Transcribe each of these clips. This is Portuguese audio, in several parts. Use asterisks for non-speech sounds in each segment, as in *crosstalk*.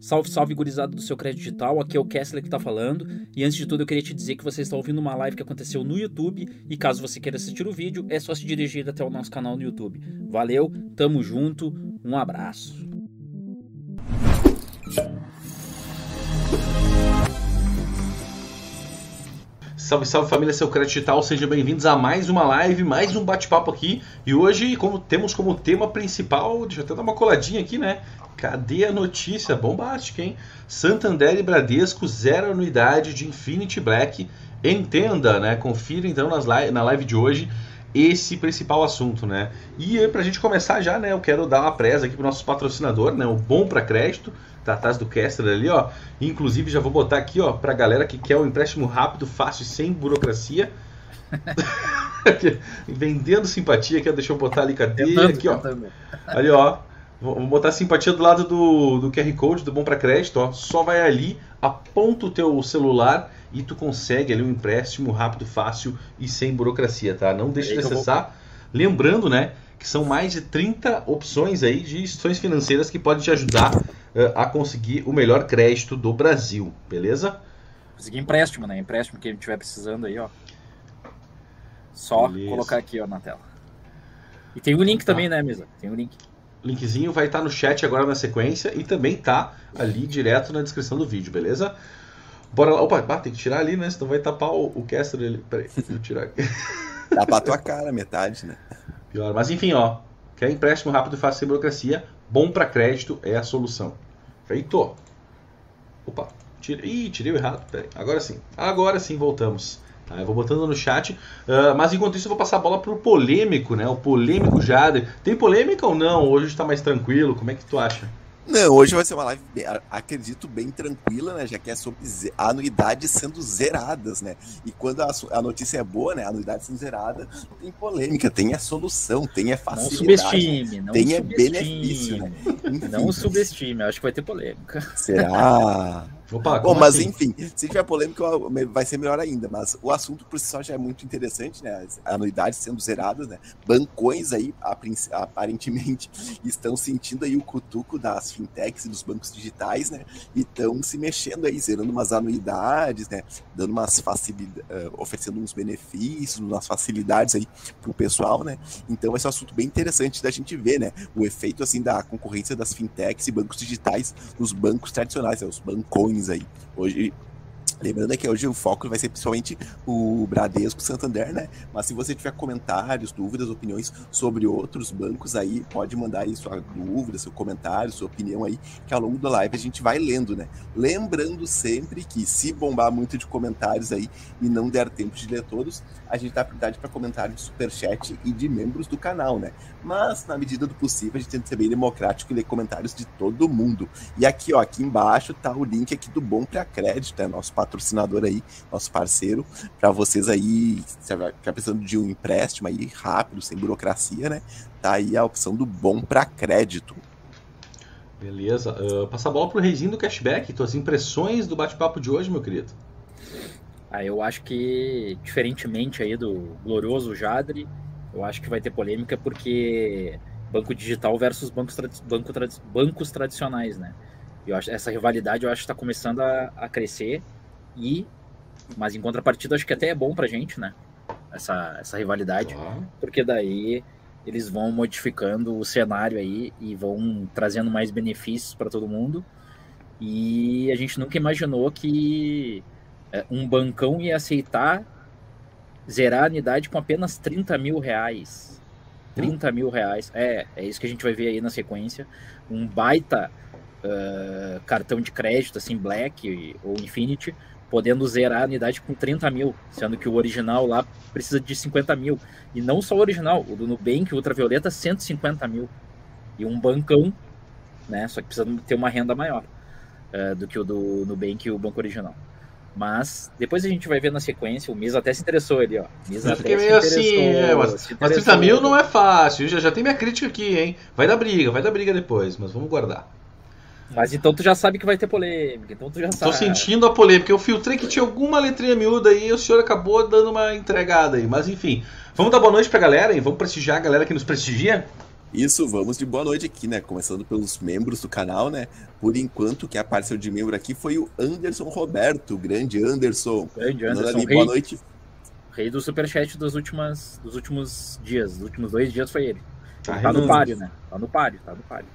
Salve, salve, gurizada do seu crédito digital. Aqui é o Kessler que tá falando. E antes de tudo, eu queria te dizer que você está ouvindo uma live que aconteceu no YouTube. E caso você queira assistir o vídeo, é só se dirigir até o nosso canal no YouTube. Valeu, tamo junto, um abraço. Salve, salve família, seu crédito digital, sejam bem-vindos a mais uma live, mais um bate-papo aqui. E hoje, como temos como tema principal, deixa eu até dar uma coladinha aqui, né? Cadê a notícia bombástica, hein? Santander e Bradesco zero anuidade de Infinity Black. Entenda, né? Confira então nas na live de hoje esse principal assunto, né? E pra gente começar já, né? Eu quero dar uma presa aqui pro nosso patrocinador, né? O Bom para Crédito, tá atrás do Kessler ali, ó. Inclusive já vou botar aqui, ó, pra galera que quer um empréstimo rápido, fácil e sem burocracia. *laughs* Vendendo simpatia, aqui, deixa eu botar ali, cadê? Aqui, ó. Ali, ó. Vamos botar simpatia do lado do, do QR Code do Bom para Crédito, ó. Só vai ali, aponta o teu celular e tu consegue ali um empréstimo rápido, fácil e sem burocracia, tá? Não deixe de acessar. Lembrando, né, que são mais de 30 opções aí de instituições financeiras que podem te ajudar uh, a conseguir o melhor crédito do Brasil, beleza? Conseguir empréstimo, né? Empréstimo que a gente estiver precisando aí, ó. Só beleza. colocar aqui, ó, na tela. E tem o link tá. também, né, Mesa? Tem o link linkzinho vai estar tá no chat agora na sequência e também tá ali direto na descrição do vídeo, beleza? Bora lá. Opa, tem que tirar ali, né? Senão vai tapar o, o Caster ali. Peraí, *laughs* deixa eu tirar aqui. Dá pra tua cara, metade, né? Pior. Mas enfim, ó. Quer empréstimo rápido e fácil sem burocracia? Bom para crédito é a solução. Feito. Opa, tira... Ih, tirei o errado. Peraí. Agora sim. Agora sim voltamos. Tá, eu vou botando no chat. Uh, mas enquanto isso, eu vou passar a bola pro polêmico, né? O polêmico Jader. Tem polêmica ou não? Hoje está mais tranquilo? Como é que tu acha? Não, hoje vai ser uma live, acredito, bem tranquila, né? Já que é sobre anuidades sendo zeradas, né? E quando a, a, notícia é boa, né? A anuidade sendo zerada, tem polêmica, tem a solução, tem a facilidade. Não subestime, não tem subestime, benefício, né? Enfim. Não subestime, acho que vai ter polêmica. Será? Opa, Bom, mas assim? enfim, se tiver polêmica, vai ser melhor ainda. Mas o assunto por si só já é muito interessante, né? As anuidades sendo zeradas, né? Bancões aí, aparentemente, *laughs* estão sentindo aí o cutuco das fintechs e dos bancos digitais, né? E estão se mexendo aí, zerando umas anuidades, né? Dando umas facilidades, uh, oferecendo uns benefícios, umas facilidades aí pro pessoal, né? Então, esse é um assunto bem interessante da gente ver, né? O efeito, assim, da concorrência das fintechs e bancos digitais nos bancos tradicionais, né? Os bancões aí. Hoje, Lembrando que hoje o foco vai ser principalmente o Bradesco Santander, né? Mas se você tiver comentários, dúvidas, opiniões sobre outros bancos aí, pode mandar aí sua dúvida, seu comentário, sua opinião aí, que ao longo da live a gente vai lendo, né? Lembrando sempre que se bombar muito de comentários aí e não der tempo de ler todos, a gente dá prioridade para comentários de superchat e de membros do canal, né? Mas na medida do possível a gente tenta ser bem democrático e ler comentários de todo mundo. E aqui, ó, aqui embaixo tá o link aqui do Bom para Crédito, é nosso patrocinador patrocinador aí, nosso parceiro, para vocês aí, se estiver precisando de um empréstimo aí rápido, sem burocracia, né? Tá aí a opção do bom para crédito. Beleza. Uh, passa a bola pro Reizinho do Cashback, tuas impressões do bate-papo de hoje, meu querido. Ah, eu acho que, diferentemente aí do glorioso Jadre, eu acho que vai ter polêmica porque banco digital versus bancos, banco bancos tradicionais, né? Eu acho, essa rivalidade eu acho que está começando a, a crescer e, mas em contrapartida, acho que até é bom pra gente, né? Essa, essa rivalidade. Porque daí eles vão modificando o cenário aí e vão trazendo mais benefícios para todo mundo. E a gente nunca imaginou que é, um bancão ia aceitar zerar a unidade com apenas 30 mil reais. 30 mil reais. É, é isso que a gente vai ver aí na sequência. Um baita uh, cartão de crédito, assim, Black ou Infinity, podendo zerar a unidade com 30 mil, sendo que o original lá precisa de 50 mil. E não só o original, o do Nubank, o Ultravioleta, 150 mil. E um bancão, né? Só que precisa ter uma renda maior uh, do que o do Nubank e o banco original. Mas depois a gente vai ver na sequência. O Misa até se interessou ali, ó. Misa fiquei meio assim, é, mas, mas 30 mil não é fácil. Já, já tem minha crítica aqui, hein? Vai dar briga, vai dar briga depois, mas vamos guardar. Mas então tu já sabe que vai ter polêmica, então tu já sabe. Tô sentindo a polêmica. Eu filtrei que tinha alguma letrinha miúda aí e o senhor acabou dando uma entregada aí. Mas enfim, vamos dar boa noite pra galera e vamos prestigiar a galera que nos prestigia? Isso, vamos de boa noite aqui, né? Começando pelos membros do canal, né? Por enquanto, que apareceu de membro aqui foi o Anderson Roberto, o grande Anderson. Grande Anderson. Ali, boa noite. Rei do superchat dos, últimas, dos últimos dias. Dos últimos dois dias foi ele. Tá, tá no páreo, né? Tá no páreo, tá no páreo.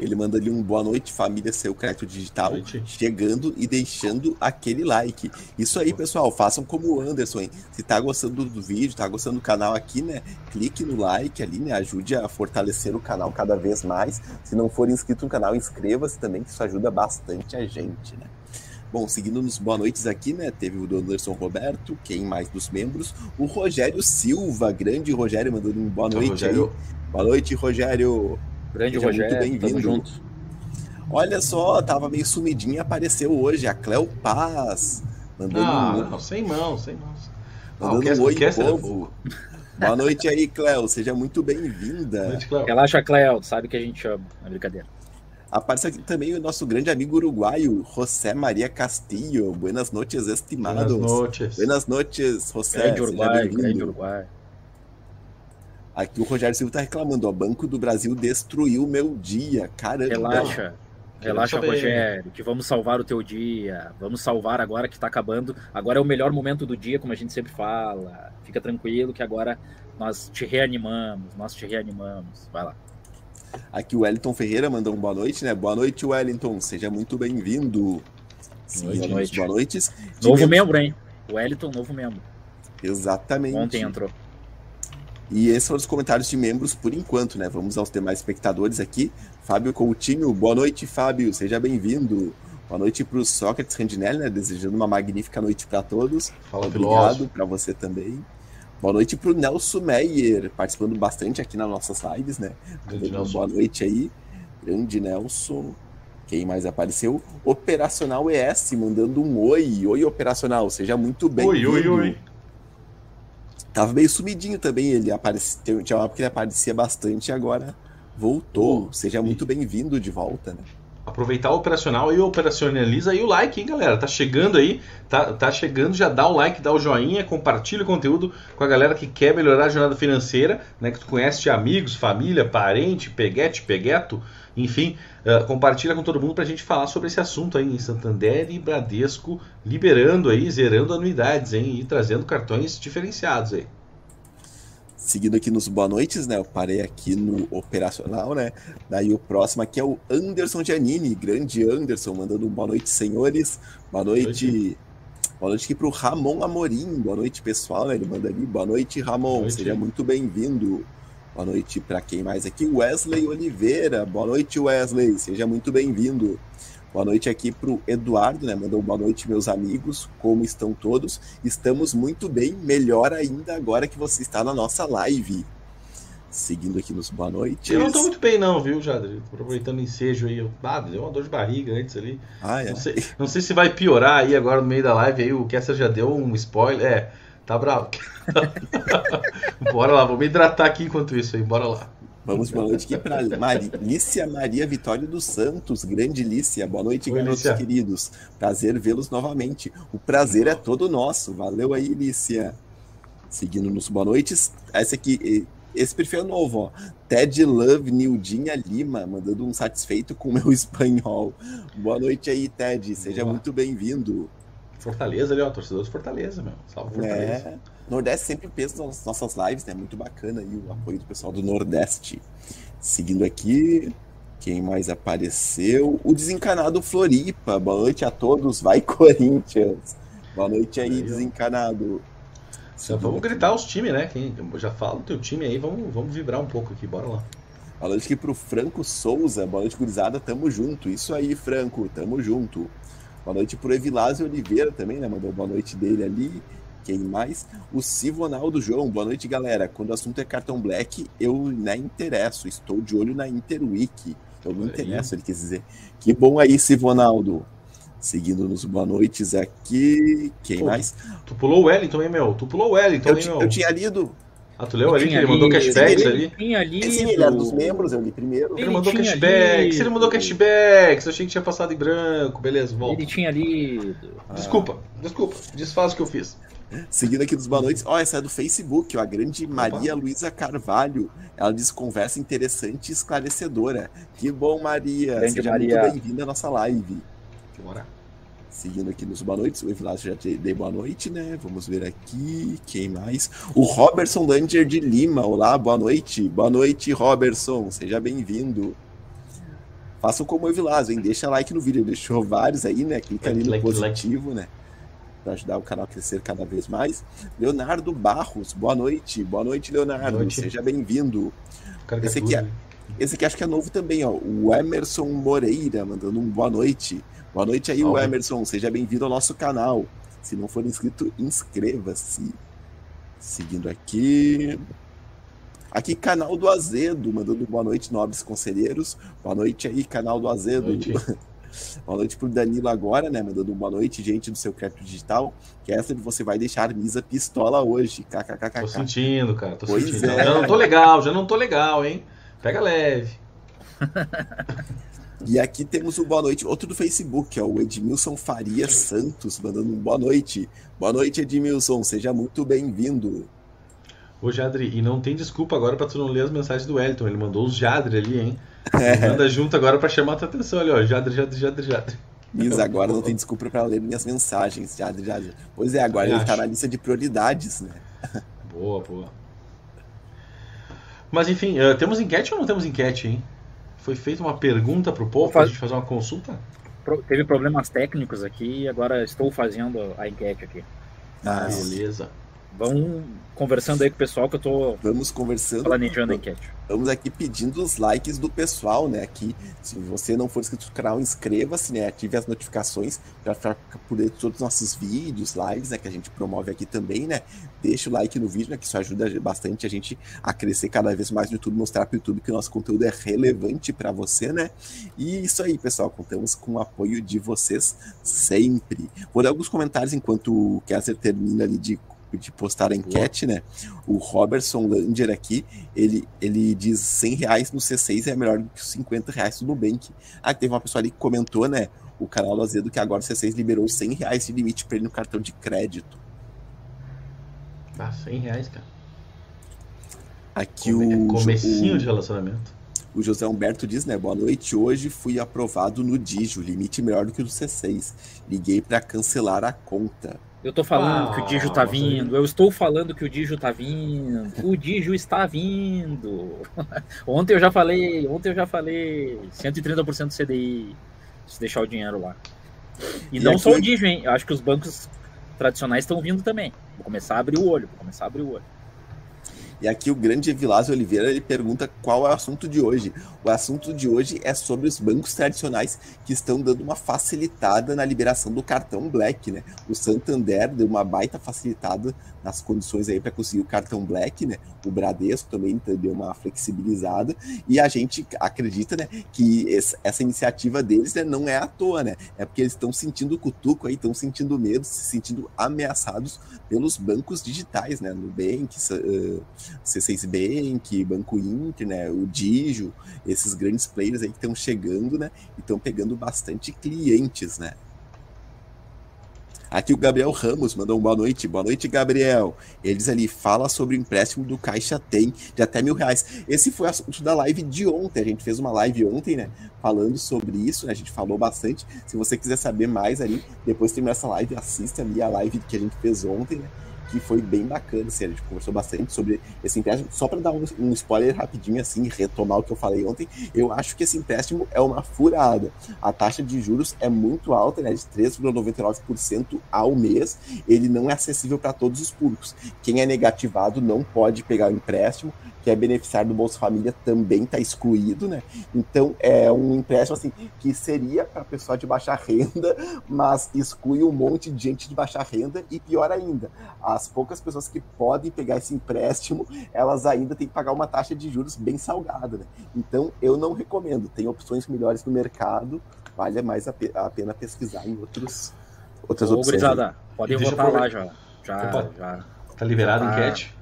Ele manda ali um boa noite, família Seu Crédito Digital, chegando e deixando aquele like. Isso aí, pessoal, façam como o Anderson, hein? Se tá gostando do vídeo, tá gostando do canal aqui, né? Clique no like ali, né? Ajude a fortalecer o canal cada vez mais. Se não for inscrito no canal, inscreva-se também, que isso ajuda bastante a gente, né? Bom, seguindo nos boa noites aqui, né? Teve o Anderson Roberto, quem mais dos membros? O Rogério Silva, grande Rogério, mandando um boa noite aí. Boa noite, Rogério. Grande Seja Rogério, muito bem-vindo. Olha só, tava meio sumidinha e apareceu hoje a Cleo Paz. Mandando ah, um... não, sem mão, sem mãos. Mandando ah, um oi, povo. Boa noite aí, Cleo. Seja muito bem-vinda. Relaxa, Cleo. Sabe que a gente ama. É brincadeira. Aparece aqui também o nosso grande amigo uruguaio, José Maria Castillo. Buenas noches, estimados. Buenas noches. Buenas noches, José. Grande Uruguai, grande Uruguai. Aqui o Rogério Silva tá reclamando, ó. Banco do Brasil destruiu meu dia. Caramba. Relaxa. Relaxa, Rogério, que vamos salvar o teu dia. Vamos salvar agora que tá acabando. Agora é o melhor momento do dia, como a gente sempre fala. Fica tranquilo que agora nós te reanimamos, nós te reanimamos. Vai lá. Aqui o Wellington Ferreira mandou um boa noite, né? Boa noite, Wellington. Seja muito bem-vindo. Boa noite. Boa noites. Novo membro, hein? Wellington, novo membro. Exatamente. Ontem entrou. E esses foram os comentários de membros por enquanto, né? Vamos aos demais espectadores aqui. Fábio Coutinho, boa noite, Fábio, seja bem-vindo. Boa noite para o Sócrates Randinelli, né? Desejando uma magnífica noite para todos. Fala, Obrigado para você também. Boa noite para o Nelson Meyer, participando bastante aqui nas nossas lives, né? Boa noite aí. Grande Nelson. Quem mais apareceu? Operacional ES, mandando um oi. Oi, Operacional, seja muito bem-vindo. Oi, oi, oi. Tava meio sumidinho também, ele apareceu, tinha uma época que ele aparecia bastante e agora voltou. Seja muito bem-vindo de volta, né? Aproveitar o operacional e operacionaliza aí o like, hein, galera? Tá chegando aí, tá, tá chegando, já dá o like, dá o joinha, compartilha o conteúdo com a galera que quer melhorar a jornada financeira, né? Que tu conhece de amigos, família, parente, peguete, pegueto, enfim, uh, compartilha com todo mundo pra gente falar sobre esse assunto aí em Santander e Bradesco, liberando aí, zerando anuidades, hein? E trazendo cartões diferenciados aí. Seguindo aqui nos boa noites, né? Eu parei aqui no operacional, né? Daí o próximo aqui é o Anderson Giannini, grande Anderson, mandando um boa noite, senhores. Boa noite. Boa noite, boa noite aqui pro Ramon Amorim. Boa noite, pessoal, né? Ele manda ali. Boa noite, Ramon. Boa noite. Seja muito bem-vindo. Boa noite para quem mais aqui? Wesley Oliveira. Boa noite, Wesley. Seja muito bem-vindo. Boa noite aqui para o Eduardo, né? Mandou boa noite, meus amigos. Como estão todos? Estamos muito bem, melhor ainda agora que você está na nossa live. Seguindo aqui nos boa noite. Eu não estou muito bem, não, viu, Jadri? Aproveitando o ensejo aí. Ah, deu uma dor de barriga antes ali. Ah, é. não, sei, não sei se vai piorar aí agora no meio da live. Aí o Kessler já deu um spoiler. É, tá bravo. *laughs* bora lá, vou me hidratar aqui enquanto isso aí. Bora lá. Vamos boa noite aqui para Lícia Maria Vitória dos Santos, grande Lícia. Boa noite, Oi, queridos. Prazer vê-los novamente. O prazer é todo nosso. Valeu aí, Lícia. Seguindo nos boa noites. Esse aqui, esse perfil é novo, ó. Ted Love Nildinha Lima, mandando um satisfeito com o meu *laughs* espanhol. Boa noite aí, Ted. Seja boa. muito bem-vindo. Fortaleza ali, ó. Torcedor de Fortaleza, meu. Salve Fortaleza. É. Nordeste sempre pensa nas nossas lives, né? Muito bacana aí o apoio do pessoal do Nordeste. Seguindo aqui, quem mais apareceu? O desencanado Floripa. Boa noite a todos. Vai, *laughs* Corinthians. Boa noite aí, desencanado. Então, vamos gritar os times, né? Quem já fala o teu time aí, vamos, vamos vibrar um pouco aqui, bora lá. Boa noite aqui pro Franco Souza. Boa noite, gurizada. Tamo junto. Isso aí, Franco. Tamo junto. Boa noite pro Evilásio Oliveira também, né? Mandou boa noite dele ali. Quem mais? O Sivonaldo João. Boa noite, galera. Quando o assunto é cartão black, eu né, interesso. Estou de olho na Interweek. Eu me interesso, ele quis dizer. Que bom aí, Sivonaldo. Seguindo nos boa noites aqui. Quem Pô, mais? Tu pulou o Wellington, hein, meu? Tu pulou o Wellington, eu, hein, meu? Eu tinha lido. Ah, tu leu ali que ele mandou cashbacks ali? Tinha lido. Sim, ele era dos membros, eu li primeiro. Ele, ele mandou cashbacks, ele mandou cashbacks, eu achei que tinha passado em branco, beleza, volta. Ele tinha lido. Desculpa, desculpa, desfaz o que eu fiz. Seguindo aqui dos boa noites. Ó, oh, essa é do Facebook, ó, a grande Maria Luísa Carvalho. Ela diz conversa interessante e esclarecedora. Que bom, Maria. Grande Seja Maria. muito bem-vinda à nossa live. Bora. Seguindo aqui nos boa noites, o Evilásio já te dei boa noite, né? Vamos ver aqui, quem mais? O Robertson Langer de Lima, olá, boa noite. Boa noite, Robertson, seja bem-vindo. Façam como o Evilásio, hein? Deixa like no vídeo, deixou vários aí, né? Clica ali no like, positivo, like. né? Para ajudar o canal a crescer cada vez mais. Leonardo Barros, boa noite. Boa noite, Leonardo. Boa noite. Seja bem-vindo. Esse aqui, é, esse aqui acho que é novo também, ó. O Emerson Moreira mandando um boa noite. Boa noite aí, Olá. Emerson. Seja bem-vindo ao nosso canal. Se não for inscrito, inscreva-se. Seguindo aqui. Aqui, canal do Azedo, mandando boa noite, nobres conselheiros. Boa noite aí, canal do Azedo. Boa noite, *laughs* boa noite pro Danilo agora, né? Mandando boa noite, gente do seu crédito digital. Que essa você vai deixar misa pistola hoje. KKKK. Tô sentindo, cara. Tô pois sentindo. É. Já não tô legal, já não tô legal, hein? Pega leve. E aqui temos o boa noite, outro do Facebook, é o Edmilson Faria Santos, mandando um boa noite. Boa noite, Edmilson, seja muito bem-vindo. Ô Jadri, e não tem desculpa agora para tu não ler as mensagens do Elton, ele mandou os Jadri ali, hein? É. Manda junto agora para chamar a tua atenção ali, ó, Jadri, Jadri, Jadri, Jadri. Isso, agora não tem desculpa para ler minhas mensagens, Jadri, Jadri. Pois é, agora Eu ele acho. tá na lista de prioridades, né? Boa, boa. Mas enfim, uh, temos enquete ou não temos enquete, hein? Foi feita uma pergunta para o povo para a gente fazer uma consulta? Teve problemas técnicos aqui e agora estou fazendo a enquete aqui. Ah, beleza. Vão conversando aí com o pessoal que eu tô Vamos conversando. planejando a enquete. Vamos aqui pedindo os likes do pessoal, né? Aqui, se você não for inscrito no canal, inscreva-se, né? Ative as notificações para ficar por dentro de todos os nossos vídeos, lives, né? Que a gente promove aqui também, né? Deixa o like no vídeo, né? Que isso ajuda bastante a gente a crescer cada vez mais no YouTube, mostrar para o YouTube que o nosso conteúdo é relevante para você, né? E isso aí, pessoal. Contamos com o apoio de vocês sempre. Vou dar alguns comentários enquanto o Kessler termina ali de de postar a enquete, né? O Robertson Lander aqui, ele, ele diz 100 reais no C6 é melhor do que os 50 reais do Nubank. Ah, teve uma pessoa ali que comentou, né? O canal do Azedo que agora o C6 liberou 100 reais de limite para ele no cartão de crédito. Ah, 100 reais, cara. Aqui Come, o. Comecinho o, de relacionamento. O José Humberto diz, né? Boa noite. Hoje fui aprovado no Digio, limite melhor do que o do C6. Liguei para cancelar a conta. Eu tô falando ah, que o Digio tá vindo. Eu estou falando que o Digio tá vindo. O Digio está vindo. *laughs* ontem eu já falei, ontem eu já falei 130% do CDI. Se deixar o dinheiro lá. E, e não aqui... só o Digio, hein? Eu acho que os bancos tradicionais estão vindo também. Vou começar a abrir o olho, vou começar a abrir o olho. E aqui o grande Vilásio Oliveira ele pergunta qual é o assunto de hoje. O assunto de hoje é sobre os bancos tradicionais que estão dando uma facilitada na liberação do cartão Black, né? O Santander deu uma baita facilitada nas condições aí para conseguir o cartão Black, né? O Bradesco também deu uma flexibilizada e a gente acredita, né, que essa iniciativa deles né, não é à toa, né? É porque eles estão sentindo o cutuco aí, estão sentindo medo, se sentindo ameaçados pelos bancos digitais, né? Nubank, uh, C6 Bank, Banco Inter, né, o Digio, esses grandes players aí que estão chegando, né, e estão pegando bastante clientes, né. Aqui o Gabriel Ramos mandou uma boa noite. Boa noite, Gabriel. Eles ali fala sobre o empréstimo do Caixa Tem de até mil reais. Esse foi o assunto da live de ontem. A gente fez uma live ontem, né? Falando sobre isso, né? A gente falou bastante. Se você quiser saber mais ali, depois de terminar essa live, assista ali a live que a gente fez ontem, né? Que foi bem bacana, assim, a gente conversou bastante sobre esse empréstimo. Só para dar um, um, spoiler rapidinho, assim, retomar o que eu falei ontem, eu acho que esse empréstimo é uma furada. A taxa de juros é muito alta, né, de 3,99% ao mês. Ele não é acessível para todos os públicos. Quem é negativado não pode pegar o empréstimo que é beneficiário do Bolsa Família também está excluído, né? Então é um empréstimo assim que seria para pessoa de baixa renda, mas exclui um monte de gente de baixa renda e pior ainda, as poucas pessoas que podem pegar esse empréstimo, elas ainda têm que pagar uma taxa de juros bem salgada, né? Então eu não recomendo. Tem opções melhores no mercado, vale mais a, pena pesquisar em outros outras Ô, opções. Gurizada, podem votar lá já. Já, Opa, já. Tá liberado a tá, enquete?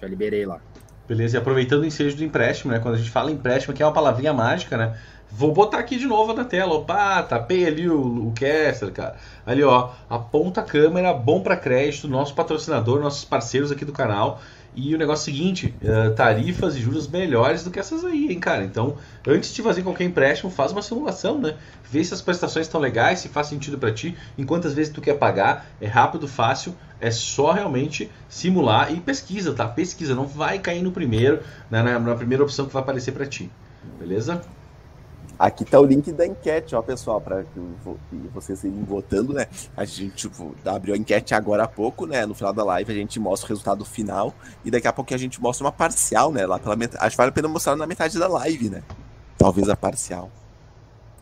Já liberei lá. Beleza, e aproveitando o ensejo do empréstimo, né? Quando a gente fala empréstimo, que é uma palavrinha mágica, né? Vou botar aqui de novo na tela. Opa, tapei ali o, o Kessler, cara. Ali, ó, aponta a câmera, bom para crédito, nosso patrocinador, nossos parceiros aqui do canal. E o negócio é o seguinte, uh, tarifas e juros melhores do que essas aí, hein, cara. Então, antes de fazer qualquer empréstimo, faz uma simulação, né? Vê se as prestações estão legais, se faz sentido para ti, em quantas vezes tu quer pagar. É rápido, fácil, é só realmente simular e pesquisa, tá? Pesquisa, não vai cair no primeiro, né, na primeira opção que vai aparecer para ti. Beleza? Aqui está o link da enquete, ó, pessoal, para que vocês irem votando, né? A gente tipo, abriu a enquete agora há pouco, né? No final da live a gente mostra o resultado final e daqui a pouco a gente mostra uma parcial, né? Lá pela metade. Acho que vale a pena mostrar na metade da live, né? Talvez a parcial.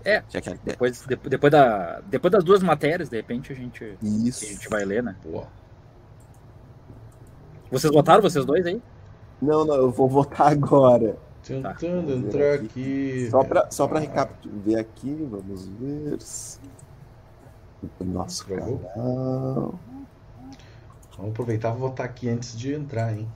É, que... depois, depois, da, depois das duas matérias, de repente a gente, Isso. A gente vai ler, né? Boa. Vocês votaram, vocês dois aí? Não, não, eu vou votar agora. Tentando tá. entrar aqui. Só para só para recapitular aqui, vamos ver. Nosso canal. Vamos aproveitar e votar aqui antes de entrar, hein?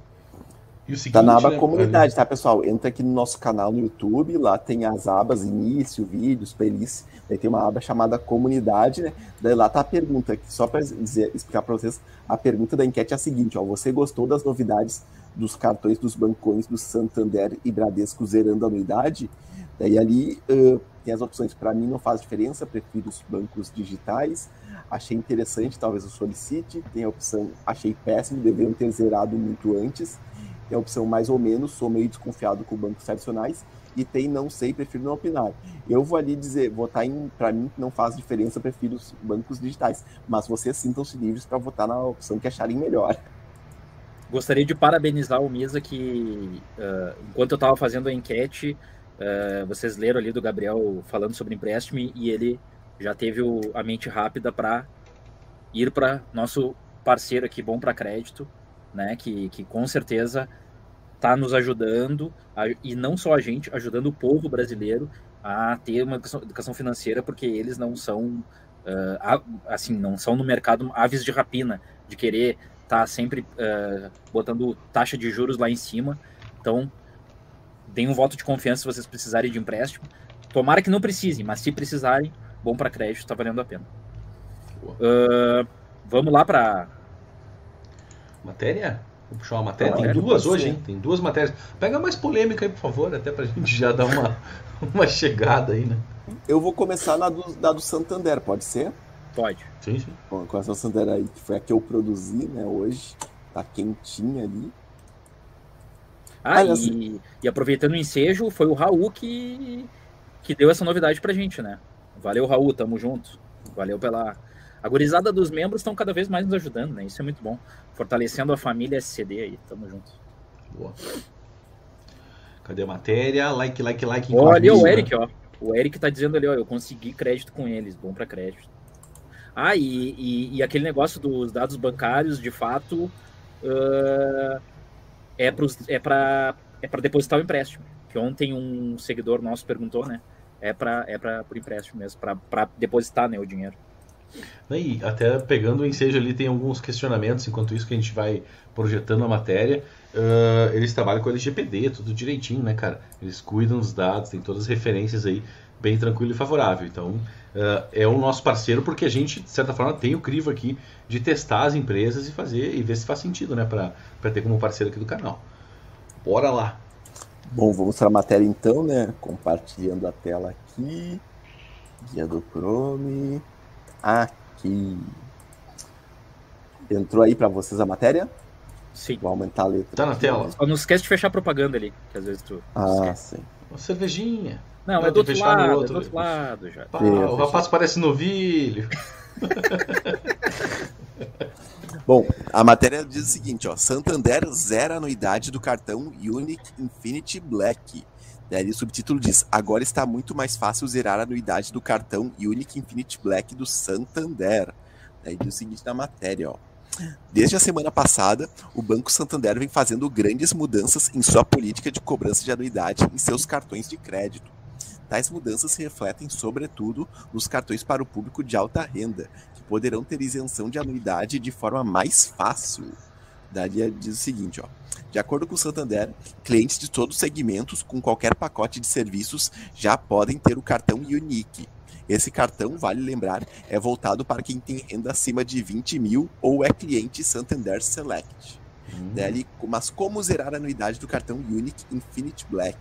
E o seguinte, tá na aba né, comunidade, tá, pessoal? Entra aqui no nosso canal no YouTube, lá tem as abas início, vídeos, playlist. Daí tem uma aba chamada comunidade, né? Daí lá tá a pergunta, só para explicar para vocês, a pergunta da enquete é a seguinte, ó, você gostou das novidades dos cartões dos bancões do Santander e Bradesco zerando a anuidade? Daí ali uh, tem as opções, para mim não faz diferença, prefiro os bancos digitais, achei interessante, talvez eu solicite, tem a opção, achei péssimo, deveriam ter zerado muito antes, tem a opção mais ou menos, sou meio desconfiado com bancos tradicionais, e tem não sei, prefiro não opinar. Eu vou ali dizer, votar em, para mim não faz diferença, prefiro os bancos digitais, mas vocês sintam-se livres para votar na opção que acharem melhor. Gostaria de parabenizar o Misa que, uh, enquanto eu estava fazendo a enquete, uh, vocês leram ali do Gabriel falando sobre empréstimo e ele já teve o, a mente rápida para ir para nosso parceiro aqui, bom para crédito, né? Que, que com certeza está nos ajudando, a, e não só a gente, ajudando o povo brasileiro a ter uma educação, educação financeira, porque eles não são, uh, assim, não são no mercado aves de rapina, de querer estar tá sempre uh, botando taxa de juros lá em cima. Então, deem um voto de confiança se vocês precisarem de empréstimo. Tomara que não precisem, mas se precisarem, bom para crédito, está valendo a pena. Uh, vamos lá para Matéria? Vou puxar uma matéria. Tem duas hoje, hein? Tem duas matérias. Pega mais polêmica aí, por favor, até pra gente já dar uma, *laughs* uma chegada aí, né? Eu vou começar na do, da do Santander, pode ser? Pode. Sim, sim. Bom, com essa Santander aí, que foi a que eu produzi, né, hoje. Tá quentinha ali. Ah, e, assim... e, aproveitando o ensejo, foi o Raul que, que deu essa novidade pra gente, né? Valeu, Raul, tamo junto. Valeu pela, a gurizada dos membros estão cada vez mais nos ajudando, né? Isso é muito bom. Fortalecendo a família SCD aí. Tamo junto. Boa. Cadê a matéria? Like, like, like. Olha o Eric, ó. O Eric tá dizendo ali, ó, eu consegui crédito com eles. Bom para crédito. Ah, e, e, e, aquele negócio dos dados bancários, de fato, uh, é para é pra, é pra depositar o empréstimo. Que ontem um seguidor nosso perguntou, né? É para é pra, por empréstimo mesmo, para depositar né, o dinheiro. E até pegando o ensejo ali, tem alguns questionamentos, enquanto isso que a gente vai projetando a matéria. Uh, eles trabalham com LGPD, tudo direitinho, né, cara? Eles cuidam dos dados, tem todas as referências aí, bem tranquilo e favorável. Então, uh, é o nosso parceiro porque a gente, de certa forma, tem o crivo aqui de testar as empresas e fazer e ver se faz sentido, né, para ter como parceiro aqui do canal. Bora lá! Bom, vamos para a matéria então, né? Compartilhando a tela aqui. Guia do Chrome aqui. Entrou aí para vocês a matéria? Sim. Vou aumentar a letra. Tá na tela. Só não esquece de fechar a propaganda ali, que às vezes tu. Ah, sim. Uma cervejinha. Não, é do outro lado, no outro, é do outro lado já. Pá, o rapaz parece novilho. *laughs* Bom, a matéria diz o seguinte, ó. Santander zera a anuidade do cartão Unique Infinity Black Daí o subtítulo diz: Agora está muito mais fácil zerar a anuidade do cartão Unique Infinite Black do Santander. Daí diz o seguinte na matéria, ó. Desde a semana passada, o Banco Santander vem fazendo grandes mudanças em sua política de cobrança de anuidade em seus cartões de crédito. Tais mudanças se refletem, sobretudo, nos cartões para o público de alta renda, que poderão ter isenção de anuidade de forma mais fácil. Daria diz o seguinte, ó. De acordo com o Santander, clientes de todos os segmentos com qualquer pacote de serviços já podem ter o cartão Unique. Esse cartão, vale lembrar, é voltado para quem tem renda acima de 20 mil ou é cliente Santander Select. Hum. Daí, mas como zerar a anuidade do cartão Unique Infinite Black?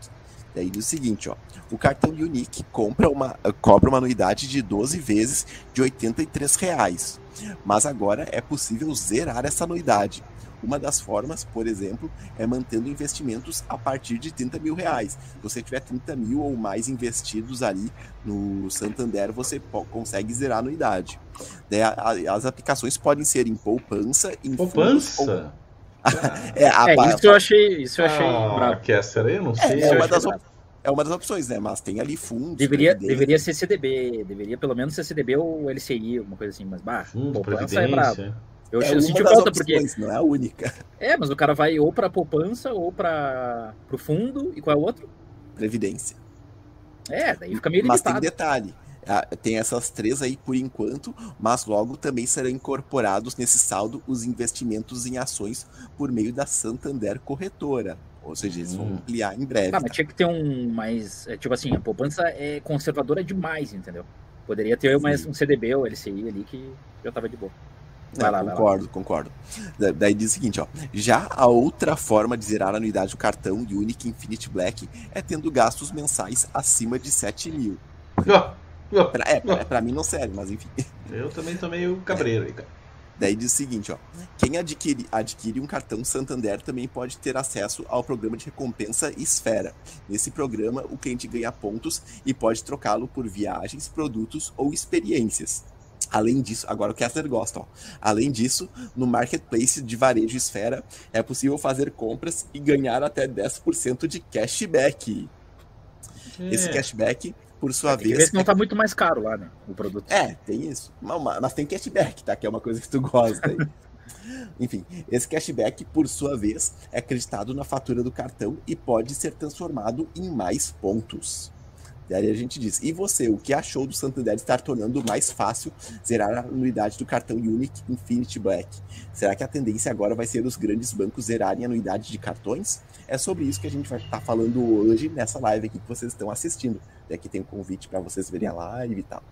Daí diz o seguinte, ó, o cartão Unique compra uma, cobra uma anuidade de 12 vezes de 83 reais, mas agora é possível zerar essa anuidade. Uma das formas, por exemplo, é mantendo investimentos a partir de 30 mil reais. Se você tiver 30 mil ou mais investidos ali no Santander, você consegue zerar a anuidade. as aplicações podem ser em poupança, em poupança. Ou... *laughs* é, a, é, isso eu achei, isso eu achei ah, bravo. Que essa aí, eu não sei. É, é uma das é uma das opções, né? Mas tem ali fundos. Deveria, deveria ser CDB, deveria pelo menos ser CDB ou LCI, alguma coisa assim, mas bah, Fundo, poupança é bravo. Eu, é eu senti falta opções, porque. Não é a única. É, mas o cara vai ou para poupança ou para o fundo. E qual é o outro? Previdência. É, daí fica meio limitado. Mas tem detalhe. Ah, tem essas três aí por enquanto, mas logo também serão incorporados nesse saldo os investimentos em ações por meio da Santander Corretora. Ou seja, eles vão hum. ampliar em breve. Ah, mas tá? tinha que ter um mais. É, tipo assim, a poupança é conservadora demais, entendeu? Poderia ter mais um CDB ou LCI ali que já tava de boa. Vai lá, concordo, vai lá. concordo. daí diz o seguinte, ó. Já a outra forma de zerar a anuidade do cartão Unique Infinite Black é tendo gastos mensais acima de 7 mil. *laughs* pra, é, pra, pra, mim não serve, mas enfim. Eu também tô meio cabreiro aí, cara. Daí diz o seguinte, ó. Quem adquire, adquire um cartão Santander também pode ter acesso ao programa de recompensa Esfera. Nesse programa, o cliente ganha pontos e pode trocá-lo por viagens, produtos ou experiências. Além disso, agora o Kessler gosta, ó. Além disso, no marketplace de varejo Esfera é possível fazer compras e ganhar até 10% de cashback. É. Esse cashback, por sua é, vez. Ver se não é... tá muito mais caro lá, né? O produto. É, tem isso. Mas, mas tem cashback, tá? Que é uma coisa que tu gosta aí. *laughs* Enfim, esse cashback, por sua vez, é acreditado na fatura do cartão e pode ser transformado em mais pontos. Daí a gente diz, e você, o que achou do Santander estar tornando mais fácil zerar a anuidade do cartão Unique Infinity Black? Será que a tendência agora vai ser os grandes bancos zerarem a anuidade de cartões? É sobre isso que a gente vai estar falando hoje nessa live aqui que vocês estão assistindo. E aqui tem um convite para vocês verem a live e tal.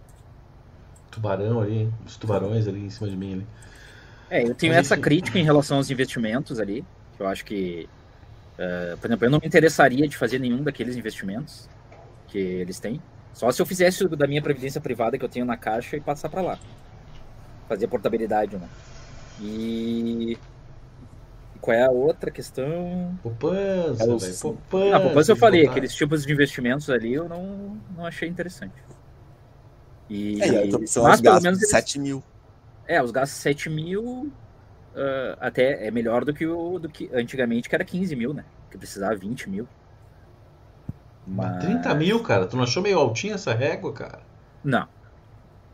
Tubarão ali, hein? Os tubarões ali em cima de mim ali. É, eu tenho essa crítica em relação aos investimentos ali, que eu acho que, uh, por exemplo, eu não me interessaria de fazer nenhum daqueles investimentos que eles têm. Só se eu fizesse da minha previdência privada que eu tenho na caixa e passar para lá. Fazer portabilidade, né? E qual é a outra questão? Poupança, é os... poupança. Ah, poupança eu falei, aqueles tipos de investimentos ali eu não, não achei interessante. E, é, e mas, os pelo menos eles... 7 mil. É, os gastos 7 mil uh, até é melhor do que o do que antigamente, que era 15 mil, né? Que precisava 20 mil. Mas... 30 mil, cara? Tu não achou meio altinha essa régua, cara? Não.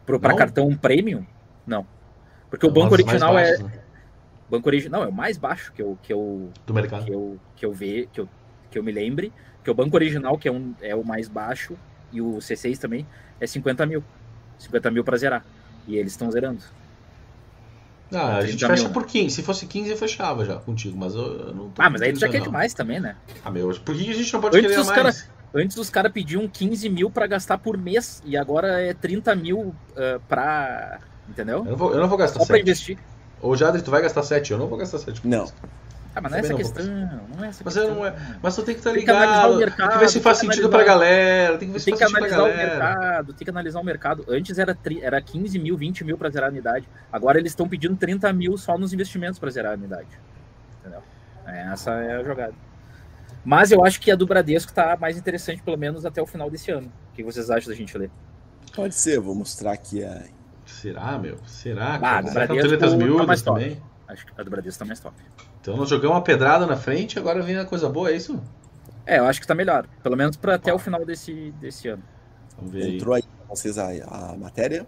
Pra cartão premium? Não. Porque o banco original é. Né? Banco original, não, é o mais baixo que eu, que eu, Do mercado. Que eu, que eu ve, que eu, que eu me lembre. Que o banco original, que é, um, é o mais baixo, e o C6 também, é 50 mil. 50 mil pra zerar. E eles estão zerando. Ah, a gente fecha mil. por 15. Se fosse 15, eu fechava já contigo, mas eu, eu não tô. Ah, mas aí tu já quer demais também, né? Ah, meu, por que a gente não pode Antes querer mais? Cara, Antes os caras pediam 15 mil para gastar por mês e agora é 30 mil uh, pra. Entendeu? Eu não vou, eu não vou gastar Só 7. pra investir. Ô, Jadri, tu vai gastar 7, eu não vou gastar 7. Não. Ah, mas não é essa questão, não é essa mas questão. Não é, mas tu tem que estar tá ligado. Mercado, tem que ver se faz sentido analisar, pra galera. Tem que ver se tem faz que sentido analisar pra galera. O mercado, tem que analisar o mercado. Antes era, era 15 mil, 20 mil pra zerar a unidade. Agora eles estão pedindo 30 mil só nos investimentos pra zerar a unidade. Entendeu? Essa é a jogada. Mas eu acho que a do Bradesco tá mais interessante, pelo menos até o final desse ano. O que vocês acham da gente ler? Pode ser, vou mostrar aqui a. Será, meu? Será? Ah, a do Bradesco tá mais top. Também? Acho que a do Bradesco tá mais top. Então nós jogamos uma pedrada na frente agora vem a coisa boa, é isso? É, eu acho que tá melhor. Pelo menos para até o final desse, desse ano. Vamos ver Entrou aí pra vocês a, a matéria?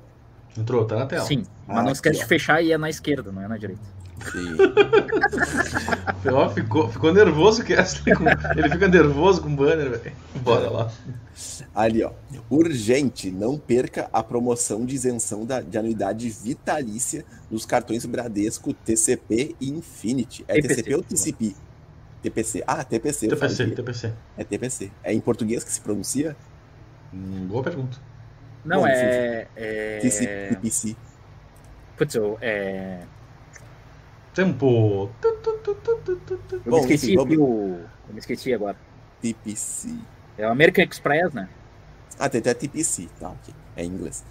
Entrou, tá na tela. Sim, mas ah, não esquece de fechar e é na esquerda, não é na direita. Sim. *laughs* ficou, ficou nervoso que ele fica nervoso com o banner, velho. Bora lá. Ali, ó. Urgente, não perca a promoção de isenção da, de anuidade vitalícia nos cartões Bradesco, TCP e Infinity. É TCP, TCP ou TCP? TPC. Ah, TPC. TPC, TPC. É TPC. É em português que se pronuncia? Hum, boa pergunta. Não, Bom, é, é... TPC. Putz, eu, é... Tempo. Eu Bom, me esqueci, enfim, vamos... eu me esqueci agora. TPC. É o American Express, né? Ah, tem até TPC, tá, ok. É em inglês.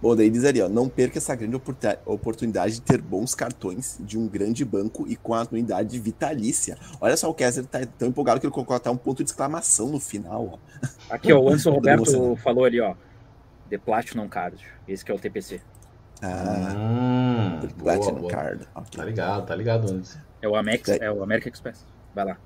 Bom, daí diz ali, ó, não perca essa grande oportunidade de ter bons cartões de um grande banco e com a anuidade vitalícia. Olha só, o Kessler tá tão empolgado que ele colocou até um ponto de exclamação no final, ó. Aqui, ó, o Anderson *laughs* Roberto falou ali, ó, The Platinum Card, esse que é o TPC. Ah, hum, Platinum boa, Card. Okay. Tá ligado, tá ligado, Anderson. É o Amex, é o American Express. Vai lá.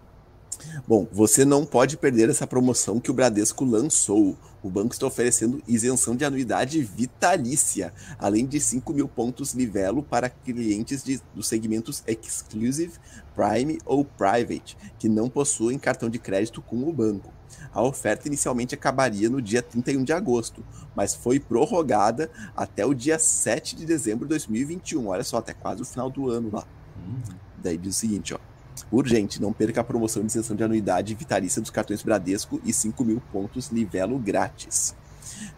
Bom, você não pode perder essa promoção que o Bradesco lançou. O banco está oferecendo isenção de anuidade vitalícia, além de 5 mil pontos livelo para clientes de, dos segmentos Exclusive, Prime ou Private, que não possuem cartão de crédito com o banco. A oferta inicialmente acabaria no dia 31 de agosto, mas foi prorrogada até o dia 7 de dezembro de 2021. Olha só, até quase o final do ano lá. Uhum. Daí diz o seguinte, ó. Urgente, não perca a promoção de isenção de anuidade vitalícia dos cartões Bradesco e 5 mil pontos livelo grátis.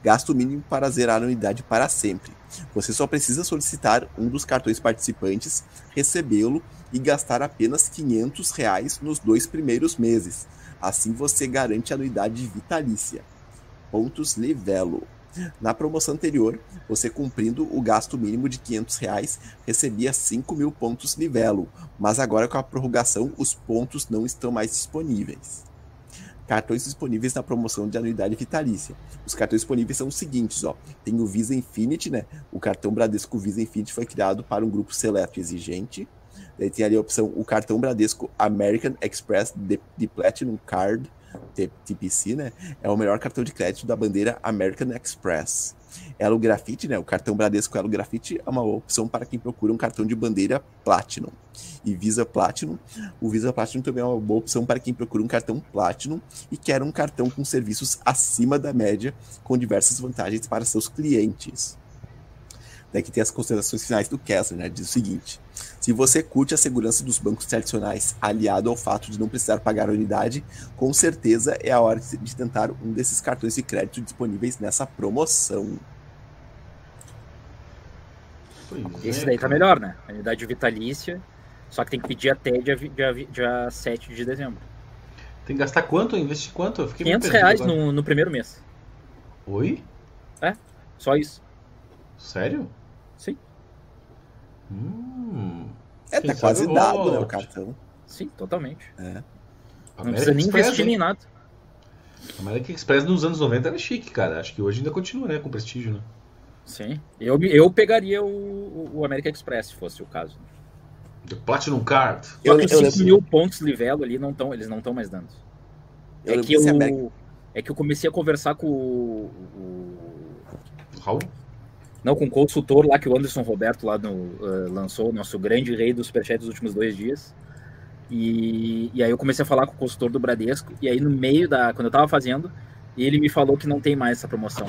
Gasto mínimo para zerar a anuidade para sempre. Você só precisa solicitar um dos cartões participantes, recebê-lo e gastar apenas 500 reais nos dois primeiros meses. Assim você garante anuidade vitalícia. Pontos livelo. Na promoção anterior, você cumprindo o gasto mínimo de 500 reais, recebia 5 mil pontos livelo, mas agora com a prorrogação os pontos não estão mais disponíveis. Cartões disponíveis na promoção de anuidade vitalícia. Os cartões disponíveis são os seguintes, ó. Tem o Visa Infinity, né? O cartão Bradesco Visa Infinity foi criado para um grupo seleto exigente. Daí tem ali a opção o cartão Bradesco American Express de Platinum Card TPC, né? É o melhor cartão de crédito da bandeira American Express. Elo Grafite, né? O cartão Bradesco Elo Grafite é uma opção para quem procura um cartão de bandeira Platinum. E Visa Platinum, o Visa Platinum também é uma boa opção para quem procura um cartão Platinum e quer um cartão com serviços acima da média, com diversas vantagens para seus clientes. Daqui tem as considerações finais do Kessler, né? Diz o seguinte: se você curte a segurança dos bancos tradicionais, aliado ao fato de não precisar pagar a unidade, com certeza é a hora de tentar um desses cartões de crédito disponíveis nessa promoção. Esse daí tá melhor, né? A unidade vitalícia, só que tem que pedir até dia, dia, dia 7 de dezembro. Tem que gastar quanto? Investir quanto? Eu fiquei 500 reais no, no primeiro mês. Oi? É, só isso. Sério? Sim. Hum, é, tá quase dado, né, o cartão. Sim, totalmente. É. Não precisa nem Express, investir em nada. A American Express nos anos 90 era chique, cara. Acho que hoje ainda continua, né? Com prestígio, né? Sim. Eu, eu pegaria o, o American Express, se fosse o caso. The Platinum Card. Eu, eu 5 mil pontos livelo ali, não tão, eles não estão mais dando. É que, eu, é que eu comecei a conversar com o. o... Raul? Não, com o consultor lá que o Anderson Roberto lá no, uh, lançou, nosso grande rei do Superchat dos últimos dois dias. E, e aí eu comecei a falar com o consultor do Bradesco, e aí no meio da. Quando eu tava fazendo, ele me falou que não tem mais essa promoção.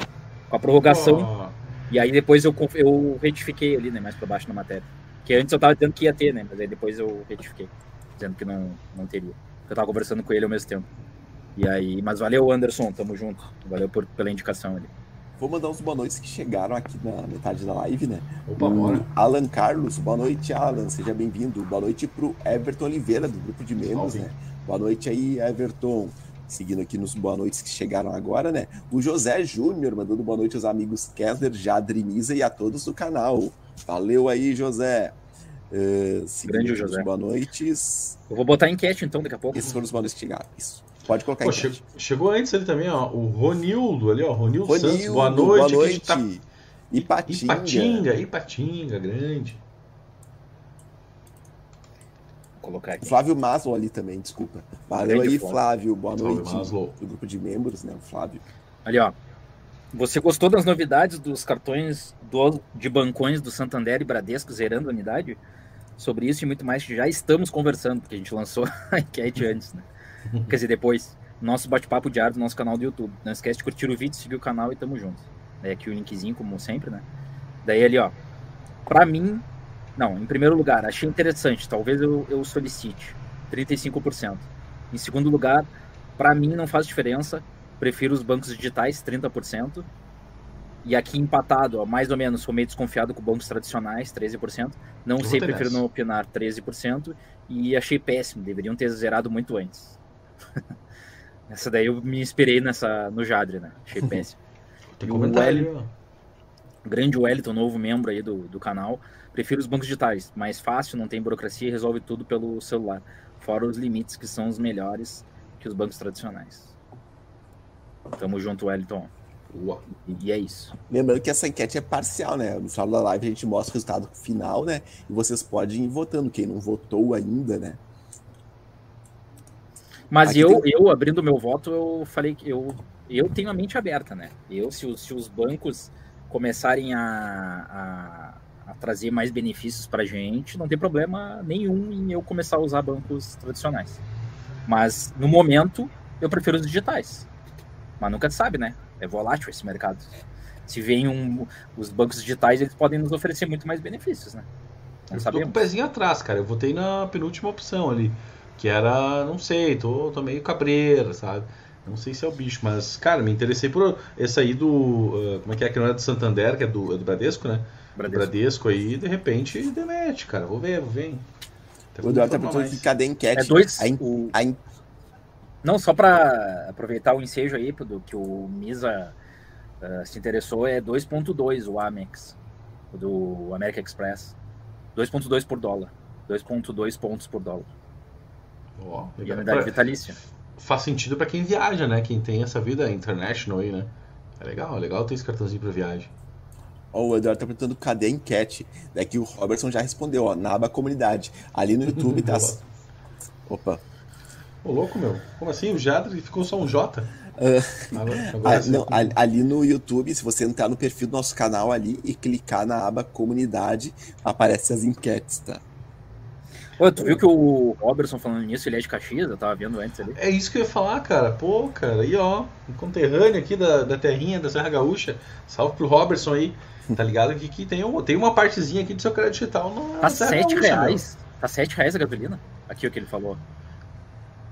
Com a prorrogação. Oh. E aí depois eu, eu retifiquei ali, né, mais para baixo na matéria. Que antes eu tava dizendo que ia ter, né? Mas aí depois eu retifiquei, dizendo que não, não teria. Eu tava conversando com ele ao mesmo tempo. E aí, mas valeu, Anderson, tamo junto. Valeu por, pela indicação ali. Vou mandar uns boa noites que chegaram aqui na metade da live, né? Opa, bora. Alan Carlos, boa noite, Alan, seja bem-vindo. Boa noite pro Everton Oliveira, do grupo de membros, Salve. né? Boa noite aí, Everton. Seguindo aqui nos boa noites que chegaram agora, né? O José Júnior mandando boa noite aos amigos Kessler, Jadri Misa e a todos do canal. Valeu aí, José. Uh, Grande José. Boa noites. Eu vou botar enquete então daqui a pouco. Esses foram os boa noites que chegaram. Isso. Pode colocar Pô, che Chegou antes ali também, ó. O Ronildo ali, ó. Ronildo, Ronildo Santos. Boa noite. Boa noite. Tá... Ipatinga. Ipatinga, Ipatinga, grande. Vou colocar aqui. Flávio Maslow ali também, desculpa. Valeu grande aí, Flávio. Boa noite. Maslow. Do grupo de membros, né? O Flávio. Ali, ó. Você gostou das novidades dos cartões do, de bancões do Santander e Bradesco zerando a unidade? sobre isso e muito mais que já estamos conversando, porque a gente lançou *laughs* a enquete antes, né? Quer dizer, depois. Nosso bate-papo diário do nosso canal do YouTube. Não esquece de curtir o vídeo, seguir o canal e tamo junto. Daí aqui o linkzinho, como sempre, né? Daí ali, ó. Pra mim, não, em primeiro lugar, achei interessante. Talvez eu, eu solicite 35%. Em segundo lugar, para mim não faz diferença. Prefiro os bancos digitais, 30%. E aqui empatado, ó, mais ou menos, sou meio desconfiado com bancos tradicionais, 13%. Não eu sei, prefiro não opinar, 13%. E achei péssimo, deveriam ter zerado muito antes. *laughs* Essa daí eu me inspirei nessa, no Jadre, né? Achei péssimo. Tem comentário. O grande Wellington, novo membro aí do, do canal. Prefiro os bancos digitais, mais fácil, não tem burocracia e resolve tudo pelo celular. Fora os limites que são os melhores que os bancos tradicionais. Tamo junto, Wellington. E, e é isso. Lembrando que essa enquete é parcial, né? No final da live a gente mostra o resultado final, né? E vocês podem ir votando. Quem não votou ainda, né? Mas eu, tem... eu, abrindo meu voto, eu falei que eu, eu tenho a mente aberta, né? Eu, se os, se os bancos começarem a, a, a trazer mais benefícios para a gente, não tem problema nenhum em eu começar a usar bancos tradicionais. Mas, no momento, eu prefiro os digitais. Mas nunca se sabe, né? É volátil esse mercado. Se vem um, os bancos digitais, eles podem nos oferecer muito mais benefícios, né? Não eu sabemos. tô com o pezinho atrás, cara. Eu votei na penúltima opção ali. Que era, não sei, tô, tô meio cabreira, sabe? Não sei se é o bicho, mas, cara, me interessei por esse aí do. Uh, como é que é? Que não é do Santander, que é do, é do Bradesco, né? Bradesco. Bradesco aí, de repente, demete, cara. Vou ver, vou ver. o Eduardo tá perguntando que cadê a enquete? É dois. A, o... a, não, só para aproveitar o ensejo aí do que o Misa uh, se interessou, é 2.2 o Amex, do American Express. 2.2 por dólar. 2.2 pontos por dólar. Oh, e unidade vitalícia. Faz sentido para quem viaja, né? Quem tem essa vida international aí, né? É legal, é legal ter esse cartãozinho para viagem. Ó, o Eduardo tá perguntando cadê a enquete. Daqui o Robertson já respondeu, ó, na aba comunidade. Ali no YouTube tá. *laughs* Opa. Ô, louco, meu. Como assim? O Jadre ficou só um J? Uh, agora, agora ah, não, ali no YouTube, se você entrar no perfil do nosso canal ali e clicar na aba comunidade, aparece as enquetes, tá? Pô, tu viu que o Robertson falando nisso, ele é de Caxias, eu tava vendo antes ali. É isso que eu ia falar, cara. Pô, cara, aí ó, um conterrâneo aqui da, da terrinha da Serra Gaúcha. Salve pro Robertson aí. Tá ligado que, que tem, um, tem uma partezinha aqui do seu crédito digital no. Tá 7 reais. Meu. Tá 7 reais a gasolina? Aqui o que ele falou.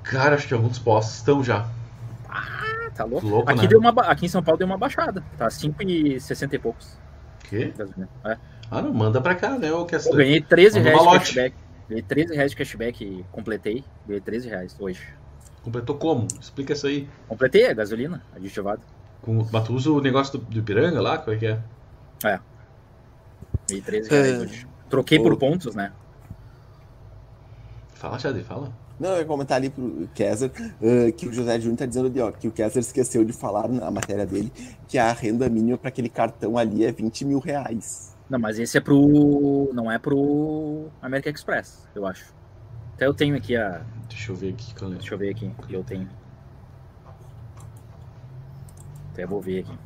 Cara, acho que alguns postos estão já. Ah, tá louco. louco aqui, né? deu uma, aqui em São Paulo deu uma baixada. Tá 5,60 e poucos. Que? É. Ah, não, manda pra cá, né? Eu, eu ganhei 13 reais de cashback. Ganhei 13 reais de cashback e completei. Ganhei 13 reais hoje. Completou como? Explica isso aí. Completei a gasolina, aditivado. Com, mas tu usa o negócio do, do Ipiranga lá? Como é que é? É. Ganhei 13 reais é... hoje. Troquei por pontos, né? Fala, Xadê, fala. Não, eu ia comentar ali pro Kessler uh, que o José Júnior tá dizendo ali, ó, que o Kessler esqueceu de falar na matéria dele que a renda mínima para aquele cartão ali é 20 mil reais. Não, mas esse é pro. Não é pro American Express, eu acho. Até eu tenho aqui a. Deixa eu ver aqui, Caleb. Deixa eu ver aqui. Eu tenho. Até vou ver aqui.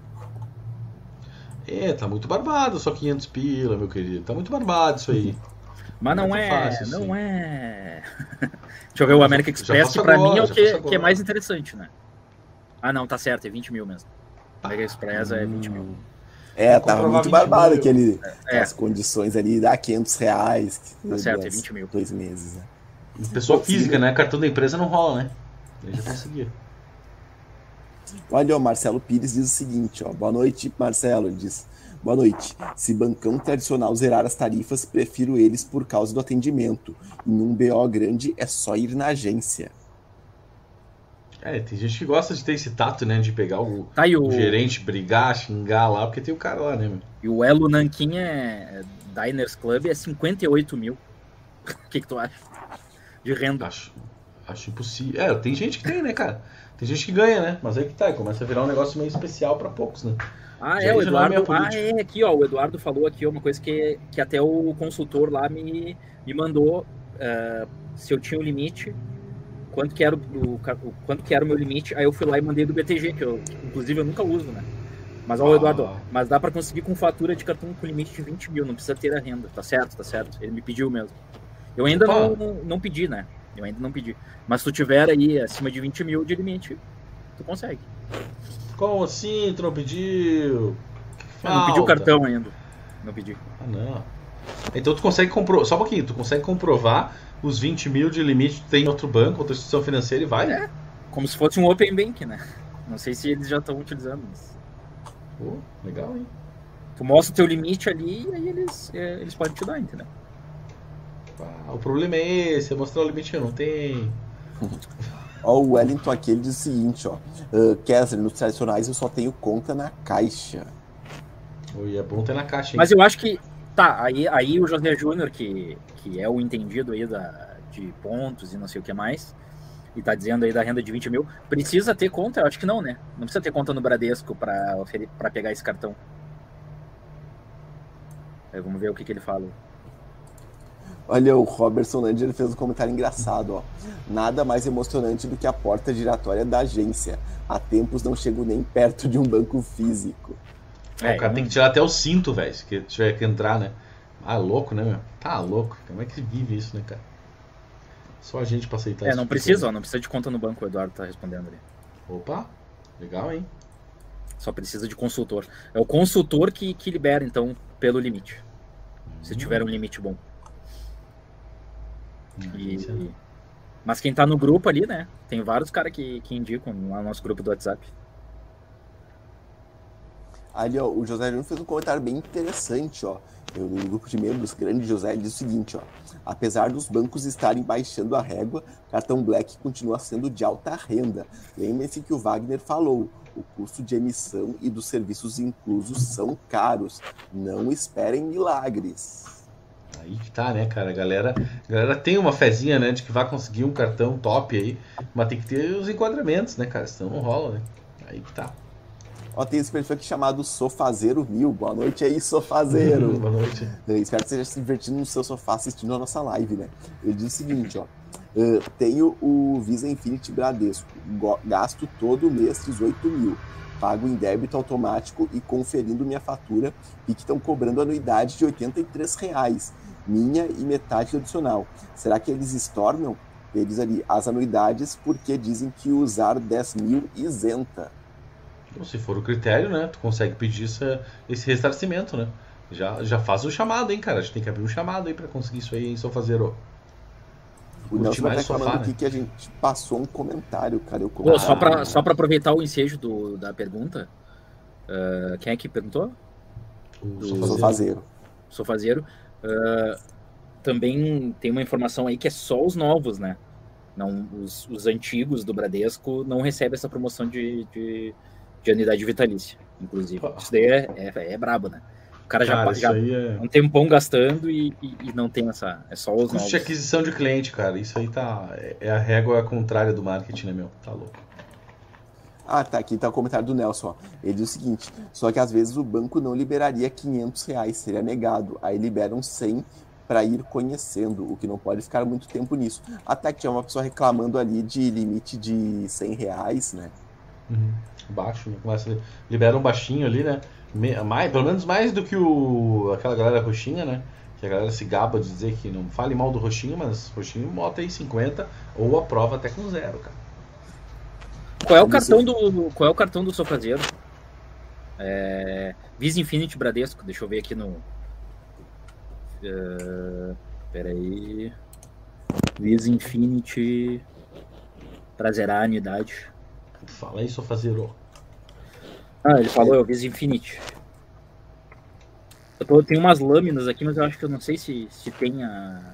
É, tá muito barbado, só 500 pila, meu querido. Tá muito barbado isso aí. Mas não, não é, fácil, não assim. é. Deixa eu ver o American Express, que pra agora, mim é o que, que, é mais interessante, né? Ah, não, tá certo, é 20 mil mesmo. O American Express hum. é 20 mil. É, tava muito barbado aquele, é. as condições ali, dá 500 reais. Tá certo, é 20 mil. Dois meses, né? Pessoa física, né? Cartão da empresa não rola, né? Ele já conseguia. Olha, o Marcelo Pires diz o seguinte, ó. Boa noite, Marcelo. Ele diz: Boa noite. Se bancão tradicional zerar as tarifas, prefiro eles por causa do atendimento. Em um BO grande é só ir na agência. É, tem gente que gosta de ter esse tato, né? De pegar o, tá, o... o gerente, brigar, xingar lá, porque tem o cara lá, né, meu? E o Elo Nankin é. Diners Club é 58 mil. *laughs* O que, que tu acha? De renda. Acho, acho impossível. É, tem gente que tem, né, cara? Tem gente que ganha, né? Mas aí que tá, começa a virar um negócio meio especial para poucos, né? Ah, é, o é Eduardo. Ah, é, aqui, ó. O Eduardo falou aqui uma coisa que, que até o consultor lá me, me mandou. Uh, se eu tinha o um limite quanto que era o, o, quanto que era o meu limite, aí eu fui lá e mandei do BTG, que eu, inclusive eu nunca uso, né? Mas, ó, ah. Eduardo, mas dá para conseguir com fatura de cartão com limite de 20 mil, não precisa ter a renda, tá certo, tá certo. Ele me pediu mesmo. Eu ainda não, não pedi, né? Eu ainda não pedi. Mas se tu tiver aí acima de 20 mil de limite, tu consegue. Como assim? Tu não pediu? Eu não pedi o cartão ainda. Não pedi. Ah, não. Então tu consegue comprovar. Só um pouquinho, tu consegue comprovar os 20 mil de limite que tem em outro banco, outra instituição financeira e vai? É. Como se fosse um Open Bank, né? Não sei se eles já estão utilizando isso. Pô, legal, hein? Tu mostra o teu limite ali e aí eles, é, eles podem te dar, entendeu? Ah, o problema é esse, é mostrar o limite que eu não tenho. *laughs* Ó, o Wellington aqui ele diz o seguinte, ó. Uh, Kessler, nos tradicionais eu só tenho conta na caixa. Oi, é bom ter na caixa, hein? Mas eu acho que. Tá, aí, aí o José Júnior, que, que é o entendido aí da, de pontos e não sei o que mais, e tá dizendo aí da renda de 20 mil, precisa ter conta? Eu acho que não, né? Não precisa ter conta no Bradesco para pegar esse cartão. Aí vamos ver o que, que ele fala. Olha, o Robertson Lander fez um comentário engraçado, ó. Nada mais emocionante do que a porta giratória da agência. Há tempos não chego nem perto de um banco físico. É, o cara tem que tirar até o cinto, velho, se tiver que entrar, né? Ah, louco, né, meu? Tá louco. Como é que vive isso, né, cara? Só a gente pra aceitar É, não tipo precisa, ó, não precisa de conta no banco, o Eduardo tá respondendo ali. Opa, legal, hein? Só precisa de consultor. É o consultor que, que libera, então, pelo limite. Se tiver um limite bom. E... Mas quem tá no grupo ali, né? Tem vários caras que, que indicam lá no nosso grupo do WhatsApp. Ali, ó, o José Júnior fez um comentário bem interessante, ó. Eu, no grupo de membros, grande José, diz o seguinte, ó. Apesar dos bancos estarem baixando a régua, cartão Black continua sendo de alta renda. Lembre-se que o Wagner falou, o custo de emissão e dos serviços inclusos são caros. Não esperem milagres. Aí que tá, né, cara? A galera, a galera tem uma fezinha, né, de que vai conseguir um cartão top aí, mas tem que ter os enquadramentos, né, cara? Senão não rola, né? Aí que tá. Ó, tem esse perfil aqui chamado Sofazeiro Mil. Boa noite aí, Sofazeiro. *laughs* Boa noite. Eu espero que você esteja se divertindo no seu sofá assistindo a nossa live, né? Ele diz o seguinte, ó. Uh, tenho o Visa Infinity Bradesco. Gasto todo mês 18 mil. Pago em débito automático e conferindo minha fatura e que estão cobrando anuidade de 83 reais minha e metade adicional. Será que eles estornam eles ali as anuidades porque dizem que usar 10 mil isenta? Se for o critério, né? Tu consegue pedir essa, esse ressarcimento, né? Já, já faz o chamado, hein, cara? A gente tem que abrir um chamado aí para conseguir isso aí, só fazer o. O Nelson tá reclamando aqui né? que a gente passou um comentário, cara. Eu Pô, só para só pra aproveitar o ensejo do, da pergunta, uh, quem é que perguntou? O Sofazeiro. Sofazeiro. Uh, também tem uma informação aí que é só os novos, né? Não, os, os antigos do Bradesco não recebem essa promoção de, de, de anuidade vitalícia, inclusive. Isso daí é, é, é brabo, né? O cara, cara já, já é... um tempão gastando e, e, e, não tem essa. É só os Custo novos. de aquisição de cliente, cara. Isso aí tá. É, é a régua contrária do marketing, né, meu? Tá louco. Ah, tá. Aqui tá o comentário do Nelson. Ó. Ele diz o seguinte: só que às vezes o banco não liberaria 500 reais, seria negado. Aí liberam 100 para ir conhecendo, o que não pode ficar muito tempo nisso. Até que tinha uma pessoa reclamando ali de limite de 100 reais, né? Uhum. Baixo, né? Começa, libera um baixinho ali, né? Mais, pelo menos mais do que o, aquela galera roxinha, né? Que a galera se gaba de dizer que não fale mal do roxinho, mas roxinho bota aí 50 ou aprova até com zero, cara. Qual é o cartão do. Qual é o cartão do sofazeiro? É, Visa Infinity Bradesco, deixa eu ver aqui no. Uh, peraí. Visa Infinity. Pra zerar a unidade. Fala aí, sofazeiro. Ah, ele falou, o Visa Infinity. Eu tô, tenho umas lâminas aqui, mas eu acho que eu não sei se, se tem a.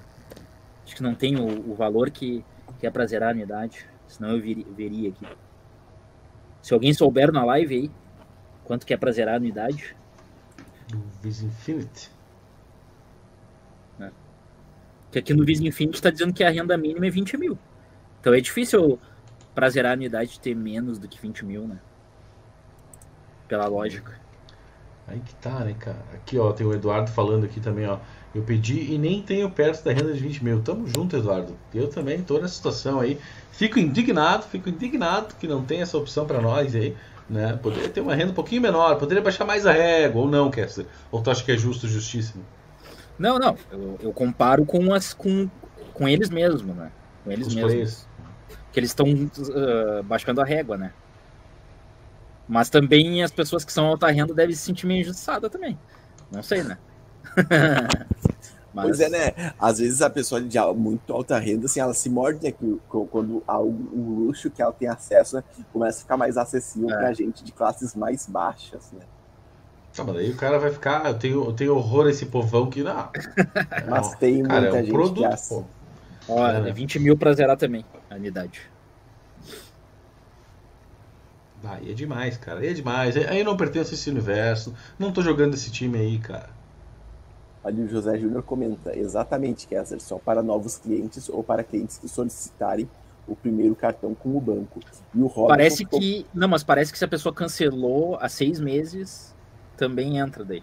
Acho que não tem o, o valor que, que é pra zerar a unidade. Senão eu vir, veria aqui. Se alguém souber na live aí, quanto que é pra zerar a anuidade? Do Visa Infinity. É. Que aqui no Visa Infinity tá dizendo que a renda mínima é 20 mil. Então é difícil pra zerar a anuidade ter menos do que 20 mil, né? Pela lógica. Aí que tá, né, cara? Aqui, ó, tem o Eduardo falando aqui também, ó. Eu pedi e nem tenho perto da renda de 20 mil. Tamo junto, Eduardo. Eu também tô nessa situação aí. Fico indignado, fico indignado que não tem essa opção para nós aí. Né? Poderia ter uma renda um pouquinho menor, poderia baixar mais a régua, ou não, Kessler? Ou tu acha que é justo, justíssimo? Não, não. Eu, eu comparo com as. com com eles mesmos, né? Com eles Os mesmos. Players. Que eles estão uh, baixando a régua, né? Mas também as pessoas que são alta renda devem se sentir meio injustiçadas também. Não sei, né? *laughs* Mas... Pois é, né? Às vezes a pessoa de muito alta renda, assim, ela se morde, né? Que, quando um luxo que ela tem acesso né, começa a ficar mais acessível é. pra gente de classes mais baixas, né? Tá, mas aí o cara vai ficar. Eu tenho, eu tenho horror a esse povão que não. mas tem cara, muita é um gente produto, que é assim. Olha, é. 20 mil pra zerar também a unidade. Aí é demais, cara. Aí é demais. Aí eu não pertenço a esse universo. Não tô jogando esse time aí, cara. Ali o José Júnior comenta exatamente, Kessler, só para novos clientes ou para clientes que solicitarem o primeiro cartão com o banco. E o Robert parece que. Não, mas parece que se a pessoa cancelou há seis meses, também entra daí.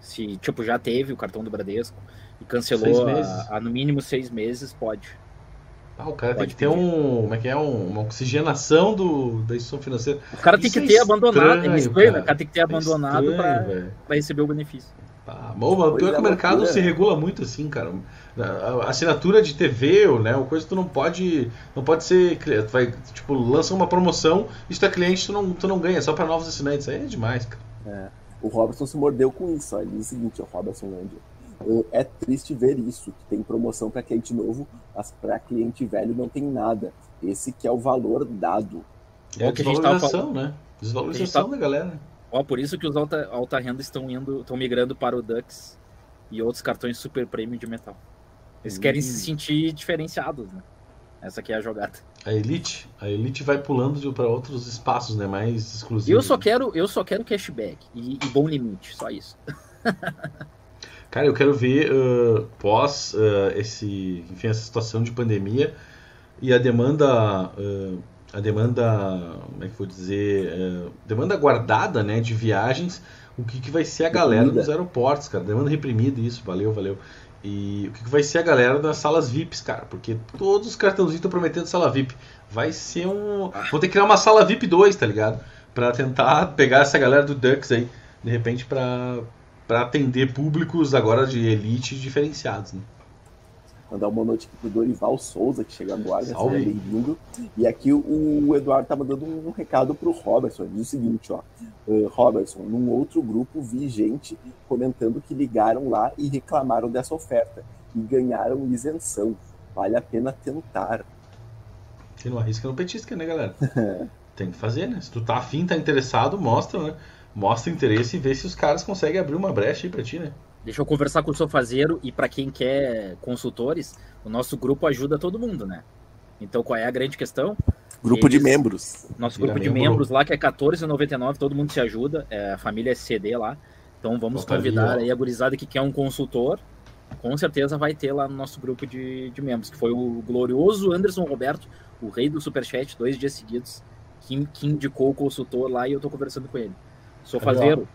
Se, tipo, já teve o cartão do Bradesco e cancelou há, há no mínimo seis meses, pode. Ah, o cara pode tem que ter um. Como é que é? Um, uma oxigenação do, da instituição financeira. O cara tem Isso que é ter abandonado. É estranho, cara. O cara tem que ter é abandonado para receber o benefício. Tá, bom, mas pior que o mercado se regula muito assim, cara. A assinatura de TV, né, o coisa tu não pode, não pode ser, tu vai, tipo, lança uma promoção, e se tu é cliente, tu não, tu não ganha, só para novos assinantes, aí é demais, cara. É. O Robertson se mordeu com isso, ó. ele diz o seguinte, o Robertson Landia, é triste ver isso, que tem promoção para cliente novo, mas para cliente velho não tem nada. Esse que é o valor dado. É, a desvalorização, né? Desvalorização da galera. Ó, por isso que os alta, alta renda estão indo, estão migrando para o Dux e outros cartões super premium de metal. Eles hum. querem se sentir diferenciados, né? Essa aqui é a jogada. A Elite, a Elite vai pulando para outros espaços, né, mais exclusivos. Eu só quero, eu só quero cashback e, e bom limite, só isso. *laughs* Cara, eu quero ver uh, pós uh, esse, enfim, essa situação de pandemia e a demanda uh, a demanda, como é que vou dizer, é, demanda guardada, né, de viagens, o que, que vai ser a galera reprimida. nos aeroportos, cara, demanda reprimida, isso, valeu, valeu. E o que, que vai ser a galera das salas VIPs, cara, porque todos os cartãozinhos estão prometendo sala VIP. Vai ser um. Vou ter que criar uma sala VIP 2, tá ligado? Pra tentar pegar essa galera do Dux aí, de repente, pra, pra atender públicos agora de elite diferenciados, né? Mandar uma noite aqui pro Dorival Souza, que chega agora, seja bem-vindo. E aqui o Eduardo tá mandando um recado pro Robertson. Ele diz o seguinte, ó. Uh, Robertson, num outro grupo vi gente comentando que ligaram lá e reclamaram dessa oferta. E ganharam isenção. Vale a pena tentar. Que não arrisca no petisca, né, galera? *laughs* Tem que fazer, né? Se tu tá afim, tá interessado, mostra, né? Mostra interesse e vê se os caras conseguem abrir uma brecha aí pra ti, né? Deixa eu conversar com o sofazeiro e para quem quer consultores, o nosso grupo ajuda todo mundo, né? Então qual é a grande questão? Grupo Eles, de membros. Nosso grupo de membros lá que é 14,99, todo mundo se ajuda, é a família SCD lá. Então vamos convidar aí a gurizada que quer um consultor, com certeza vai ter lá no nosso grupo de, de membros, que foi o glorioso Anderson Roberto, o rei do Superchat, dois dias seguidos, que, que indicou o consultor lá e eu tô conversando com ele. Sofazeiro,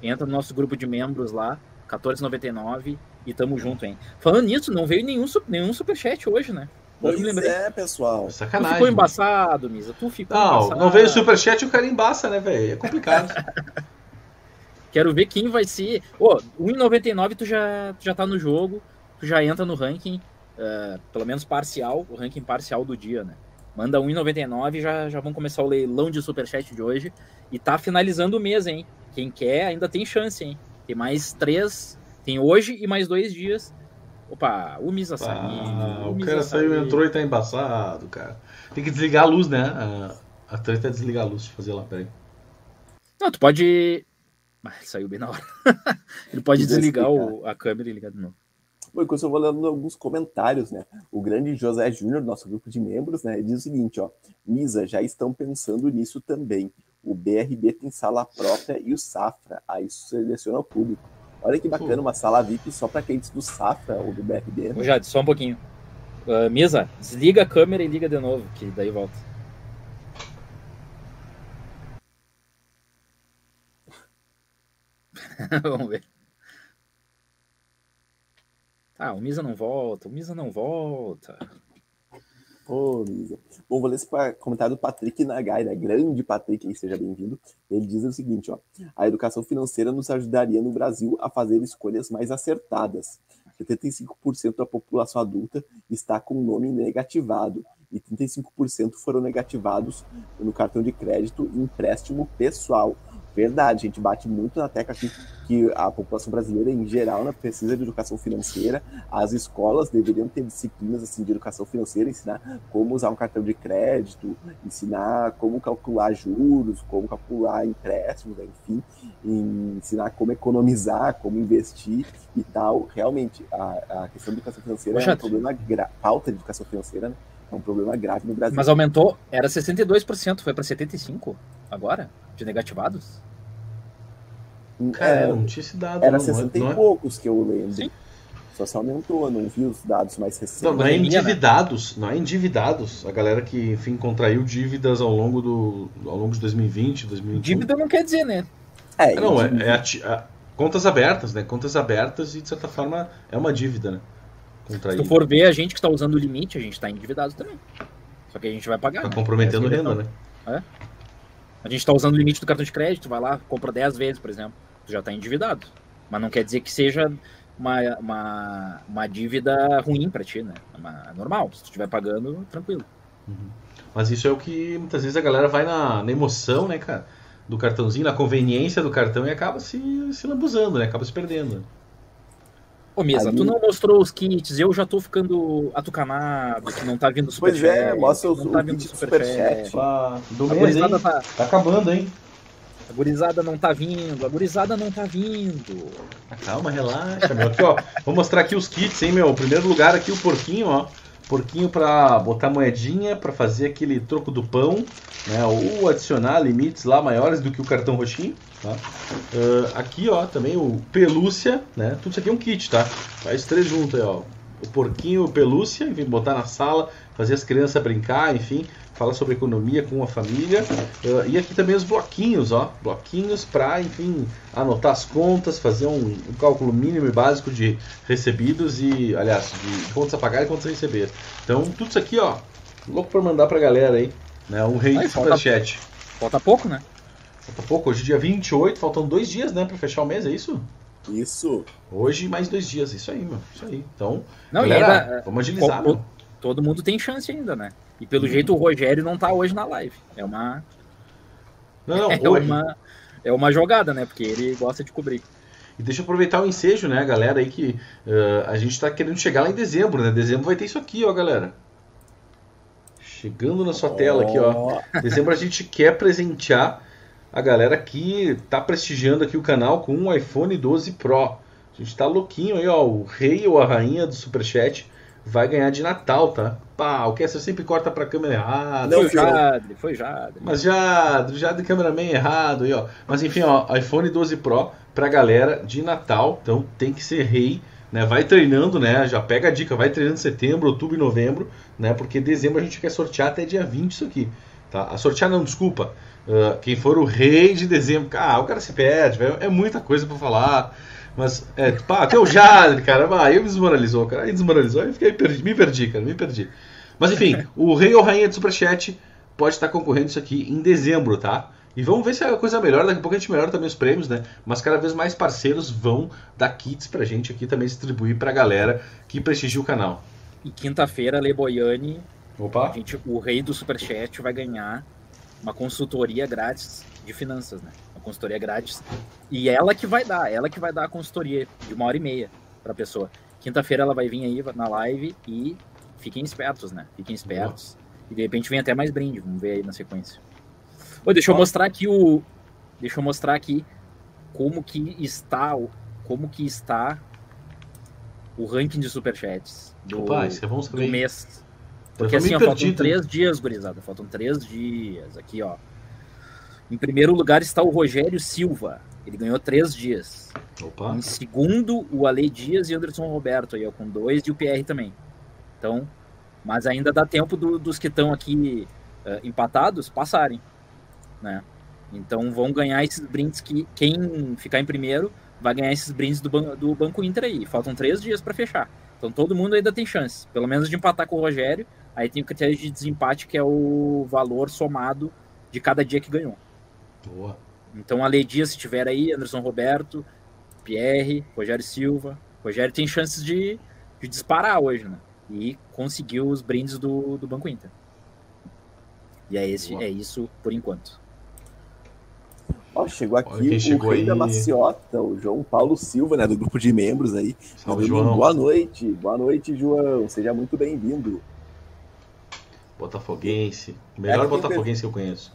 entra no nosso grupo de membros lá, 14,99 e tamo junto, hein? Falando nisso, não veio nenhum, nenhum superchat hoje, né? Pois é, pessoal. Sacanagem. Tu ficou embaçado, Misa. Tu ficou não, embaçado. Não veio superchat e o cara embaça, né, velho? É complicado. *laughs* Quero ver quem vai ser. Ô, oh, 1,99 tu já, tu já tá no jogo, tu já entra no ranking, uh, pelo menos parcial, o ranking parcial do dia, né? Manda 1,99 e já, já vamos começar o leilão de superchat de hoje. E tá finalizando o mês, hein? Quem quer ainda tem chance, hein? Tem mais três. Tem hoje e mais dois dias. Opa, o Misa saiu. Ah, o, o cara saiu, saiu, entrou e tá embaçado, cara. Tem que desligar a luz, né? A, a treta é desligar a luz. Deixa eu fazer lá, peraí. Não, tu pode. Ah, saiu bem na hora. *laughs* Ele pode desligar o, a câmera e ligar de novo. Bom, enquanto eu vou lendo alguns comentários, né? O grande José Júnior, nosso grupo de membros, né? Diz o seguinte, ó. Misa, já estão pensando nisso também o BRB tem sala própria e o Safra. Aí seleciona o público. Olha que bacana, uma sala VIP só para clientes do Safra ou do BRB. Né? Já, só um pouquinho. Uh, Misa, desliga a câmera e liga de novo, que daí volta. *laughs* Vamos ver. Ah, o Misa não volta, o Misa não volta. Ô, Lisa. Bom, vou ler esse comentário do Patrick Nagai, né? Grande Patrick, seja bem-vindo. Ele diz o seguinte, ó. A educação financeira nos ajudaria no Brasil a fazer escolhas mais acertadas. 75% da população adulta está com o nome negativado e 35% foram negativados no cartão de crédito e empréstimo pessoal. Verdade, a gente bate muito na tecla aqui que a população brasileira, em geral, né, precisa de educação financeira. As escolas deveriam ter disciplinas assim, de educação financeira, ensinar como usar um cartão de crédito, ensinar como calcular juros, como calcular empréstimos, né, enfim, ensinar como economizar, como investir e tal. Realmente, a, a questão da educação financeira Poxa, é um problema, falta de educação financeira, né? É um problema grave no Brasil. Mas aumentou, era 62%, foi para 75% agora, de negativados? Cara, é, não tinha esse dado. Era não, 60 não é, e poucos que eu lembro. Sim. Só se aumentou, não vi os dados mais recentes. Não, não é endividados, não é endividados. A galera que, enfim, contraiu dívidas ao longo, do, ao longo de 2020, 2021. Dívida não quer dizer, né? É, não, é, é a, a, contas abertas, né? Contas abertas e, de certa forma, é uma dívida, né? Contraída. Se tu for ver, a gente que está usando o limite, a gente está endividado também. Só que a gente vai pagar. Tá né? comprometendo renda, né? É. A gente está usando o limite do cartão de crédito, vai lá, compra 10 vezes, por exemplo tu já está endividado. Mas não quer dizer que seja uma, uma, uma dívida ruim para ti, né? É, uma, é normal. Se tu estiver pagando, tranquilo. Uhum. Mas isso é o que muitas vezes a galera vai na, na, emoção, né, cara? Do cartãozinho, na conveniência do cartão e acaba se, se lambuzando, né? Acaba se perdendo. Ô, Mesa, Aí... tu não mostrou os kits, eu já tô ficando atucanado, que não tá vindo super Pois é, mostra os, não tá vindo super, chat. Do mês, hein? Tá... tá acabando, hein? A gurizada não tá vindo, a gurizada não tá vindo. Ah, calma, relaxa, meu. Aqui, ó. Vou mostrar aqui os kits, hein, meu. Primeiro lugar aqui o porquinho, ó. Porquinho para botar moedinha, para fazer aquele troco do pão, né? Ou adicionar limites lá maiores do que o cartão roxinho, tá? Uh, aqui, ó, também o pelúcia, né? Tudo isso aqui é um kit, tá? Faz três juntos aí, ó. O porquinho, o pelúcia, enfim, botar na sala, fazer as crianças brincar, enfim fala sobre economia com a família. Uh, e aqui também os bloquinhos, ó. Bloquinhos para, enfim, anotar as contas, fazer um, um, cálculo mínimo e básico de recebidos e, aliás, de contas a pagar e contas a receber. Então, tudo isso aqui, ó. Louco para mandar pra galera aí. Né? Um rei de superchat. Falta pouco, né? Falta pouco. Hoje, dia 28, faltam dois dias, né, pra fechar o mês, é isso? Isso. Hoje mais dois dias, isso aí, meu. Isso aí. Então, Não, galera, ainda, vamos agilizar. Todo mundo tem chance ainda, né? E pelo jeito o Rogério não tá hoje na live. É uma. Não, não, *laughs* é uma É uma jogada, né? Porque ele gosta de cobrir. E deixa eu aproveitar o ensejo, né, galera, aí que uh, a gente tá querendo chegar lá em dezembro, né? Dezembro vai ter isso aqui, ó, galera. Chegando na sua oh. tela aqui, ó. *laughs* Dezembro a gente quer presentear a galera que tá prestigiando aqui o canal com um iPhone 12 Pro. A gente tá louquinho aí, ó. O rei ou a rainha do Superchat vai ganhar de Natal, tá? Pá, o Kessler sempre corta pra câmera errada. Não, foi Jadre, foi Jadre. Mas Jadre, Jadre cameraman errado aí, ó. Mas enfim, ó, iPhone 12 Pro pra galera de Natal, então tem que ser rei, né? Vai treinando, né? Já pega a dica, vai treinando setembro, outubro e novembro, né? Porque dezembro a gente quer sortear até dia 20 isso aqui, tá? A sortear não, desculpa. Uh, quem for o rei de dezembro, ah, o cara se perde, é muita coisa para falar. Mas, é, pá, até o Jadre, cara, ah, aí me desmoralizou, cara. Aí desmoralizou, aí fiquei, perdi, me perdi, cara, me perdi. Mas enfim, o rei ou rainha do Superchat pode estar concorrendo isso aqui em dezembro, tá? E vamos ver se a coisa melhora, daqui a pouco a gente melhora também os prêmios, né? Mas cada vez mais parceiros vão dar kits pra gente aqui também distribuir pra galera que prestigia o canal. E quinta-feira, Le Boiani, Opa. Gente, o rei do Superchat vai ganhar uma consultoria grátis de finanças, né? Consultoria grátis. E ela que vai dar, ela que vai dar a consultoria de uma hora e meia para a pessoa. Quinta-feira ela vai vir aí na live e fiquem espertos, né? Fiquem espertos. E de repente vem até mais brinde, vamos ver aí na sequência. Oi, deixa eu mostrar aqui o deixa eu mostrar aqui como que está o como que está o ranking de superchats do, Opa, isso é bom do mês. Porque assim, ó, faltam três dias, gurizada. Faltam três dias. Aqui, ó. Em primeiro lugar está o Rogério Silva. Ele ganhou três dias. Opa. Em segundo, o Ale Dias e Anderson Roberto, aí, ó, com dois, e o PR também. Então, mas ainda dá tempo do, dos que estão aqui uh, empatados passarem. Né? Então vão ganhar esses brindes que quem ficar em primeiro vai ganhar esses brindes do, ban do Banco Inter aí. Faltam três dias para fechar. Então todo mundo ainda tem chance, pelo menos de empatar com o Rogério. Aí tem o critério de desempate, que é o valor somado de cada dia que ganhou. Boa. Então, a Ledia, se tiver aí, Anderson Roberto, Pierre, Rogério Silva, Rogério tem chances de, de disparar hoje, né? E conseguiu os brindes do, do Banco Inter. E é, esse, é isso por enquanto. Ó, chegou aqui chegou o rei aí... da maciota, o João Paulo Silva, né, do grupo de membros aí. Salve, João. Boa noite, boa noite, João. Seja muito bem-vindo. Botafoguense. Melhor é botafoguense que eu conheço.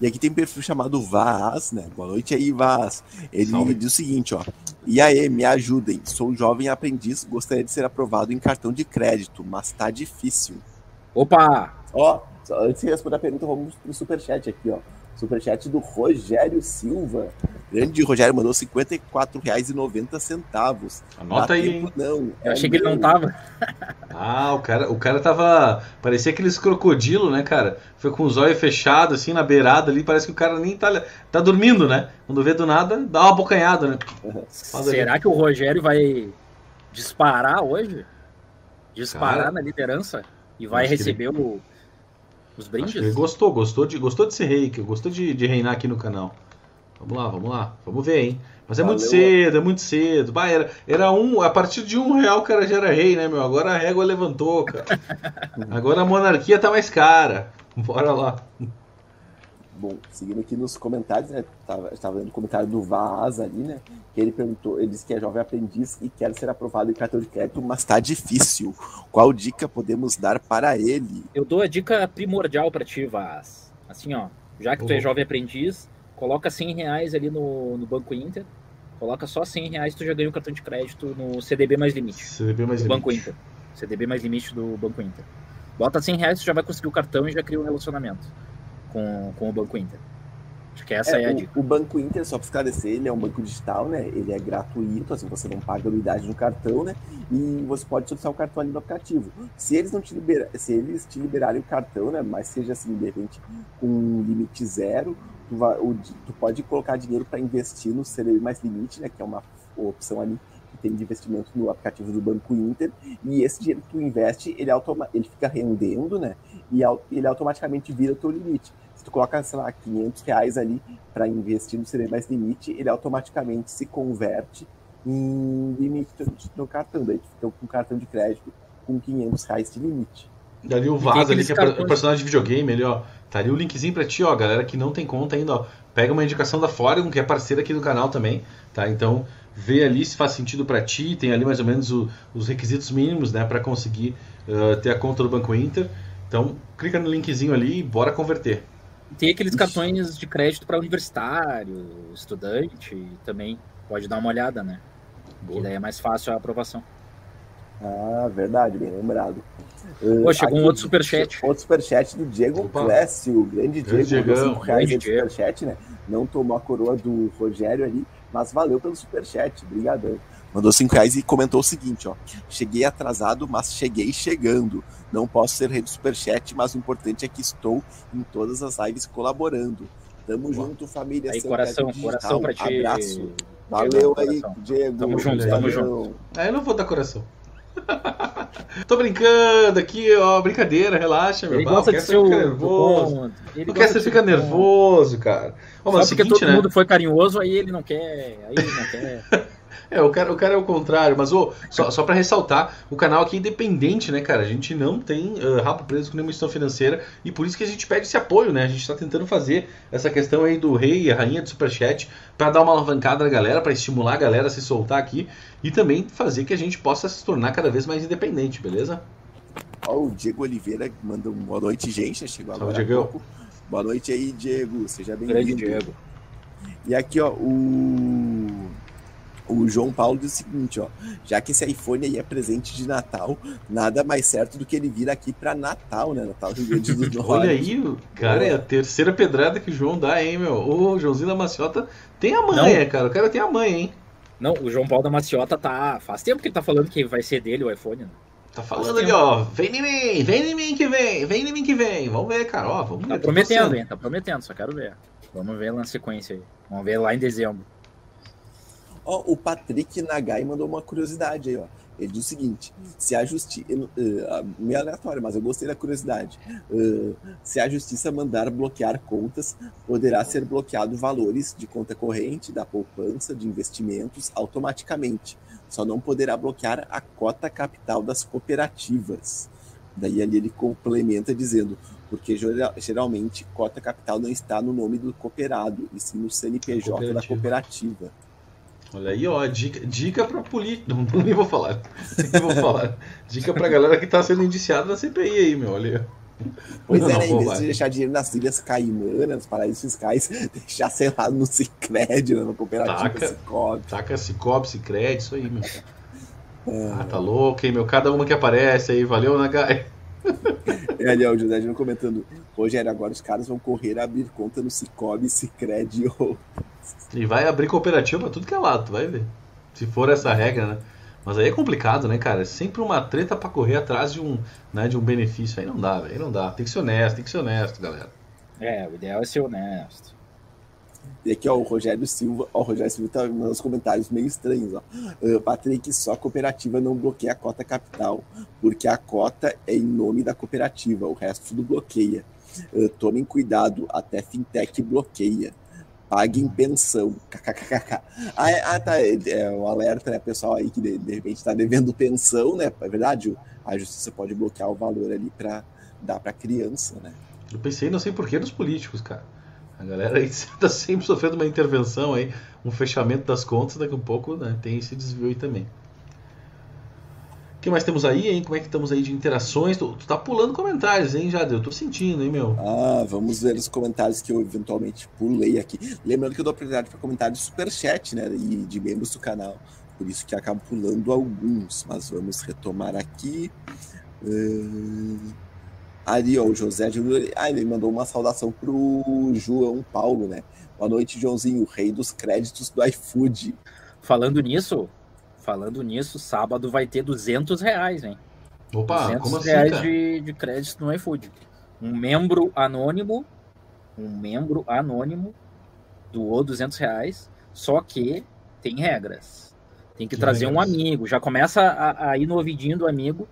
E aqui tem um perfil chamado Vaz, né? Boa noite aí, Vaz. Ele Salve. diz o seguinte, ó. E aí, me ajudem. Sou um jovem aprendiz, gostaria de ser aprovado em cartão de crédito, mas tá difícil. Opa! Ó, antes de responder a pergunta, vamos pro superchat aqui, ó. Superchat do Rogério Silva. Grande Rogério mandou R$ 54,90. Anota aí, hein? Não. Eu é achei que ele não tava. ah, o cara, o cara tava. Parecia aqueles crocodilo, né, cara? Foi com os olhos fechados, assim, na beirada ali. Parece que o cara nem tá, tá dormindo, né? Quando vê do nada, dá uma bocanhada, né? *laughs* Será ali. que o Rogério vai disparar hoje? Disparar cara, na liderança? E vai receber ele... o os brindes? ele gostou, gostou de, gostou de ser rei, gostou de, de reinar aqui no canal. Vamos lá, vamos lá. Vamos ver, hein? Mas é Valeu. muito cedo, é muito cedo. Bah, era, era um, a partir de um real o cara já era rei, né, meu? Agora a régua levantou, cara. *laughs* Agora a monarquia tá mais cara. Bora lá. Bom, seguindo aqui nos comentários, né? Tava, estava vendo o comentário do Vaz ali, né? Que ele perguntou, ele disse que é jovem aprendiz e quer ser aprovado em cartão de crédito, mas tá difícil. Qual dica podemos dar para ele? Eu dou a dica primordial para ti, Vaz. Assim, ó, já que tu é jovem aprendiz, coloca 100 reais ali no, no Banco Inter, coloca só 100 reais tu já ganha o cartão de crédito no CDB mais limite. CDB mais limite. Banco Inter. CDB mais limite do Banco Inter. Bota 100 reais, tu já vai conseguir o cartão e já cria um relacionamento com, com o Banco Inter. Acho que essa é, é a o, dica. O Banco Inter, só para esclarecer, ele é um banco digital, né? Ele é gratuito, assim, você não paga anuidade no cartão, né? E você pode solicitar o cartão ali no aplicativo. Se eles não te liberar, se eles te liberarem o cartão, né? Mas seja assim, de repente, com um limite zero, tu, vai, o, tu pode colocar dinheiro para investir no CDB mais limite, né? Que é uma opção ali que tem de investimento no aplicativo do Banco Inter. E esse dinheiro que tu investe, ele, automa ele fica rendendo, né? E ele automaticamente vira o teu limite tu coloca, sei lá, 500 reais ali para investir no CD mais limite, ele automaticamente se converte em limite no cartão. Daí tu fica com cartão de crédito com 500 reais de limite. Dali o Vaza ali, que é o personagem de videogame ali, ó. Tá ali o linkzinho pra ti, ó, galera que não tem conta ainda, ó. Pega uma indicação da Foreign, que é parceira aqui do canal também, tá? Então, vê ali se faz sentido para ti, tem ali mais ou menos o, os requisitos mínimos, né, para conseguir uh, ter a conta do Banco Inter. Então, clica no linkzinho ali e bora converter. Tem aqueles cartões de crédito para universitário, estudante, também pode dar uma olhada, né? Boa. Que daí é mais fácil a aprovação. Ah, verdade, bem lembrado. Pô, chegou Aqui, um outro superchat. Outro superchat do Diego Clécio, grande Diego, Diego, cinco reais de superchat, né? Não tomou a coroa do Rogério ali, mas valeu pelo superchat, brigadão. Mandou 5 reais e comentou o seguinte, ó. Cheguei atrasado, mas cheguei chegando. Não posso ser rei do superchat, mas o importante é que estou em todas as lives colaborando. Tamo Boa. junto, família. Aí, coração, coração pra ti. Abraço. Valeu aí, Diego. Tamo junto, tamo junto. É, eu não vou dar coração. *laughs* Tô brincando aqui, ó, brincadeira, relaxa, meu. Ele gosta de ser nervoso. Ele não quer você ficar nervoso, cara. Ó, mas Só porque seguinte, todo né? mundo foi carinhoso, aí ele não quer, aí ele não quer. *laughs* É, o cara, o cara é o contrário, mas oh, só, só para ressaltar, o canal aqui é independente, né, cara? A gente não tem uh, rabo preso com nenhuma instituição financeira e por isso que a gente pede esse apoio, né? A gente está tentando fazer essa questão aí do rei e a rainha do superchat para dar uma alavancada na galera, para estimular a galera a se soltar aqui e também fazer que a gente possa se tornar cada vez mais independente, beleza? Ó, o Diego Oliveira manda um boa noite, gente. Chegou agora Salve, Diego. Boa noite aí, Diego. Seja bem-vindo. Diego. E aqui, ó, o o João Paulo diz o seguinte, ó, já que esse iPhone aí é presente de Natal, nada mais certo do que ele vir aqui para Natal, né? Natal Rio Grande do *laughs* Norte. Olha aí, cara, é a terceira pedrada que o João dá, hein, meu? O Joãozinho da Maciota tem a manha, Não. cara. O cara tem a manha, hein? Não, o João Paulo da Maciota tá. Faz tempo que ele tá falando que vai ser dele o iPhone, né? Tá falando ali, ó. Vem em mim, vem em mim que vem, vem em mim que vem. Vamos ver, cara, ó. Vamos tá ver. prometendo, hein? Tá prometendo, só quero ver. Vamos ver na sequência aí. Vamos ver lá em dezembro. Ó, o Patrick Nagai mandou uma curiosidade aí, ó. Ele diz o seguinte: se a justiça. Uh, meio aleatório, mas eu gostei da curiosidade. Uh, se a justiça mandar bloquear contas, poderá ser bloqueado valores de conta corrente, da poupança, de investimentos automaticamente. Só não poderá bloquear a cota capital das cooperativas. Daí ali ele complementa dizendo: porque geralmente cota capital não está no nome do cooperado, e sim no CNPJ da cooperativa. Olha aí, ó, dica, dica para político. Não, nem vou falar. Nem vou falar. Dica pra galera que tá sendo indiciada na CPI aí, meu. Olha. Pois não, é, né? Em vez de deixar dinheiro nas ilhas caimanas, nos paraísos fiscais, *laughs* deixar, sei lá, no Cicred, na cooperativa taca, Cicobi. Taca Cicobi, Cicred, isso aí, meu. É. Ah, tá louco, hein, meu? Cada uma que aparece aí, valeu, Nagai. É, *laughs* ali, ó, o José Júnior comentando. Rogério, agora os caras vão correr a abrir conta no Cicobi, Cicred ou e vai abrir cooperativa pra tudo que é lado, tu vai ver. Se for essa regra, né? Mas aí é complicado, né, cara? É sempre uma treta para correr atrás de um, né, de um benefício. Aí não dá, velho. Aí não dá. Tem que ser honesto, tem que ser honesto, galera. É, o ideal é ser honesto. E aqui, ó, o Rogério Silva, ó, o Rogério Silva tá nos comentários meio estranhos, ó. Uh, Patrick, só a cooperativa não bloqueia a cota capital, porque a cota é em nome da cooperativa, o resto tudo bloqueia. Uh, tomem cuidado, até fintech bloqueia paguem pensão. KKKK. Ah, é, ah, tá. É, é um alerta, né, pessoal aí que de, de repente está devendo pensão, né? É verdade, a justiça pode bloquear o valor ali para dar para criança, né? Eu pensei, não sei porquê, nos políticos, cara. A galera aí está *laughs* sempre sofrendo uma intervenção aí, um fechamento das contas, daqui a um pouco né, tem esse desvio aí também que mais temos aí, hein? Como é que estamos aí de interações? Tu, tu tá pulando comentários, hein, Jade? Eu tô sentindo, hein, meu? Ah, vamos ver os comentários que eu eventualmente pulei aqui. Lembrando que eu dou prioridade para comentários super chat, né? E de membros do canal. Por isso que acabo pulando alguns. Mas vamos retomar aqui. Uh... Ali, ó, o José Júnior. Ah, ele mandou uma saudação pro João Paulo, né? Boa noite, Joãozinho, rei dos créditos do iFood. Falando nisso, falando nisso, sábado vai ter 200 reais, hein? Opa, 200 como assim, reais de, de crédito no iFood. Um membro anônimo, um membro anônimo doou 200 reais, só que tem regras. Tem que, que trazer regras? um amigo. Já começa a, a ir no ouvidinho do amigo.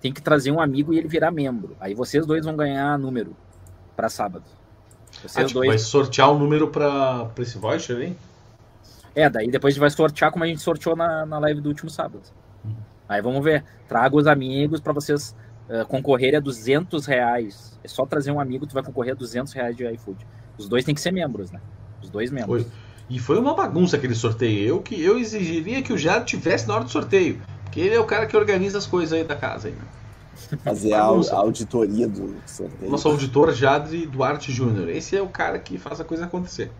Tem que trazer um amigo e ele virar membro. Aí vocês dois vão ganhar número para sábado. Vocês ah, tipo, dois... Vai sortear o um número para esse voucher, hein? É, daí depois a gente vai sortear como a gente sorteou na, na live do último sábado. Uhum. Aí vamos ver. Traga os amigos para vocês uh, concorrerem a 200 reais. É só trazer um amigo, tu vai concorrer a 200 reais de iFood. Os dois têm que ser membros, né? Os dois membros. Foi. E foi uma bagunça aquele sorteio. Eu que eu exigiria que o Jado tivesse na hora do sorteio. Porque ele é o cara que organiza as coisas aí da casa. Aí, né? Fazer a, a, auditoria do sorteio. Nosso auditor Jadre Duarte Júnior. Esse é o cara que faz a coisa acontecer.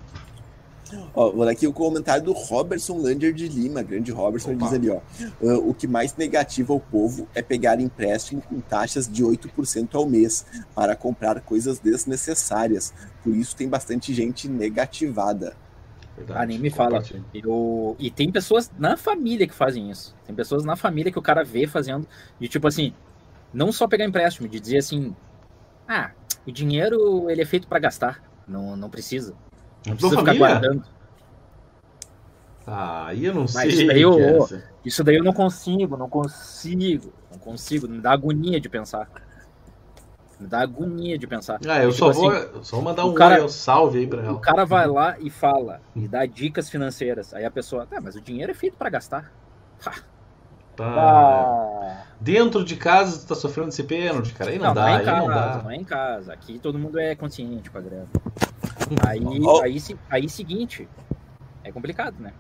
Ó, vou dar aqui o comentário do Robertson Lander de Lima, grande Robertson, Opa. diz ali, ó. Uh, o que mais negativa ao povo é pegar empréstimo com taxas de 8% ao mês para comprar coisas desnecessárias. Por isso tem bastante gente negativada. Verdade, ah, nem me fala. Eu... E tem pessoas na família que fazem isso. Tem pessoas na família que o cara vê fazendo, de tipo assim, não só pegar empréstimo, de dizer assim, ah, o dinheiro ele é feito para gastar, não, não precisa. Não precisa ficar guardando. Ah, aí eu não Mas sei. Isso daí eu, é isso daí eu não consigo, não consigo, não consigo, me dá agonia de pensar. Me dá agonia de pensar. Ah, eu tipo só, vou, assim, só vou mandar um cara, salve aí pra ela. O cara vai lá e fala, *laughs* e dá dicas financeiras. Aí a pessoa, ah, mas o dinheiro é feito para gastar. Ah, Dentro de casa tu tá sofrendo esse pênalti, cara. Aí não, não dá, não é em casa, não dá. Não é em casa. Aqui todo mundo é consciente com a grana. *laughs* Aí, aí, aí, seguinte, é complicado, né?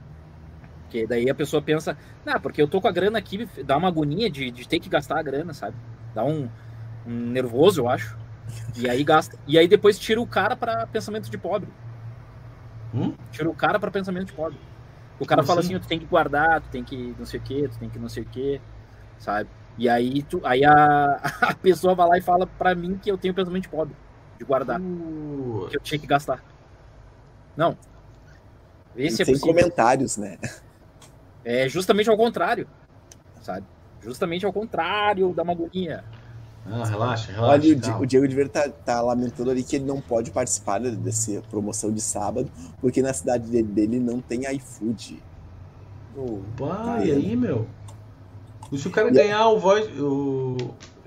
Porque daí a pessoa pensa, ah, porque eu tô com a grana aqui, dá uma agonia de, de ter que gastar a grana, sabe? Dá um nervoso, eu acho. E aí gasta. E aí depois tira o cara para pensamento de pobre. Hum? Tira o cara para pensamento de pobre. O cara Como fala assim? assim, tu tem que guardar, tu tem que não sei o que, tu tem que não sei o que, sabe? E aí, tu, aí a, *laughs* a pessoa vai lá e fala para mim que eu tenho pensamento de pobre de guardar. Uh. Que eu tinha que gastar. Não. Esse é sem comentários, né? É justamente ao contrário. Sabe? Justamente ao contrário da magonia. Não, relaxa, relaxa. Olha, o, o Diego de Verde tá, tá, lamentando ali que ele não pode participar dessa promoção de sábado, porque na cidade dele, dele não tem iFood. Opa, tá e aí, meu? E se o cara ganhar o voice. O...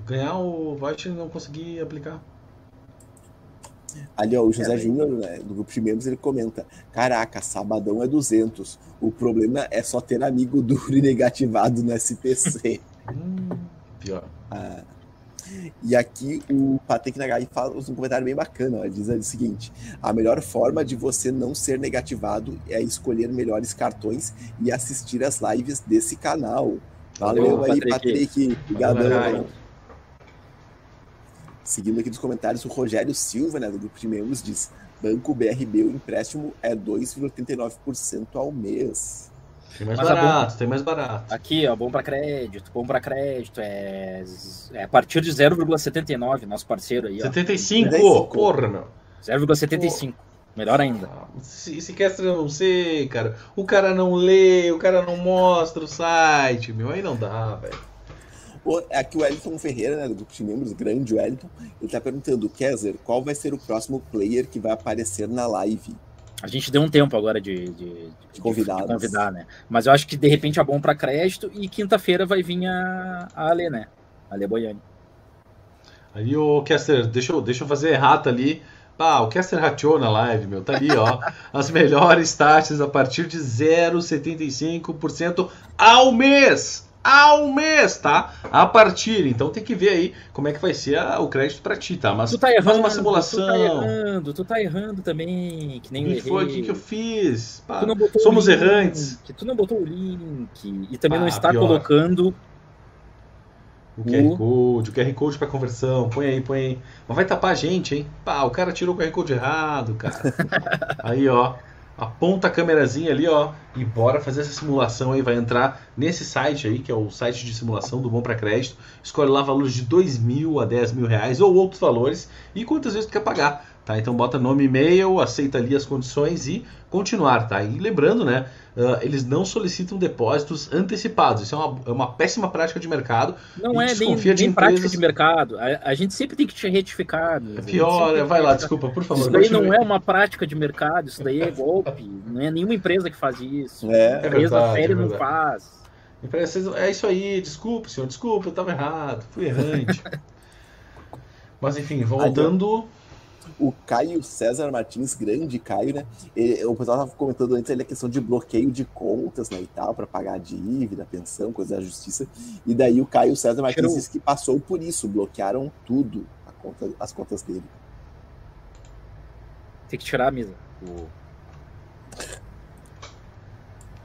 Ganhar o voice e não conseguir aplicar. Ali, ó, o José é, Júnior, né, do grupo de membros, ele comenta: Caraca, sabadão é 200. O problema é só ter amigo duro e negativado no SPC. *laughs* hum, pior. Ah, e aqui o Patrick Nagai fala um comentário bem bacana. Ele diz o seguinte: a melhor forma de você não ser negativado é escolher melhores cartões e assistir as lives desse canal. Valeu, Valeu aí, Patrick. Obrigadão. Seguindo aqui nos comentários, o Rogério Silva, né, do grupo de membros, diz: Banco BRB, o empréstimo é 2,89% ao mês. Tem mais Mas barato, tem mais barato. Aqui, ó, bom para crédito, bom para crédito, é, é a partir de 0,79, nosso parceiro aí, ó. 75, 75. porra, meu. 0,75. Melhor ainda. Se, se quer não sei, cara. O cara não lê, o cara não mostra o site, meu. Aí não dá, velho. Aqui o Wellington Ferreira, né, do grupo de membros, grande Wellington, ele tá perguntando, Kézer, qual vai ser o próximo player que vai aparecer na live? A gente deu um tempo agora de, de, de, convidados. de convidar, né? Mas eu acho que de repente é bom para crédito e quinta-feira vai vir a, a Ale, né? A Ale Boiani. Aí, o Kester, deixa eu, deixa eu fazer errata ali. Ah, o Kester rateou na live, meu. Tá ali, ó. *laughs* As melhores taxas a partir de 0,75% ao mês ao mês, tá? A partir. Então tem que ver aí como é que vai ser a, o crédito para ti, tá? Mas tu tá errando, faz uma simulação. Tu tá errando, tu tá errando também, que nem que foi? O que, eu fiz? Pá, somos link, errantes. Que tu não botou o link e também ah, não está pior. colocando o QR Code, o QR Code para conversão, põe aí, põe aí. Mas vai tapar a gente, hein? Pá, o cara tirou o QR Code errado, cara. *laughs* aí, ó aponta a câmerazinha ali, ó, e bora fazer essa simulação aí. Vai entrar nesse site aí, que é o site de simulação do Bom para Crédito. Escolhe lá valores de 2 mil a 10 mil reais ou outros valores e quantas vezes tu quer pagar. Tá? Então bota nome e e-mail, aceita ali as condições e continuar, tá? E lembrando, né? Uh, eles não solicitam depósitos antecipados. Isso é uma, é uma péssima prática de mercado. Não é nem, de nem prática de mercado. A, a, gente sempre tem que te retificar. É pior, é, vai lá, desculpa, por favor. Isso daí não é uma prática de mercado, isso daí é golpe. não é nenhuma empresa que faz isso. É, a empresa é séria não faz. É isso aí, desculpa, senhor, desculpa, eu estava errado, fui errante. *laughs* Mas enfim, voltando o Caio César Martins, grande Caio, né? Ele, o pessoal estava comentando antes ali a questão de bloqueio de contas, né, e tal, para pagar a dívida, pensão, coisa da justiça. E daí o Caio César Martins disse que passou por isso, bloquearam tudo, conta, as contas dele. Tem que tirar a mesa. O...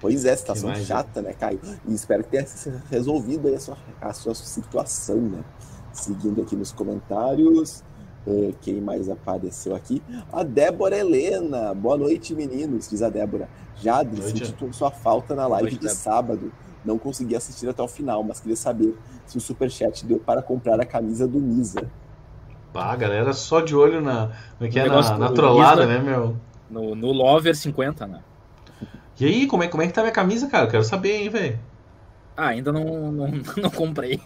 Pois é, situação chata, né, Caio? E espero que tenha resolvido aí a sua, a sua situação, né? Seguindo aqui nos comentários. Uh, quem mais apareceu aqui? A Débora Helena. Boa noite, meninos, diz a Débora. Jadri, senti sua falta na live noite, de Débora. sábado. Não consegui assistir até o final, mas queria saber se o superchat deu para comprar a camisa do Nisa. Pá, galera só de olho na, é que é, na, na trollada, né, meu? No, no Lover 50, né? E aí, como é, como é que tá minha camisa, cara? quero saber, hein, velho. Ah, ainda não, não, *laughs* não comprei.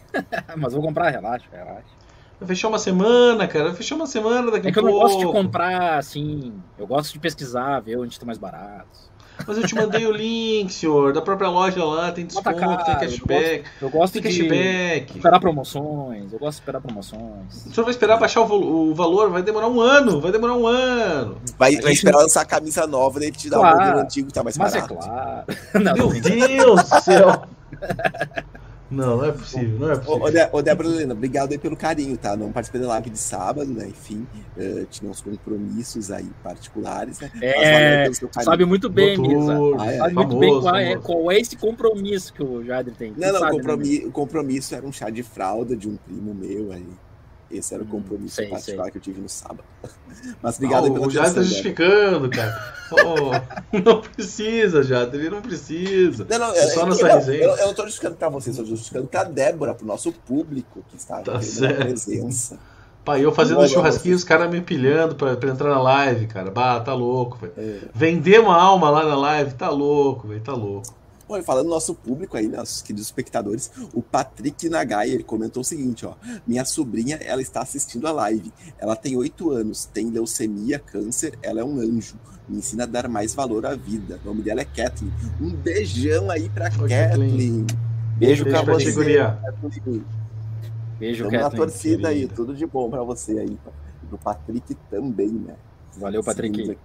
mas vou comprar, relaxa, relaxa. Vai fechar uma semana, cara. Vai fechar uma semana daqui a pouco. É que eu não gosto de comprar, assim. Eu gosto de pesquisar, ver onde tá mais barato. Mas eu te mandei o link, senhor, da própria loja lá, tem desconto, cara, tem cashback. Eu gosto, eu gosto tem de cashback. esperar promoções, eu gosto de esperar promoções. O senhor vai esperar baixar o, o valor, vai demorar um ano, vai demorar um ano. Vai, vai esperar lançar a camisa nova, daí te dar claro, o modelo antigo que tá mais mas barato. Mas é claro. *laughs* Meu Deus do céu. *laughs* Não, não é possível, não é possível. Ô, De ô Débora Helena, obrigado aí pelo carinho, tá? Não participei da live de sábado, né? Enfim, uh, tinha uns compromissos aí particulares, né? É, sabe muito bem, Misa. Ah, é. Sabe famoso, muito bem qual é, qual é esse compromisso que o Jader tem. Não, não, compromisso, o compromisso era um chá de fralda de um primo meu aí. Esse era o hum, compromisso sei, particular sei. que eu tive no sábado. *laughs* Mas obrigado oh, pela O Jader tá justificando, cara. oh, *laughs* não precisa, Jader, ele não precisa. Não, não, é só nossa eu, resenha. Eu, eu não tô justificando pra vocês, eu tô justificando pra Débora, pro nosso público que está tá na presença. Pai, eu fazendo um churrasquinho, os caras me empilhando pra, pra, entrar na live, cara. Bah, tá louco, velho. É. Vender uma alma lá na live, tá louco, velho, tá louco. Bom, falando do nosso público aí, nossos queridos espectadores, o Patrick Nagai, ele comentou o seguinte, ó. Minha sobrinha, ela está assistindo a live. Ela tem oito anos, tem leucemia, câncer, ela é um anjo. Me ensina a dar mais valor à vida. O nome dela é Kathleen. Um beijão aí pra Oi, Kathleen. Kathleen. Beijo, Beijo pra você. Guria. Beijo, Tamo na torcida aí, tudo de bom pra você aí. Do Patrick também, né? Valeu, Patrick.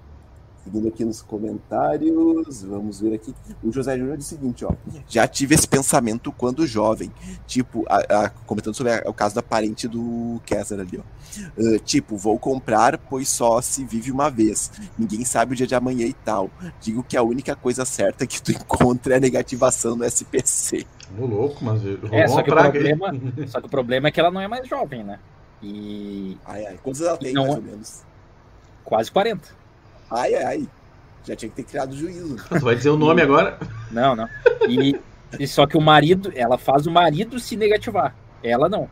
Seguindo aqui, nos comentários, vamos ver aqui. O José Júnior diz o seguinte, ó. Já tive esse pensamento quando jovem. Tipo, a, a, comentando sobre a, o caso da parente do Kessler ali, ó. Uh, tipo, vou comprar, pois só se vive uma vez. Ninguém sabe o dia de amanhã e tal. Digo que a única coisa certa que tu *laughs* encontra é a negativação no SPC. Ô, louco, mas é, só que, o problema, *laughs* só que o problema é que ela não é mais jovem, né? E. Ai, ai. Quantos ela tem, não, mais ou menos? Quase 40. Ai, ai. Já tinha que ter criado juízo. Tu vai dizer o nome agora? Não, não. E, e só que o marido, ela faz o marido se negativar. Ela não.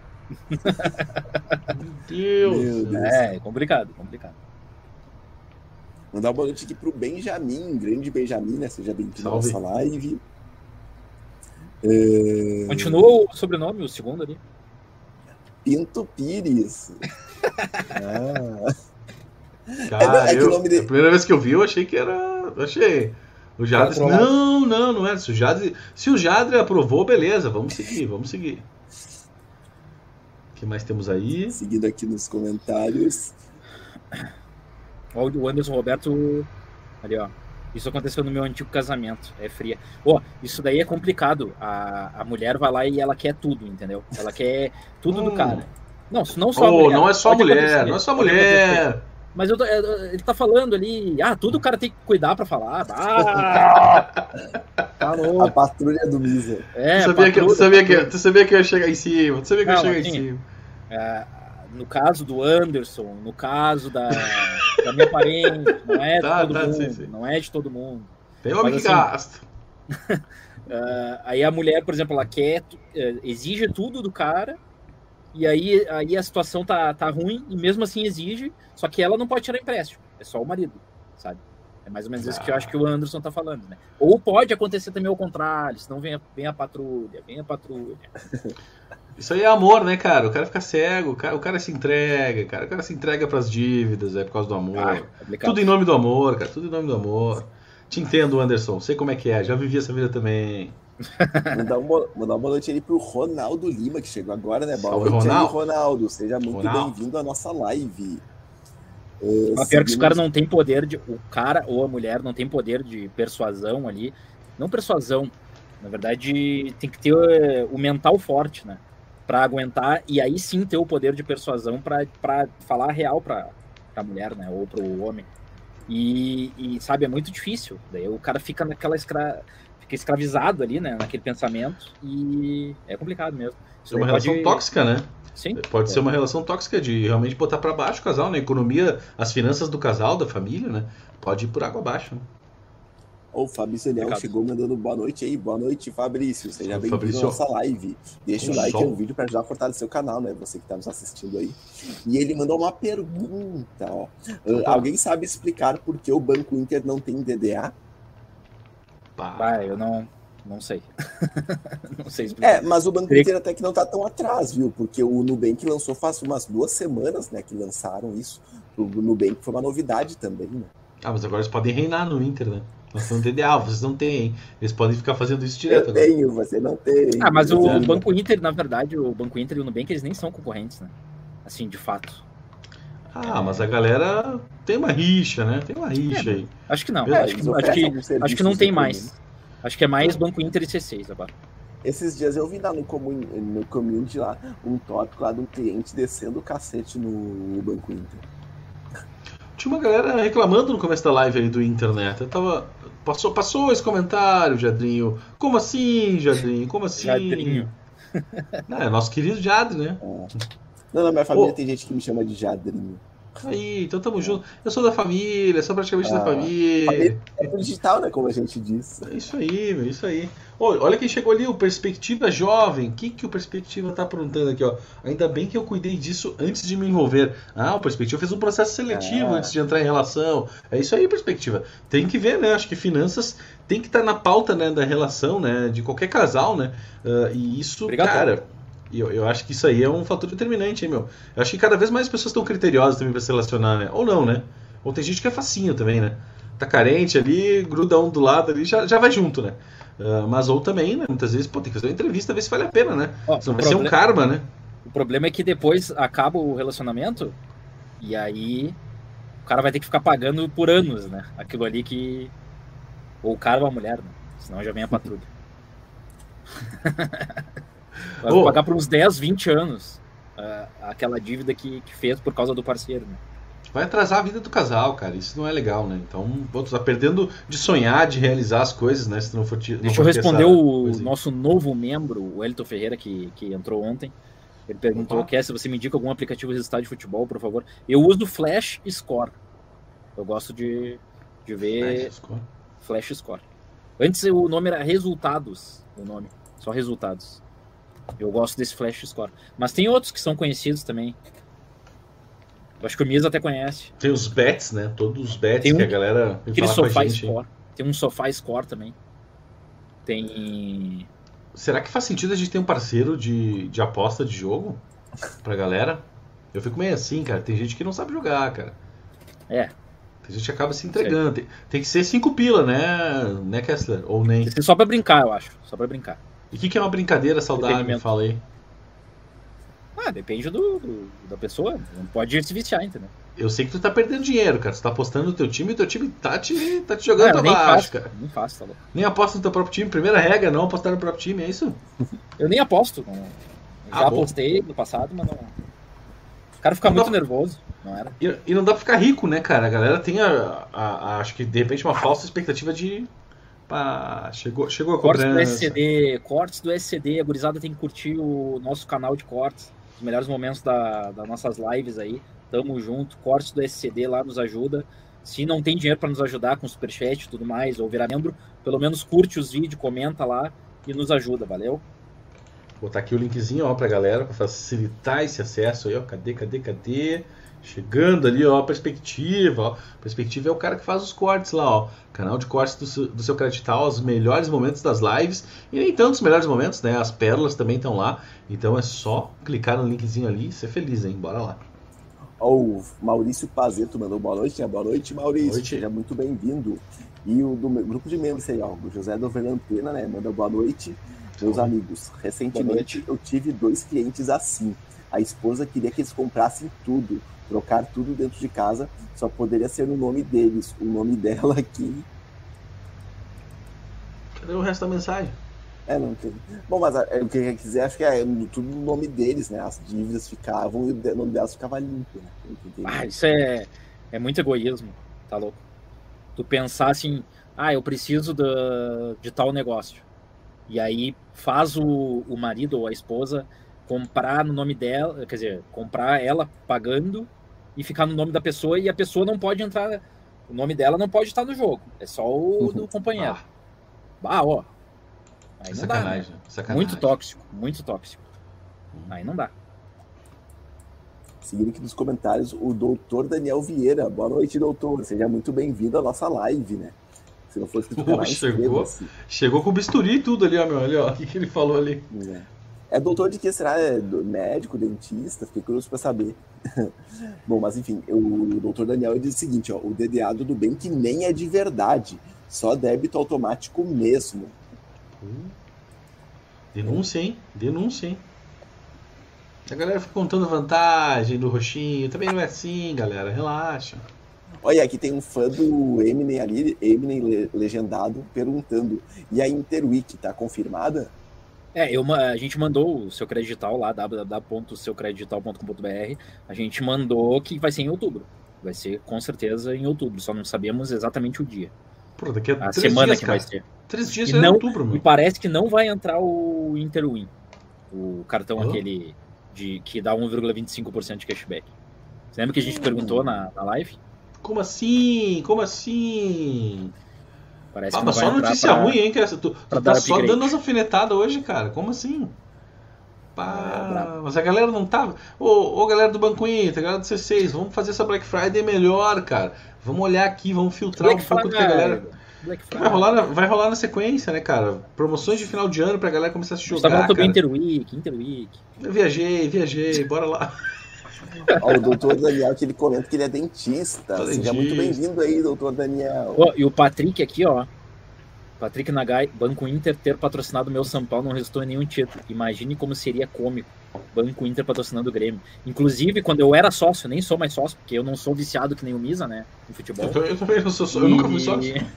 Meu Deus. Meu Deus. É, é complicado, complicado. Mandar uma boa noite aqui pro Benjamin, grande Benjamin, né? Seja bem-vindo à nossa live. É... Continua o sobrenome, o segundo ali. Pinto Pires. *laughs* ah. Cara, é, é eu, de... a primeira vez que eu vi, eu achei que era. Achei. O Jadre. Não, não, não é. Se o Jadre, se o Jadre aprovou, beleza, vamos seguir, vamos seguir. O que mais temos aí? Seguindo aqui nos comentários. Olha o Anderson Roberto. Ali, ó. Isso aconteceu no meu antigo casamento. É fria. Pô, isso daí é complicado. A, a mulher vai lá e ela quer tudo, entendeu? Ela quer tudo hum. do cara. Não, não só oh, mulher. Não é só mulher, não é só mulher. Mas eu, ele tá falando ali, ah, tudo o cara tem que cuidar pra falar. Ah, tá. A patrulha do Misa. É, tu, sabia que, tu, sabia que, tu sabia que eu ia chegar em cima, tu sabia que não, eu ia chegar assim, em cima. É, no caso do Anderson, no caso da, da minha parente, não é *laughs* de tá, todo tá, mundo. Sim, sim. Não é de todo mundo. Tem homem que assim, gasta. uh, *laughs* aí a mulher, por exemplo, ela quer, uh, exige tudo do cara, e aí, aí a situação tá, tá ruim, e mesmo assim exige, só que ela não pode tirar empréstimo, é só o marido, sabe? É mais ou menos ah. isso que eu acho que o Anderson tá falando, né? Ou pode acontecer também ao contrário, senão vem a, vem a patrulha, vem a patrulha. *laughs* Isso aí é amor, né, cara? O cara fica cego, o cara, o cara se entrega, cara. O cara se entrega pras dívidas, é por causa do amor. Ah, é Tudo em nome do amor, cara. Tudo em nome do amor. Te entendo, Anderson. Sei como é que é. Já vivi essa vida também. Mandar, uma, mandar uma boa noite aí pro Ronaldo Lima, que chegou agora, né? Boa noite Ronaldo. Aí, Ronaldo. Seja muito bem-vindo à nossa live. Uh, Mas pior que os caras não tem poder de. O cara ou a mulher não tem poder de persuasão ali. Não persuasão. Na verdade, tem que ter uh, o mental forte, né? Pra aguentar e aí sim ter o poder de persuasão para falar real pra, pra mulher, né? Ou pro homem. E, e, sabe, é muito difícil. Daí o cara fica naquela escra fica escravizado ali, né, naquele pensamento e é complicado mesmo. Isso é uma relação pode... tóxica, né? Sim. Pode é. ser uma relação tóxica de realmente botar para baixo o casal, né? A economia, as finanças do casal, da família, né? Pode ir por água abaixo. Né? O Fabrício Leão chegou mandando boa noite aí. Boa noite, Fabrício. Seja bem-vindo à nossa live. Deixa o like no vídeo para ajudar a fortalecer o canal, né? Você que está nos assistindo aí. E ele mandou uma pergunta, ó. Uh, alguém sabe explicar por que o Banco Inter não tem DDA? Vai, eu não, não sei. *laughs* não sei explicar. É, mas o Banco. Inter até que não tá tão atrás, viu? Porque o Nubank lançou faz umas duas semanas, né? Que lançaram isso. O Nubank foi uma novidade também, né? Ah, mas agora eles podem reinar no Inter, né? Nós não ideal, vocês não têm. Eles podem ficar fazendo isso direto. Eu agora. tenho, você não tem. Ah, mas o, o Banco Inter, na verdade, o Banco Inter e o Nubank, eles nem são concorrentes, né? Assim, de fato. Ah, mas a galera tem uma rixa, né? Tem uma rixa é, aí. Acho que não. É, acho, que, acho, que, acho que não tem mais. Acho que é mais Banco Inter e C6 agora. Esses dias eu vi lá no, comun, no community lá um tópico lá de um cliente descendo o cacete no Banco Inter. Tinha uma galera reclamando no começo da live aí do internet. Eu tava. Passou, passou esse comentário, Jadrinho. Como assim, Jadrinho? Como assim? Jadrinho. Não, é nosso querido Jadre, né? É. Não, na minha família tem gente que me chama de Jadrinho. Aí, então tamo junto. Eu sou da família, sou praticamente ah, da família. É digital, né? Como a gente diz. É isso aí, meu, isso aí. olha quem chegou ali, o Perspectiva Jovem. O que, que o Perspectiva tá aprontando aqui, ó? Ainda bem que eu cuidei disso antes de me envolver. Ah, o Perspectiva fez um processo seletivo ah. antes de entrar em relação. É isso aí, Perspectiva. Tem que ver, né? Acho que finanças tem que estar tá na pauta né, da relação, né? De qualquer casal, né? Uh, e isso, Obrigado. cara e eu, eu acho que isso aí é um fator determinante, hein, meu? Eu acho que cada vez mais pessoas estão criteriosas também pra se relacionar, né? Ou não, né? Ou tem gente que é facinho também, né? Tá carente ali, gruda um do lado ali, já, já vai junto, né? Uh, mas ou também, né? Muitas vezes, pô, tem que fazer uma entrevista, ver se vale a pena, né? Ó, Senão vai problema, ser um karma, né? O problema é que depois acaba o relacionamento e aí o cara vai ter que ficar pagando por anos, né? Aquilo ali que. Ou o cara ou a mulher, né? Senão já vem a *laughs* patrulha. *laughs* vai oh. pagar por uns 10, 20 anos uh, aquela dívida que, que fez por causa do parceiro, né? vai atrasar a vida do casal, cara. Isso não é legal, né? Então, tu tá perdendo de sonhar, de realizar as coisas, né? Se não for. Não Deixa eu responder o nosso novo membro, o Elton Ferreira, que, que entrou ontem. Ele perguntou: quer se você me indica algum aplicativo de resultado de futebol, por favor? Eu uso Flash Score. Eu gosto de, de ver Flash Score. Flash Score. Antes o nome era Resultados, o nome. Só Resultados. Eu gosto desse Flash Score. Mas tem outros que são conhecidos também. Acho que o Mias até conhece. Tem os bets, né? Todos os bets um, que a galera. Aquele sofá score. Tem um sofá score também. Tem. Será que faz sentido a gente ter um parceiro de, de aposta de jogo pra galera? Eu fico meio assim, cara. Tem gente que não sabe jogar, cara. É. Tem gente que acaba se entregando. Tem, tem, que ser cinco pila, né, né, Kessler? Ou nem. Tem que ser só pra brincar, eu acho. Só pra brincar. E o que, que, é uma brincadeira saudável? Me fala aí. Ah, depende do, do, da pessoa. Não pode se viciar, entendeu? Eu sei que tu tá perdendo dinheiro, cara. Tu tá apostando no teu time e teu time tá te, tá te jogando não, pra baixo, cara. Nem faço, tá louco. Nem aposta no teu próprio time. Primeira regra, não apostar no próprio time, é isso? Eu nem aposto. Não. Ah, Já apostei no passado, mas não. O cara fica não muito dá... nervoso. Não era. E, e, não dá pra ficar rico, né, cara? A galera tem a, a, a, acho que de repente uma falsa expectativa de. Pá, chegou, chegou a cortes cobrança. do SCD, cortes do SCD, a gurizada tem que curtir o nosso canal de cortes os melhores momentos da, das nossas lives aí. Tamo junto. Corte do SCD lá nos ajuda. Se não tem dinheiro para nos ajudar com superchat e tudo mais, ou virar membro, pelo menos curte os vídeos, comenta lá e nos ajuda, valeu? Vou botar aqui o linkzinho ó, pra galera, para facilitar esse acesso aí, ó. Cadê, cadê, cadê? Chegando ali, ó, perspectiva, ó. Perspectiva é o cara que faz os cortes lá, ó. Canal de cortes do, seu, do seu Credital, os melhores momentos das lives. E nem tantos melhores momentos, né? As pérolas também estão lá. Então é só clicar no linkzinho ali e ser feliz, hein? Bora lá. O Maurício Pazeto mandou boa noite, né? Boa noite, Maurício. Boa noite. Seja muito bem-vindo. E o do grupo de membros aí, ó, o José do Pena, né? Manda boa noite, meus amigos. Recentemente eu tive dois clientes assim. A esposa queria que eles comprassem tudo trocar tudo dentro de casa, só poderia ser no nome deles. O nome *laughs* dela aqui. Cadê o resto da mensagem? É, não tem. Bom, mas é, o que eu quiser, acho que é tudo no nome deles, né? As dívidas ficavam e o nome delas ficava limpo, né? Ah, isso é, é muito egoísmo, tá louco? Tu pensar assim, ah, eu preciso de, de tal negócio. E aí faz o, o marido ou a esposa comprar no nome dela, quer dizer, comprar ela pagando e ficar no nome da pessoa e a pessoa não pode entrar, o nome dela não pode estar no jogo, é só o do companheiro. Ah, ó. Aí não sacanagem, dá, né? sacanagem. Muito tóxico, muito tóxico. Aí não dá. Seguindo aqui nos comentários, o doutor Daniel Vieira. Boa noite, doutor. Seja muito bem-vindo à nossa live, né? Se não fosse canal, chegou, chegou com o bisturi e tudo ali, ó, meu. Olha, ó, o que, que ele falou ali. É. É doutor de que será? É médico, dentista? Fiquei curioso para saber. *laughs* Bom, mas enfim, o doutor Daniel diz o seguinte: ó, o DDA do bem que nem é de verdade, só débito automático mesmo. Denúncia, hein? Denúncia, hein? A galera fica contando vantagem do roxinho. Também não é assim, galera. Relaxa. Olha, aqui tem um fã do Eminem ali, Eminem legendado, perguntando: e a Interweek tá confirmada? É, eu, a gente mandou o seu credital lá, www.seucredital.com.br. A gente mandou que vai ser em outubro. Vai ser com certeza em outubro, só não sabemos exatamente o dia. Pô, daqui a, a semana dias, que cara. vai ser. Três dias e é não, outubro, meu. E parece que não vai entrar o Interwin, o cartão oh. aquele de que dá 1,25% de cashback. Você lembra que a gente perguntou na, na live? Como assim? Como assim? Parece ah, mas só notícia pra, ruim, hein? Que essa, tu, tu tá só dando as alfinetadas hoje, cara. Como assim? Pá, é, mas a galera não tava. Tá, ô, ô galera do Banco Inter, galera do C6, vamos fazer essa Black Friday melhor, cara. Vamos olhar aqui, vamos filtrar Black um pouco do que a galera. Vai rolar, na, vai rolar na sequência, né, cara? Promoções de final de ano pra galera começar a se jogar. Você tá falando Interweek, Interweek. Eu viajei, viajei, bora lá. Ó, o doutor Daniel, que ele comenta que ele é dentista. Seja muito bem-vindo aí, doutor Daniel. e o Patrick aqui, ó. Patrick Nagai, Banco Inter ter patrocinado o meu São Paulo não resultou em nenhum título. Imagine como seria cômico. Banco Inter patrocinando o Grêmio. Inclusive, quando eu era sócio, nem sou mais sócio, porque eu não sou viciado que nem o Misa, né? No futebol. Eu, eu também não sou sócio, e... eu nunca fui sócio.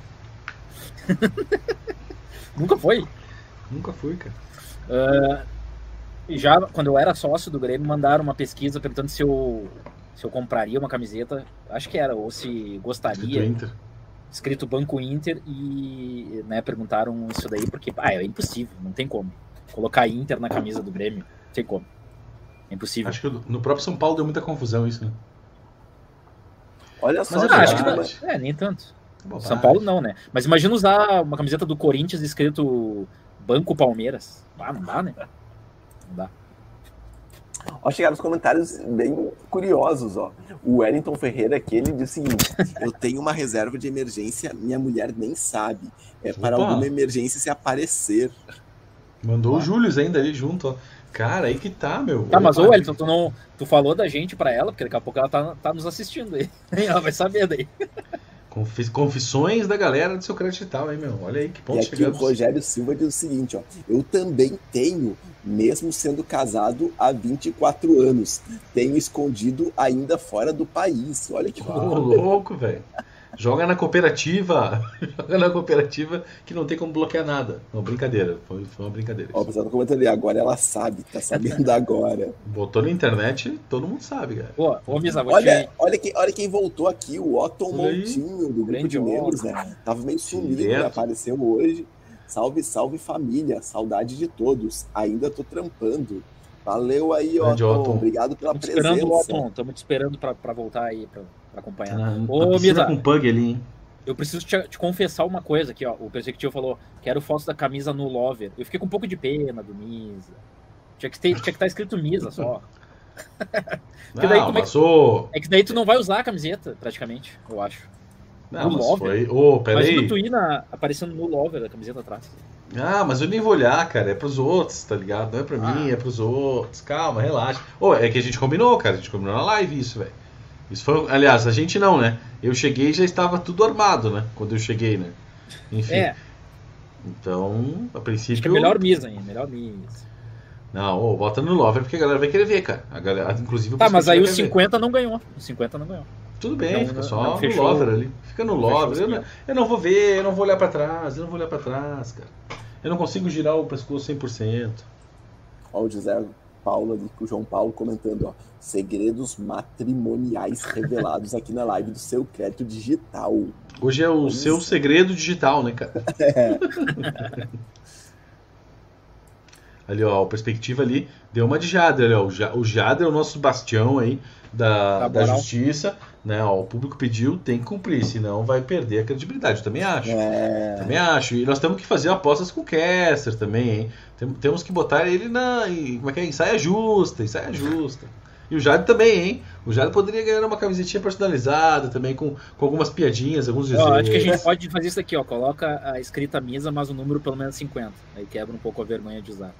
*laughs* nunca foi? Nunca fui, cara. Uh, já quando eu era sócio do Grêmio, mandaram uma pesquisa perguntando se eu, se eu compraria uma camiseta, acho que era, ou se gostaria. Inter. Escrito Banco Inter e né, perguntaram isso daí, porque ah, é impossível, não tem como. Colocar Inter na camisa do Grêmio, não tem como. É impossível. Acho que no próprio São Paulo deu muita confusão isso, né? Olha só, Mas, ah, acho que não, é, nem tanto. São Paulo não, né? Mas imagina usar uma camiseta do Corinthians escrito Banco Palmeiras. Ah, não dá, né? Dá. Ó, chegaram os comentários bem curiosos, ó. O Wellington Ferreira aqui, ele disse o seguinte: Eu tenho uma reserva de emergência, minha mulher nem sabe. É para Opa. alguma emergência se aparecer. Mandou o Júlio ainda ali junto, ó. Cara, aí que tá, meu. Tá, mas ô Wellington, tu, não, tu falou da gente pra ela, porque daqui a pouco ela tá, tá nos assistindo aí. *laughs* Ela vai saber daí. Confissões da galera do seu crédito digital, hein, meu? Olha aí que ponto e aqui chegamos. o Rogério Silva diz o seguinte, ó. Eu também tenho, mesmo sendo casado há 24 anos. Tenho escondido ainda fora do país. Olha que Ô, louco, velho. Joga na cooperativa. *laughs* Joga na cooperativa que não tem como bloquear nada. Não, brincadeira. Foi, foi uma brincadeira. Ó, o pessoal tá comentando ali, agora ela sabe, tá sabendo *laughs* agora. Botou na internet, todo mundo sabe, cara. Pô, ô, Misa, olha, te... olha, quem, olha quem voltou aqui, o Otton Montinho, do grupo de membros, né? Tava meio sumido, né? apareceu hoje. Salve, salve família, saudade de todos. Ainda tô trampando. Valeu aí, Otton. Obrigado pela Tamo presença. Esperando, Otton. Estamos te esperando para voltar aí. Pra pra acompanhar. Ah, Ô, Misa, com pug ali, hein? Eu preciso te, te, confessar uma coisa aqui, ó. O Perspectivo falou: quero foto da camisa no Lover. Eu fiquei com um pouco de pena do Misa. Tinha que, ter, tinha que estar tá escrito Misa só. *laughs* não, daí, é, que, é que daí tu não vai usar a camiseta, praticamente, eu acho. Não, no Lover. Foi... Oh, Imagina tu ir na, aparecendo no Lover a camiseta atrás. Ah, mas eu nem vou olhar, cara. É pros outros, tá ligado? Não é pra ah. mim, é pros outros. Calma, relaxa. Ô, oh, é que a gente combinou, cara. A gente combinou na live isso, velho. Isso foi, aliás, a gente não, né? Eu cheguei e já estava tudo armado, né? Quando eu cheguei, né? Enfim. É. Então, a princípio. Acho que é melhor misa aí, melhor misa. Não, oh, bota no Lover porque a galera vai querer ver, cara. A galera, inclusive, Tá, mas aí o 50 ver. não ganhou. O 50 não ganhou. Tudo bem, não, fica só não, no Lover ali. Fica no Lover. Eu não, eu não, vou ver, eu não vou olhar para trás, eu não vou olhar para trás, cara. Eu não consigo girar o pescoço 100%. Ó, o José Paulo ali, com o João Paulo comentando, ó, segredos matrimoniais revelados aqui na live do seu crédito digital. Hoje é o Vamos... seu segredo digital, né, cara? *laughs* É. *laughs* ali, ó, a perspectiva ali deu uma de Jader, ó, o Jader é o nosso bastião aí da, da justiça, né? Ó, o público pediu, tem que cumprir, senão vai perder a credibilidade. Eu também acho. É... Também acho. E nós temos que fazer apostas com o Kessler também, hein? Tem, temos que botar ele na. Como é que é? Ensaia justa, ensaia justa. E o Jade também, hein? O Jade poderia ganhar uma camisetinha personalizada também, com, com algumas piadinhas, alguns dizeres. acho que a gente pode fazer isso aqui, ó. Coloca a escrita mesa, mas o número pelo menos 50. Aí quebra um pouco a vergonha de usar.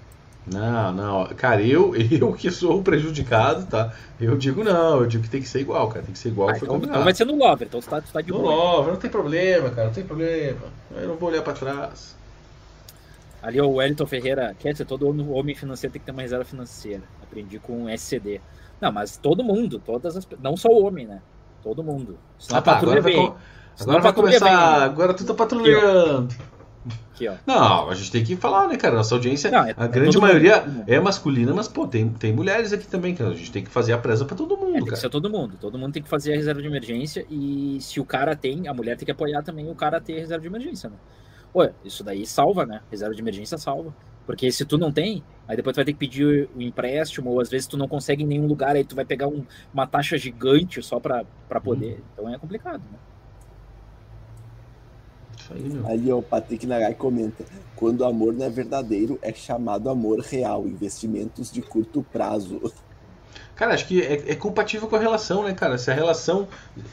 Não, não. Cara, eu, *laughs* eu que sou o prejudicado, tá? Eu digo não, eu digo que tem que ser igual, cara. Tem que ser igual. Ah, então, então, vai ser no Lover, então você tá, você tá de No Lover, não tem problema, cara, não tem problema. Eu não vou olhar pra trás. Ali o Wellington Ferreira, quer dizer, todo homem financeiro tem que ter uma reserva financeira. Aprendi com o SCD. Não, mas todo mundo, todas as não só o homem, né? Todo mundo. Senão ah, tá, agora vai, com... agora vai começar. Agora tu tá patrulhando. Aqui, ó. Não, a gente tem que falar, né, cara? Nossa audiência, não, é, a grande é maioria mundo. é masculina, mas, pô, tem, tem mulheres aqui também, que a gente tem que fazer a presa para todo mundo, é, tem cara. que ser todo mundo. Todo mundo tem que fazer a reserva de emergência e se o cara tem, a mulher tem que apoiar também o cara a ter a reserva de emergência, né? Pô, isso daí salva, né? Reserva de emergência salva. Porque se tu não tem, aí depois tu vai ter que pedir o empréstimo, ou às vezes tu não consegue em nenhum lugar, aí tu vai pegar um, uma taxa gigante só para poder. Hum. Então é complicado, né? aí, ó, o Patrick Nagai comenta: quando o amor não é verdadeiro, é chamado amor real, investimentos de curto prazo. *laughs* Cara, acho que é, é, compatível com a relação, né, cara? Se a relação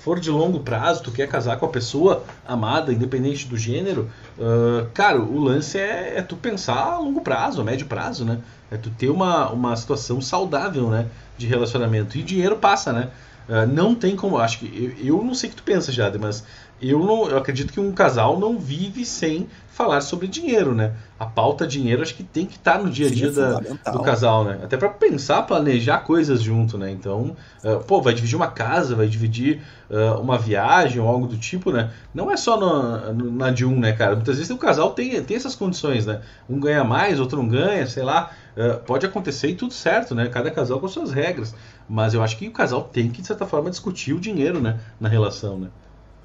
for de longo prazo, tu quer casar com a pessoa amada, independente do gênero, uh, cara, o lance é, é, tu pensar a longo prazo, a médio prazo, né? É tu ter uma, uma situação saudável, né, de relacionamento. E dinheiro passa, né? Uh, não tem como, acho que, eu, eu não sei o que tu pensa, Jade, mas eu, não, eu acredito que um casal não vive sem falar sobre dinheiro, né? A pauta dinheiro acho que tem que estar tá no dia a dia é da, do casal, né? Até para pensar, planejar coisas junto, né? Então, uh, pô, vai dividir uma casa, vai dividir uh, uma viagem ou algo do tipo, né? Não é só no, no, na de um, né, cara? Muitas vezes o casal tem, tem essas condições, né? Um ganha mais, outro não ganha, sei lá. Uh, pode acontecer e tudo certo, né? Cada casal com suas regras. Mas eu acho que o casal tem que, de certa forma, discutir o dinheiro, né? Na relação, né?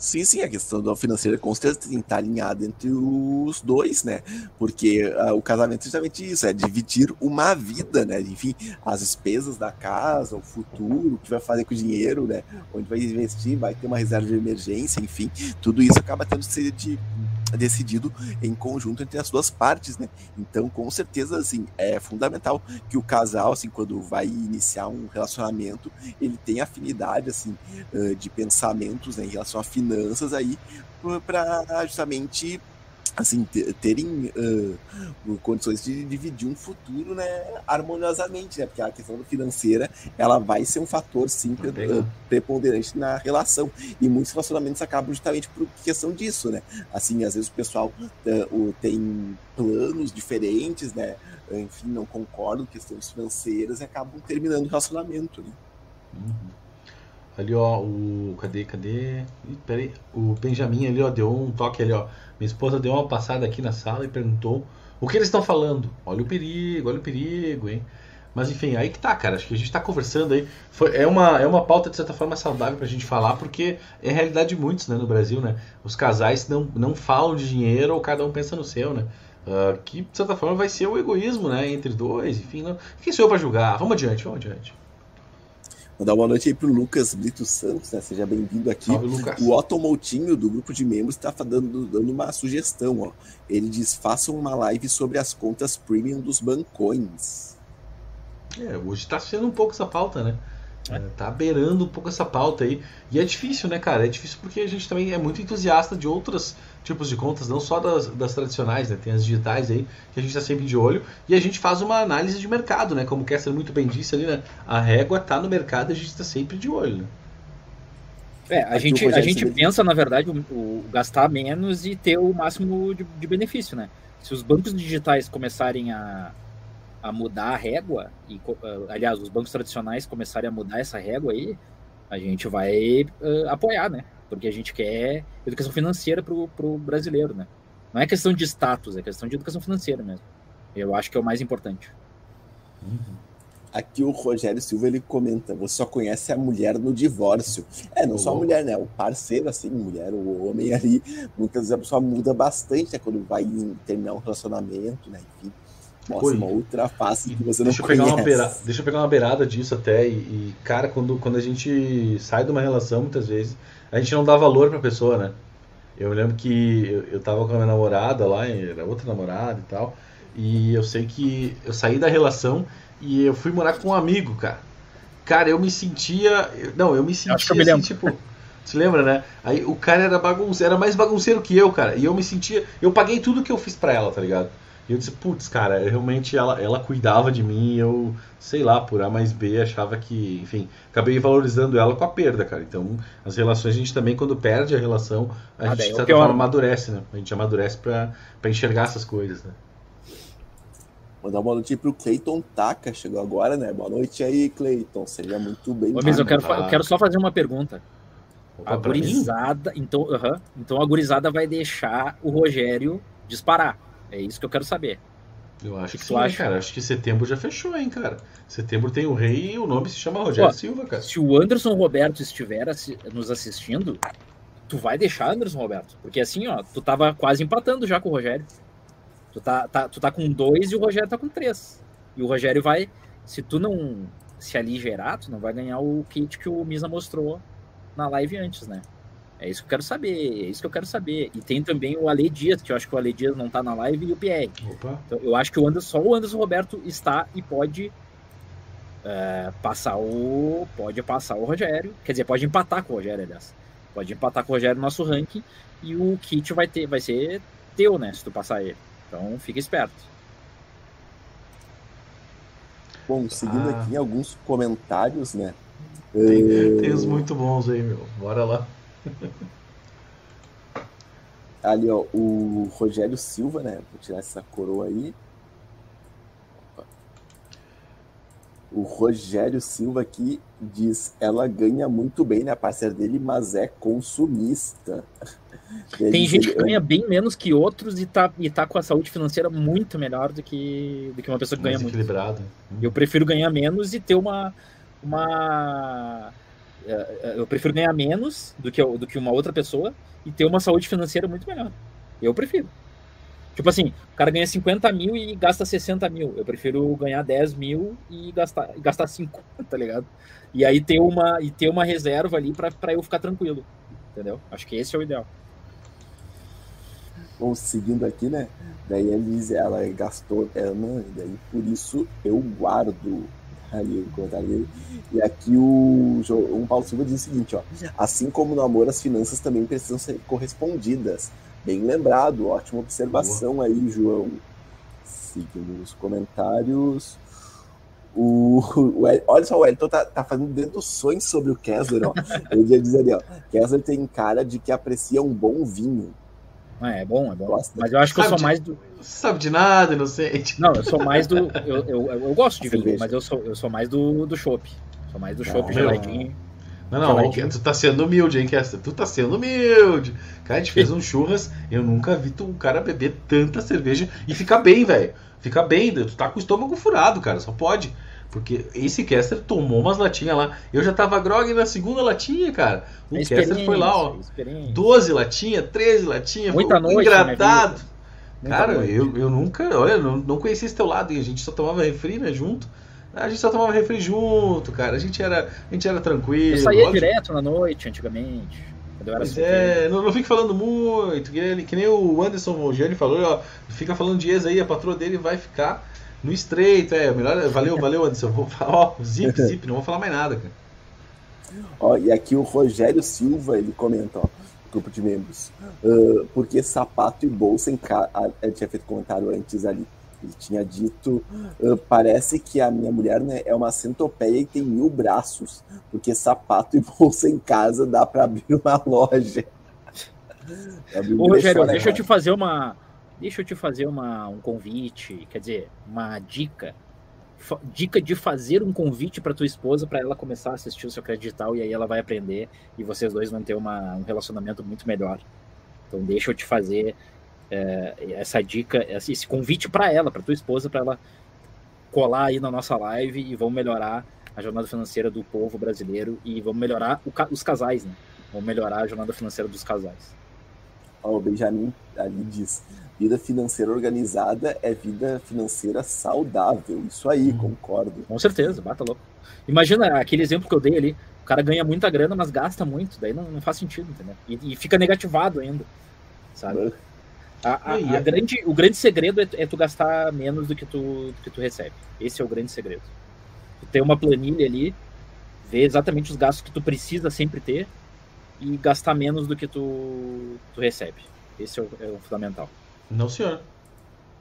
Sim, sim, a questão financeira com certeza tem que estar alinhada entre os dois, né? Porque uh, o casamento é justamente isso, é dividir uma vida, né? Enfim, as despesas da casa, o futuro, o que vai fazer com o dinheiro, né? Onde vai investir, vai ter uma reserva de emergência, enfim, tudo isso acaba tendo que ser de decidido em conjunto entre as duas partes, né? Então, com certeza, assim, é fundamental que o casal, assim, quando vai iniciar um relacionamento, ele tenha afinidade, assim, de pensamentos né, em relação a finanças aí, para justamente assim, terem uh, condições de dividir um futuro, né, harmoniosamente, né, porque a questão financeira, ela vai ser um fator, sim, uh, preponderante na relação, e muitos relacionamentos acabam justamente por questão disso, né, assim, às vezes o pessoal uh, tem planos diferentes, né, enfim, não concordam com questões financeiras e acabam terminando o relacionamento, né. Uhum. Ali, ó, o. Cadê, cadê? Ih, peraí. O Benjamin ali, ó, deu um toque ali, ó. Minha esposa deu uma passada aqui na sala e perguntou o que eles estão falando. Olha o perigo, olha o perigo, hein? Mas enfim, aí que tá, cara. Acho que a gente tá conversando aí. Foi, é, uma, é uma pauta, de certa forma, saudável pra gente falar, porque é a realidade de muitos, né, no Brasil, né? Os casais não, não falam de dinheiro ou cada um pensa no seu, né? Uh, que, de certa forma, vai ser o egoísmo, né? Entre dois, enfim. Não... Quem sou eu pra julgar? Vamos adiante, vamos adiante. Mandar uma noite aí pro Lucas Brito Santos, né? Seja bem-vindo aqui. Salve, o Otto Moutinho, do grupo de membros, está dando, dando uma sugestão, ó. Ele diz: façam uma live sobre as contas premium dos bancões. É, hoje está sendo um pouco essa pauta, né? É. Tá beirando um pouco essa pauta aí. E é difícil, né, cara? É difícil porque a gente também é muito entusiasta de outros tipos de contas, não só das, das tradicionais, né? Tem as digitais aí, que a gente tá sempre de olho. E a gente faz uma análise de mercado, né? Como o Kessler muito bem disse ali, né? A régua tá no mercado e a gente tá sempre de olho, né? É, a gente, a gente pensa, na verdade, o, o, gastar menos e ter o máximo de, de benefício, né? Se os bancos digitais começarem a, a mudar a régua, e, aliás, os bancos tradicionais começarem a mudar essa régua aí, a gente vai uh, apoiar, né? Porque a gente quer educação financeira para o brasileiro, né? Não é questão de status, é questão de educação financeira mesmo. Eu acho que é o mais importante. Uhum. Aqui o Rogério Silva ele comenta: você só conhece a mulher no divórcio. É, não só a mulher, né? O parceiro, assim, mulher, o homem ali. Muitas vezes a pessoa muda bastante né? quando vai terminar um relacionamento, né? Enfim. Mostra uma outra face que você não deixa conhece. Eu pegar uma beirada, deixa eu pegar uma beirada disso até. E, e, cara, quando, quando a gente sai de uma relação, muitas vezes, a gente não dá valor pra pessoa, né? Eu lembro que eu, eu tava com a minha namorada lá, era outra namorada e tal. E eu sei que eu saí da relação e eu fui morar com um amigo, cara. Cara, eu me sentia. Não, eu me sentia eu me assim, tipo. Você lembra, né? Aí o cara era bagunceiro, era mais bagunceiro que eu, cara. E eu me sentia. Eu paguei tudo que eu fiz pra ela, tá ligado? E eu disse, putz, cara, realmente ela, ela cuidava de mim eu, sei lá, por A mais B, achava que, enfim, acabei valorizando ela com a perda, cara. Então, as relações, a gente também, quando perde a relação, a ah, gente, de certa forma, amadurece, né? A gente amadurece pra, pra enxergar essas coisas, né? Mandar uma noite pro Cleiton Taka, chegou agora, né? Boa noite aí, Cleiton. Seja muito bem. Ô, eu quero, eu quero só fazer uma pergunta. Opa, a gurizada, então, uh -huh, então a gurizada vai deixar o Rogério disparar. É isso que eu quero saber. Eu acho que, que sim, acha? cara. Acho que setembro já fechou, hein, cara. Setembro tem o rei e o nome se chama Rogério Pô, Silva, cara. Se o Anderson Roberto estiver nos assistindo, tu vai deixar Anderson Roberto. Porque assim, ó, tu tava quase empatando já com o Rogério. Tu tá, tá, tu tá com dois e o Rogério tá com três. E o Rogério vai. Se tu não se aligerar, tu não vai ganhar o kit que o Misa mostrou na live antes, né? É isso que eu quero saber, é isso que eu quero saber. E tem também o Ale Dias, que eu acho que o Ale Dias não tá na live, e o Pierre. Opa. Então, eu acho que o Anderson, só o Anderson Roberto está e pode é, passar o. Pode passar o Rogério. Quer dizer, pode empatar com o Rogério, aliás. Pode empatar com o Rogério no nosso ranking. E o kit vai ter, vai ser teu, né? Se tu passar ele. Então fica esperto. Bom, seguindo ah. aqui alguns comentários, né? Tem, tem uns muito bons aí, meu. Bora lá. *laughs* Ali, ó, o Rogério Silva, né? Vou tirar essa coroa aí. O Rogério Silva aqui diz: ela ganha muito bem, né? A parceira dele, mas é consumista. *laughs* Tem gente que ganha bem menos que outros e tá, e tá com a saúde financeira muito melhor do que, do que uma pessoa que Mais ganha equilibrado. muito. Eu prefiro ganhar menos e ter uma. uma eu prefiro ganhar menos do que, do que uma outra pessoa e ter uma saúde financeira muito melhor. Eu prefiro. Tipo assim, o cara ganha 50 mil e gasta 60 mil. Eu prefiro ganhar 10 mil e gastar, gastar 5, *laughs* tá ligado? E aí ter uma, e ter uma reserva ali para eu ficar tranquilo. Entendeu? Acho que esse é o ideal. Bom, seguindo aqui, né? Daí a Liz, ela gastou, ela, não, e daí por isso eu guardo ali o comentário E aqui o, o Paulo Silva diz o seguinte, ó. Assim como no amor, as finanças também precisam ser correspondidas. Bem lembrado, ótima observação Boa. aí, João. Seguindo os comentários. O, o, olha só, o Elton tá, tá fazendo deduções sobre o Kessler, ó. *laughs* Ele ia dizer ali, ó. Kessler tem cara de que aprecia um bom vinho. É, é bom, é bom. Gosta. Mas eu acho que sabe eu sou de, mais do. Sabe de nada, inocente. Não, eu sou mais do. Eu, eu, eu *laughs* gosto de vinho, mas eu sou, eu sou mais do, do chopp. Sou mais do chopp geladinho. Não, não, tu tá sendo humilde, hein, Kester? Tu tá sendo humilde. Cara, a gente fez *laughs* um churras, eu nunca vi tu, um cara beber tanta cerveja e ficar bem, velho. Ficar bem, tu tá com o estômago furado, cara, só pode. Porque esse Kester tomou umas latinhas lá. Eu já tava grog na segunda latinha, cara. O é Kester foi lá, ó. 12 latinhas, 13 latinhas. Muita noite. Engradado. Cara, eu, eu nunca. Olha, não, não conhecia esse teu lado. E a gente só tomava refri, né, junto. A gente só tomava refri junto, cara. A gente era, a gente era tranquilo. Eu saía direto na noite, antigamente. Pois é, não, não fique falando muito. Que, que nem o Anderson Mogiani falou, ó. Fica falando de ex aí, a patroa dele vai ficar no estreito. É, melhor. Valeu, valeu, Anderson. Vou falar, ó, zip, zip, não vou falar mais nada, cara. Ó, e aqui o Rogério Silva, ele comenta, ó, grupo de membros. Uh, porque sapato e bolsa em casa. Ele tinha feito comentário antes ali ele tinha dito: uh, parece que a minha mulher né, é uma centopeia e tem mil braços, porque sapato e bolsa em casa dá para abrir uma loja. *laughs* Ô, Rogério, deixa eu te fazer uma. Deixa eu te fazer uma, um convite, quer dizer, uma dica. Dica de fazer um convite para tua esposa para ela começar a assistir o seu crédito e aí ela vai aprender e vocês dois vão ter uma, um relacionamento muito melhor. Então deixa eu te fazer é, essa dica, esse convite para ela, para tua esposa, para ela colar aí na nossa live e vamos melhorar a jornada financeira do povo brasileiro e vamos melhorar o, os casais, né? Vamos melhorar a jornada financeira dos casais. o Benjamin ali diz: vida financeira organizada é vida financeira saudável. Isso aí, hum. concordo. Com certeza, bata louco. Imagina aquele exemplo que eu dei ali: o cara ganha muita grana, mas gasta muito, daí não, não faz sentido, entendeu? E, e fica negativado ainda, sabe? A, a, a grande, o grande segredo é, é, tu gastar menos do que tu, do que tu recebe. Esse é o grande segredo. Tu ter uma planilha ali, ver exatamente os gastos que tu precisa sempre ter e gastar menos do que tu, tu recebe. Esse é o, é o fundamental. Não, senhor.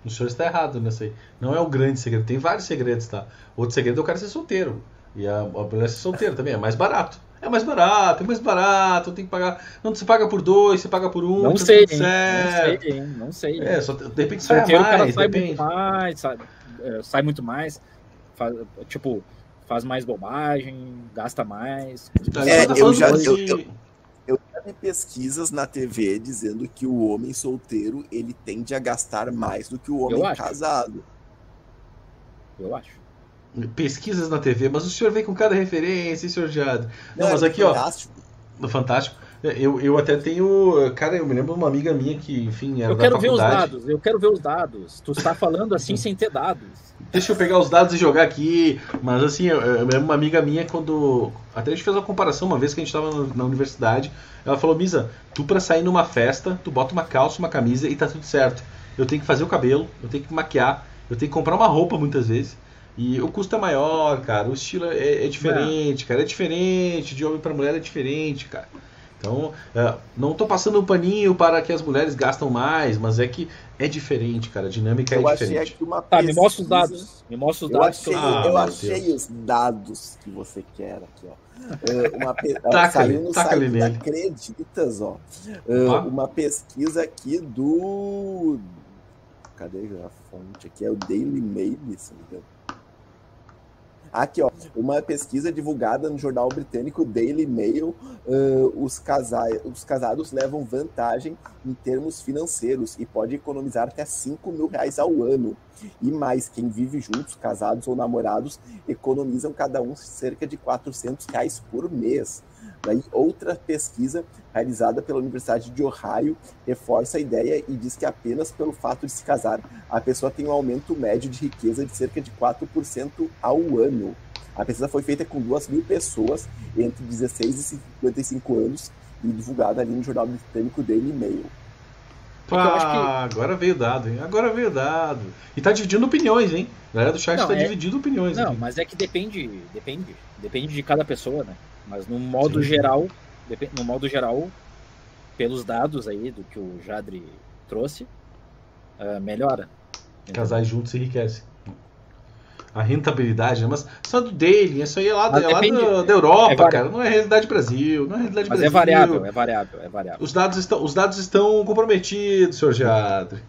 O senhor está errado nessa aí. Não é o grande segredo. Tem vários segredos, tá? Outro segredo é o cara ser solteiro. E a, a mulher ser solteira também. É mais barato. É mais barato, é mais barato, tem que pagar. Não, você paga por dois, você paga por um. Não tá sei, hein, não sei, hein, não sei. É, só, de repente sai mais, cara sai depende. muito mais, sai, é, sai muito mais, faz, tipo, faz mais bobagem, gasta mais. É, eu já, eu, eu, eu já vi pesquisas na TV dizendo que o homem solteiro ele tende a gastar mais do que o homem casado. Eu acho pesquisas na TV, mas o senhor vem com cada referência, senhor Jado. Não, Não mas é aqui, fantástico. ó. No Fantástico. Eu, eu até tenho. Cara, eu me lembro de uma amiga minha que, enfim, era Eu quero ver os dados, eu quero ver os dados. Tu está falando assim sem ter dados. Deixa eu pegar os dados e jogar aqui. Mas assim, eu, eu me lembro uma amiga minha quando. Até a gente fez uma comparação uma vez que a gente estava na universidade. Ela falou, Misa, tu para sair numa festa, tu bota uma calça, uma camisa e tá tudo certo. Eu tenho que fazer o cabelo, eu tenho que maquiar, eu tenho que comprar uma roupa muitas vezes. E o custo é maior, cara. O estilo é, é diferente, é. cara. É diferente. De homem para mulher é diferente, cara. Então, é, não estou passando um paninho para que as mulheres gastam mais, mas é que é diferente, cara. A dinâmica eu é diferente. Uma tá, me mostra os dados. Me mostra os eu dados. Achei, ah, eu achei os dados que você quer aqui, ó. Uh, uma pe... saiu no site nele. Acreditas, ó. Uh, uma pesquisa aqui do. Cadê a fonte aqui? É o Daily Mail, se não me engano. Aqui, ó, uma pesquisa divulgada no jornal britânico Daily Mail, uh, os, casais, os casados levam vantagem em termos financeiros e pode economizar até 5 mil reais ao ano. E mais, quem vive juntos, casados ou namorados, economizam cada um cerca de 400 reais por mês. Daí, outra pesquisa realizada pela Universidade de Ohio reforça a ideia e diz que apenas pelo fato de se casar, a pessoa tem um aumento médio de riqueza de cerca de 4% ao ano. A pesquisa foi feita com 2 mil pessoas entre 16 e 55 anos e divulgada ali no jornal britânico Daily Mail. Ah, que... agora veio dado, hein? Agora veio dado. E tá dividindo opiniões, hein? A galera do chat não, tá é... dividindo opiniões. Não, aqui. mas é que depende, depende. Depende de cada pessoa, né? Mas no modo Sim. geral, no modo geral, pelos dados aí do que o Jadri trouxe, uh, melhora. Casais juntos enriquecem. A rentabilidade, né? mas só do daily, isso aí é lá, é lá da, da Europa, é cara. Não é realidade Brasil, não é realidade mas é Brasil. é variável, é variável, é variável. Os dados estão, os dados estão comprometidos, senhor Jadri.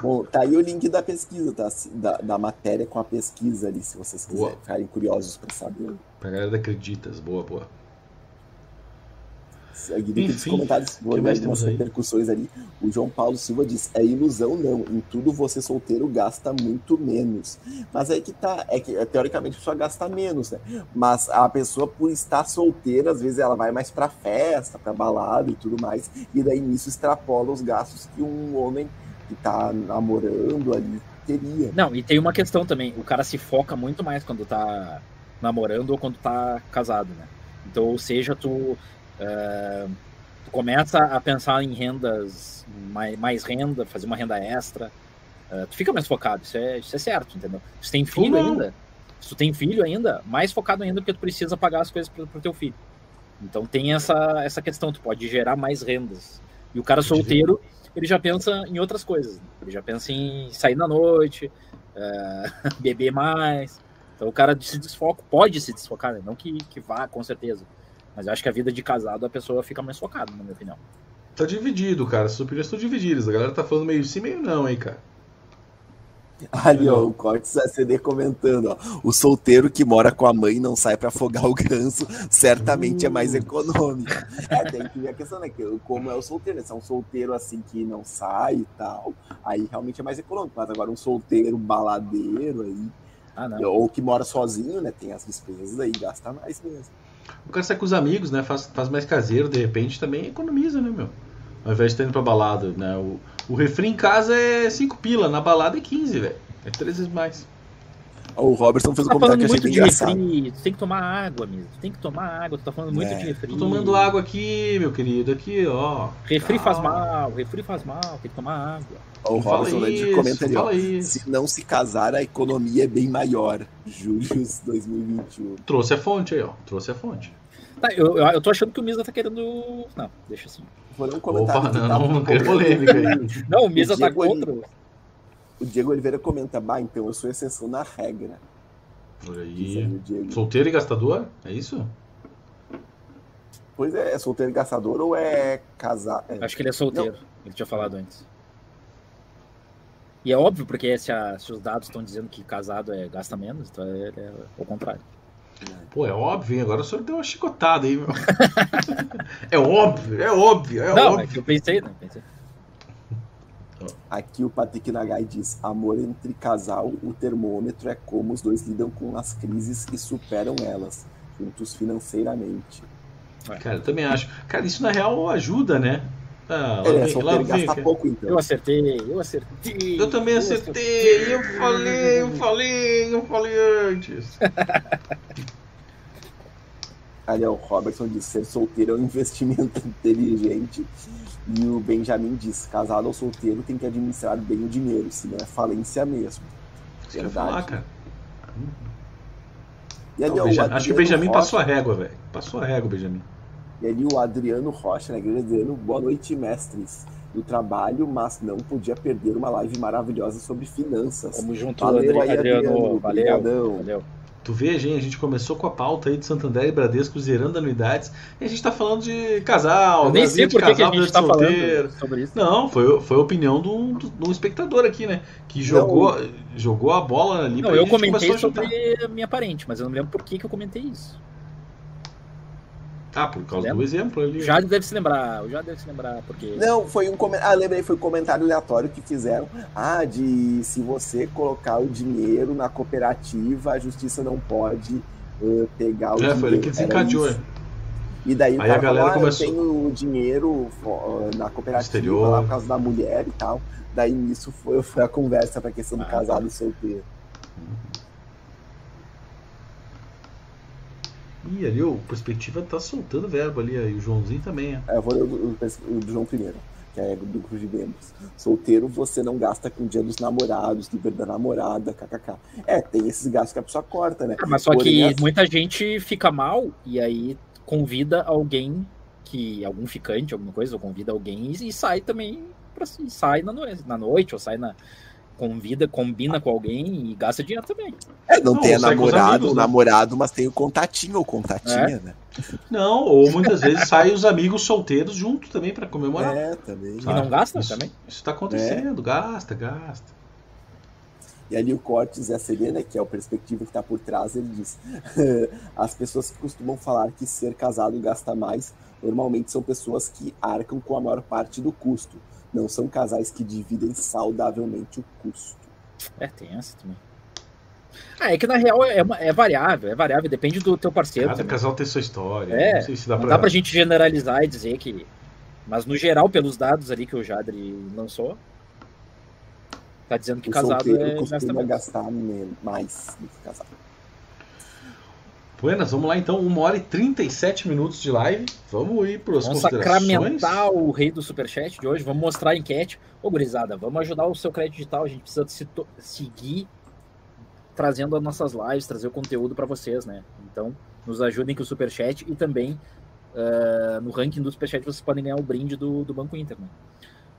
Bom, tá aí o link da pesquisa, tá? Da, da matéria com a pesquisa ali, se vocês quiserem boa. ficarem curiosos para saber. Pra galera da Acreditas, boa, boa. Seguindo aqueles comentários, vou ler algumas repercussões ali. O João Paulo Silva diz: é ilusão não, em tudo você solteiro gasta muito menos. Mas aí que tá, é que teoricamente a pessoa gasta menos, né? Mas a pessoa, por estar solteira, às vezes ela vai mais pra festa, pra balada e tudo mais, e daí nisso extrapola os gastos que um homem que tá namorando ali teria. Não, e tem uma questão também, o cara se foca muito mais quando tá namorando ou quando tá casado, né? Então, ou seja, tu Uh, tu começa a pensar em rendas, mais, mais, renda, fazer uma renda extra. Uh, tu fica mais focado, isso é, isso é certo, entendeu? Se tem filho Como? ainda, se tu tem filho ainda, mais focado ainda porque tu precisa pagar as coisas pro, pro teu filho. Então tem essa, essa questão, tu pode gerar mais rendas. E o cara solteiro, ele já pensa em outras coisas. Né? Ele já pensa em sair na noite, uh, *laughs* beber mais. Então o cara se desfoca, pode se desfocar, né? não que, que vá, com certeza. Mas eu acho que a vida de casado a pessoa fica mais focada, na minha opinião. Tá dividido, cara. As opiniões estão divididas. A galera tá falando meio sim, meio não, hein, cara. Ali, ó, o Cortes ACD comentando, ó. O solteiro que mora com a mãe não sai para afogar o ganso, certamente uh. é mais hum. econômico. É, tem que ver a questão, né? Que, como é o solteiro, né? Se é um solteiro assim que não sai e tal, aí realmente é mais econômico. Mas agora um solteiro baladeiro aí, ah, ou que mora sozinho, né? Tem as despesas aí, gasta mais mesmo. O cara sai com os amigos, né? Faz, faz mais caseiro, de repente também economiza, né, meu? Ao invés de estar indo pra balada, né? O, o refri em casa é 5 pila, na balada é 15, velho. É três vezes mais. O Robertson fez um tá comentário que eu achei muito de refri, tu tem que tomar água mesmo. Tu tem que tomar água, tu tá falando muito é. de refri. Tô tomando água aqui, meu querido, aqui, ó. Refri Calma. faz mal, refri faz mal, tem que tomar água. O isso, comenta ali, ó, se não se casar, a economia é bem maior. *laughs* Julho 2021. Trouxe a fonte aí, ó. Trouxe a fonte. Tá, eu, eu tô achando que o Misa tá querendo. Não, deixa assim. Vou ler um comentário. Opa, não, não, não quero polêmica aí. *laughs* Não, o Misa o tá contra. O Diego Oliveira comenta, bah, então eu sou exceção na regra. Por aí. Solteiro e gastador? É isso? Pois é, é solteiro e gastador ou é casado? É... Acho que ele é solteiro, não. ele tinha falado antes. E é óbvio, porque se, a, se os dados estão dizendo que casado é gasta menos, então é, é o contrário. Pô, é óbvio, hein? Agora o senhor deu uma chicotada aí, meu. *laughs* é óbvio, é óbvio, é Não, óbvio. é que eu pensei, né? Pensei. Aqui o Patrick Nagai diz: amor entre casal, o termômetro é como os dois lidam com as crises e superam elas, juntos financeiramente. Cara, eu também acho. Cara, isso na real ajuda, né? Ah, é, vem, lá vem, pouco, então. Eu acertei, eu acertei. Eu também acertei, eu, acertei. eu falei, eu falei, eu falei antes. *laughs* Ali é o Robertson diz: ser solteiro é um investimento *laughs* inteligente. E o Benjamin diz: casado ou solteiro tem que administrar bem o dinheiro, senão é falência mesmo. Verdade. Falar, cara. E ali, Não, Benjamin, acho que o Benjamin passou a régua, velho. Passou a régua, Benjamin. E ali o Adriano Rocha, né? Grande Adriano, boa noite, mestres do trabalho, mas não podia perder uma live maravilhosa sobre finanças. Tamo junto, valeu, Adriano. Adriano valeu, valeu. Tu veja, hein? A gente começou com a pauta aí de Santander e Bradesco zerando anuidades. E a gente tá falando de casal, Eu nem sei por que, a gente tá solteiro. falando sobre isso. Não, foi, foi a opinião de um, de um espectador aqui, né? Que jogou, jogou a bola ali. Não, eu comentei sobre a minha parente, mas eu não lembro por que, que eu comentei isso. Ah, por causa do exemplo ali. Já deve se lembrar, já deve se lembrar, porque. Não, foi um comentário. Ah, lembrei, foi um comentário aleatório que fizeram. Ah, de se você colocar o dinheiro na cooperativa, a justiça não pode uh, pegar o é, dinheiro. É, foi ele que desencadeou, E daí o Aí a galera falou, ah, começou... eu tenho dinheiro uh, na cooperativa Exterior. lá por causa da mulher e tal. Daí nisso foi, foi a conversa pra questão do ah, casado e solteiro. Ih, ali o Perspectiva tá soltando verbo ali, e o Joãozinho também. É, é eu vou ler o, o, o, do João primeiro, que é do grupo de membros. Solteiro você não gasta com o dia dos namorados, do da namorada, kkk. É, tem esses gastos que a pessoa corta, né? Ah, mas só Porém, que muita gente fica mal e aí convida alguém que algum ficante, alguma coisa, ou convida alguém e, e sai também pra, sai na, no, na noite ou sai na convida, combina com alguém e gasta dinheiro também. É, não, não tem namorado, amigos, né? namorado, mas tem o contatinho ou contatinha, é. né? Não, ou muitas vezes saem os amigos solteiros junto também para comemorar. É, também. E não gasta isso, também? Isso tá acontecendo, é. gasta, gasta. E ali o Cortes e a Serena, que é o perspectiva que está por trás, ele diz: *laughs* as pessoas que costumam falar que ser casado gasta mais, normalmente são pessoas que arcam com a maior parte do custo não são casais que dividem saudavelmente o custo. É, tem essa também. Ah, é que na real é, é variável, é variável, depende do teu parceiro. Cada também. casal tem sua história. É, não sei se dá não pra... dá pra gente generalizar e dizer que. Mas no geral, pelos dados ali que o Jadri lançou, tá dizendo que o casado é costuma gastar mais do que casado. Buenas, vamos lá então, 1 hora e 37 minutos de live. Vamos ir para as Vamos sacramentar o rei do superchat de hoje, vamos mostrar a enquete. Ô, gurizada, vamos ajudar o seu crédito digital, a gente precisa se seguir trazendo as nossas lives, trazer o conteúdo para vocês, né? Então, nos ajudem com o superchat e também uh, no ranking do superchat vocês podem ganhar o brinde do, do Banco Inter, né?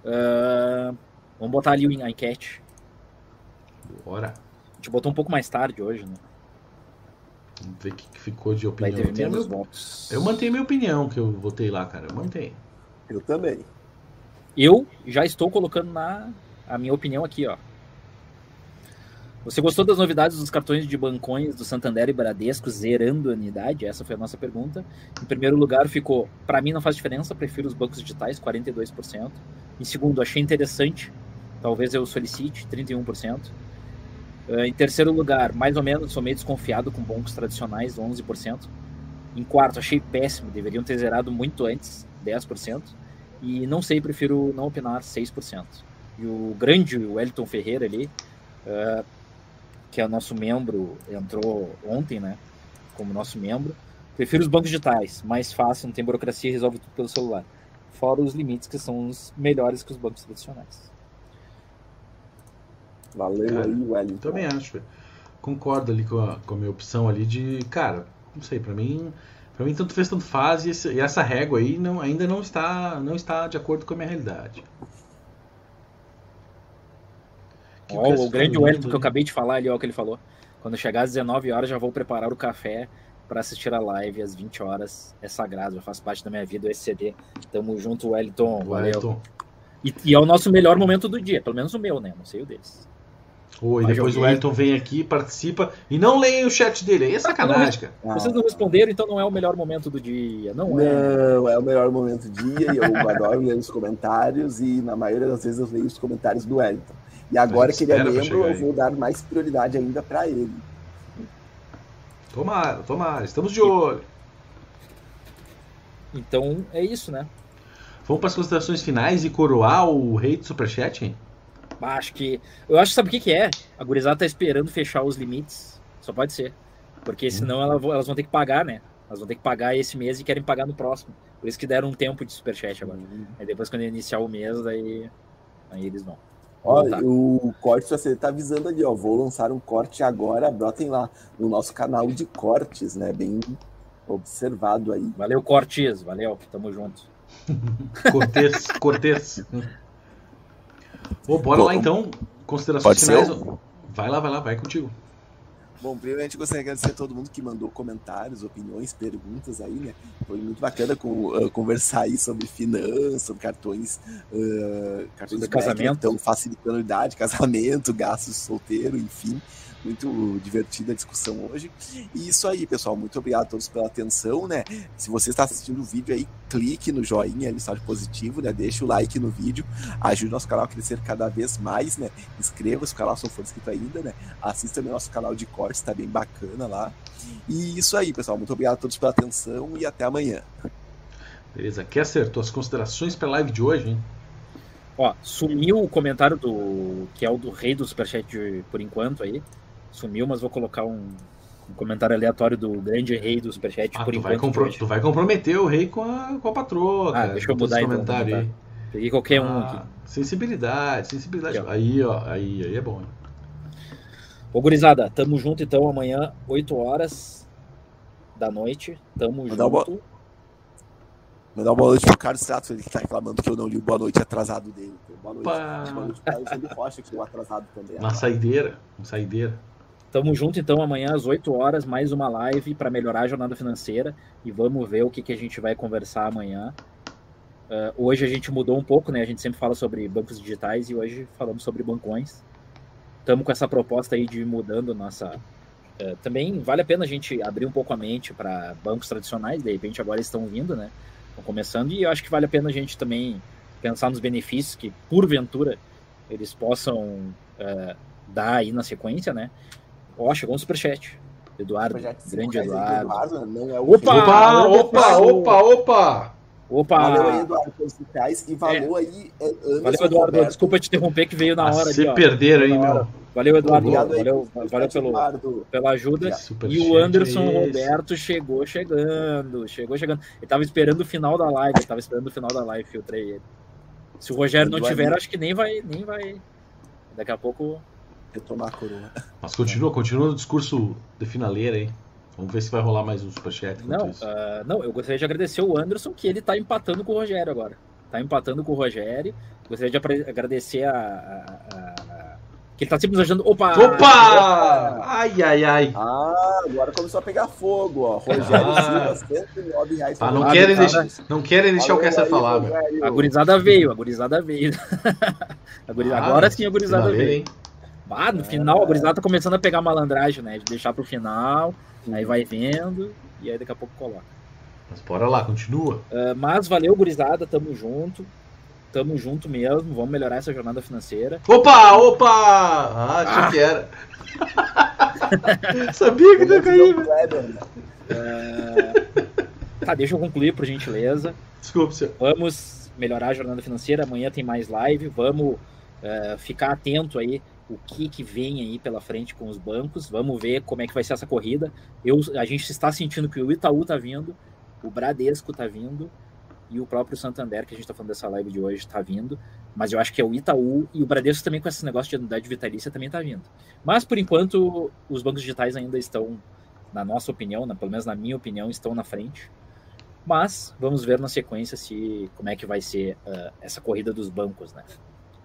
Uh, vamos botar ali a enquete. Bora. A gente botou um pouco mais tarde hoje, né? Vamos ver o que ficou de opinião. Eu, tenho meu... eu mantenho minha opinião que eu votei lá, cara. Eu mantenho. Eu também. Eu já estou colocando na a minha opinião aqui, ó. Você gostou das novidades dos cartões de bancões do Santander e Bradesco zerando a unidade? Essa foi a nossa pergunta. Em primeiro lugar ficou, para mim não faz diferença, prefiro os bancos digitais, 42%. Em segundo, achei interessante, talvez eu solicite, 31%. Uh, em terceiro lugar, mais ou menos, sou meio desconfiado com bancos tradicionais, 11%. Em quarto, achei péssimo, deveriam ter zerado muito antes, 10%. E não sei, prefiro não opinar, 6%. E o grande Wellington Ferreira ali, uh, que é o nosso membro, entrou ontem, né? Como nosso membro. Prefiro os bancos digitais, mais fácil, não tem burocracia, resolve tudo pelo celular. Fora os limites que são os melhores que os bancos tradicionais. Valeu cara, aí, Wellington. Também acho. Concordo ali com a, com a minha opção ali de, cara, não sei, para mim, para mim tanto fez tanto faz e, esse, e, essa régua aí não, ainda não está, não está de acordo com a minha realidade. Oh, o grande Wellington que eu acabei de falar ali, ó, o que ele falou. Quando chegar às 19 horas já vou preparar o café para assistir a live às 20 horas. É sagrado, já faz parte da minha vida o SCD. Tamo junto, Wellington. Wellington. E, e, é o nosso melhor momento do dia, pelo menos o meu, né? Não sei o deles. Oi, depois o Elton vem aqui, participa e não leia o chat dele. Aí é sacanagem, cara. Ah. Vocês não responderam, então não é o melhor momento do dia. Não, não é. Não, é o melhor momento do dia e eu adoro ler os comentários e na maioria das vezes eu leio os comentários do Elton. E agora que ele é membro, eu vou dar mais prioridade ainda para ele. Tomara, tomara, estamos de olho. Então é isso, né? Vamos para as considerações finais e coroar o rei do Superchat, hein? Acho que. Eu acho que sabe o que, que é? A gurizada tá esperando fechar os limites. Só pode ser. Porque hum. senão elas vão ter que pagar, né? Elas vão ter que pagar esse mês e querem pagar no próximo. Por isso que deram um tempo de superchat agora. Uhum. Aí depois, quando iniciar o mês, aí, aí eles vão. Olha, o corte você tá avisando ali, ó. Vou lançar um corte agora, brotem lá no nosso canal de cortes, né? Bem observado aí. Valeu, Cortes. Valeu, tamo junto. *laughs* Cortês, Cortês. Ô, bora Bom, lá então. Considerações finais. Vai lá, vai lá, vai contigo. Bom, primeiramente gostaria de agradecer a todo mundo que mandou comentários, opiniões, perguntas aí, né? Foi muito bacana com, uh, conversar aí sobre finanças, sobre cartões, uh, cartões de casamento, estão facilitando a idade, *laughs* casamento, gastos solteiro, enfim muito divertida a discussão hoje. E isso aí, pessoal. Muito obrigado a todos pela atenção, né? Se você está assistindo o vídeo aí, clique no joinha, mensagem positivo, né? Deixa o like no vídeo, ajude o nosso canal a crescer cada vez mais, né? Inscreva-se no canal se não for inscrito ainda, né? Assista no nosso canal de cortes, tá bem bacana lá. E isso aí, pessoal. Muito obrigado a todos pela atenção e até amanhã. Beleza. Kesser, tuas considerações para a live de hoje, hein? Ó, sumiu o comentário do. que é o do rei do Superchat de, por enquanto aí sumiu, mas vou colocar um, um comentário aleatório do grande rei do Superchat ah, por tu enquanto. Vai. Tu vai comprometer o rei com a, com a patroa. Ah, cara, deixa eu mudar então. Comentário aí. Peguei qualquer ah, um aqui. Sensibilidade, sensibilidade. Aqui, ó. Aí, ó, aí, aí é bom. Hein? Ô, gurizada, tamo junto então amanhã, 8 horas da noite. Tamo Mandar junto. Uma... Mandar uma boa noite pro Carlos Strato, ele que tá reclamando que eu não li o boa noite atrasado dele. Boa noite. Boa noite pro Alexandre Rocha, que é o atrasado também. Uma saideira, uma saideira. Tamo junto então amanhã às 8 horas, mais uma live para melhorar a jornada financeira e vamos ver o que, que a gente vai conversar amanhã. Uh, hoje a gente mudou um pouco, né? A gente sempre fala sobre bancos digitais e hoje falamos sobre bancões. Estamos com essa proposta aí de mudando nossa. Uh, também vale a pena a gente abrir um pouco a mente para bancos tradicionais, de repente agora estão vindo, né? Estão começando e eu acho que vale a pena a gente também pensar nos benefícios que, porventura, eles possam uh, dar aí na sequência, né? Ó, chegou um superchat. Eduardo, grande Eduardo. Eduardo não é o opa, opa, opa, opa, opa, opa. Valeu aí, Eduardo, pelos reais e valeu é. aí. É, valeu, Eduardo. Roberto. Desculpa te interromper que veio na ah, hora. Se perderam aí, meu. Valeu, Eduardo. Obrigado valeu, aí, valeu pelo, Eduardo. pela ajuda. e o Anderson é Roberto chegou chegando. Chegou chegando. Ele tava esperando o final da live. Ele tava esperando o final da live, filtrei ele. Se o Rogério não tiver, acho que nem vai, nem vai. Daqui a pouco retomar a coroa. Mas continua, continua o discurso de finaleira aí. Vamos ver se vai rolar mais um superchat. Não, uh, não, eu gostaria de agradecer o Anderson, que ele tá empatando com o Rogério agora. Tá empatando com o Rogério. Gostaria de agradecer a, a, a que ele tá sempre nos ajudando. Opa! Opa! Ai, ai, ai. Ah, agora começou a pegar fogo, ó. Rogério ah. Silva, 109 reais. Ah, não, querem deixar, não querem deixar o Kessler falar, velho. A gurizada veio, a gurizada veio. *laughs* a gurizada, ah, agora sim a gurizada veio. Hein? Ah, no final, a gurizada tá começando a pegar malandragem, né? De deixar pro final, aí vai vendo, e aí daqui a pouco coloca. Mas bora lá, continua. Uh, mas valeu, gurizada, tamo junto. Tamo junto mesmo, vamos melhorar essa jornada financeira. Opa, opa! Ah, achei ah. que era. *laughs* Sabia que ia cair. Uh, tá, deixa eu concluir, por gentileza. Desculpa, senhor. Vamos melhorar a jornada financeira. Amanhã tem mais live. Vamos uh, ficar atento aí o que, que vem aí pela frente com os bancos. Vamos ver como é que vai ser essa corrida. Eu, a gente está sentindo que o Itaú está vindo, o Bradesco está vindo e o próprio Santander, que a gente está falando dessa live de hoje, está vindo. Mas eu acho que é o Itaú e o Bradesco também com esse negócio de anuidade vitalícia também está vindo. Mas por enquanto os bancos digitais ainda estão, na nossa opinião, na, pelo menos na minha opinião, estão na frente. Mas vamos ver na sequência se como é que vai ser uh, essa corrida dos bancos, né?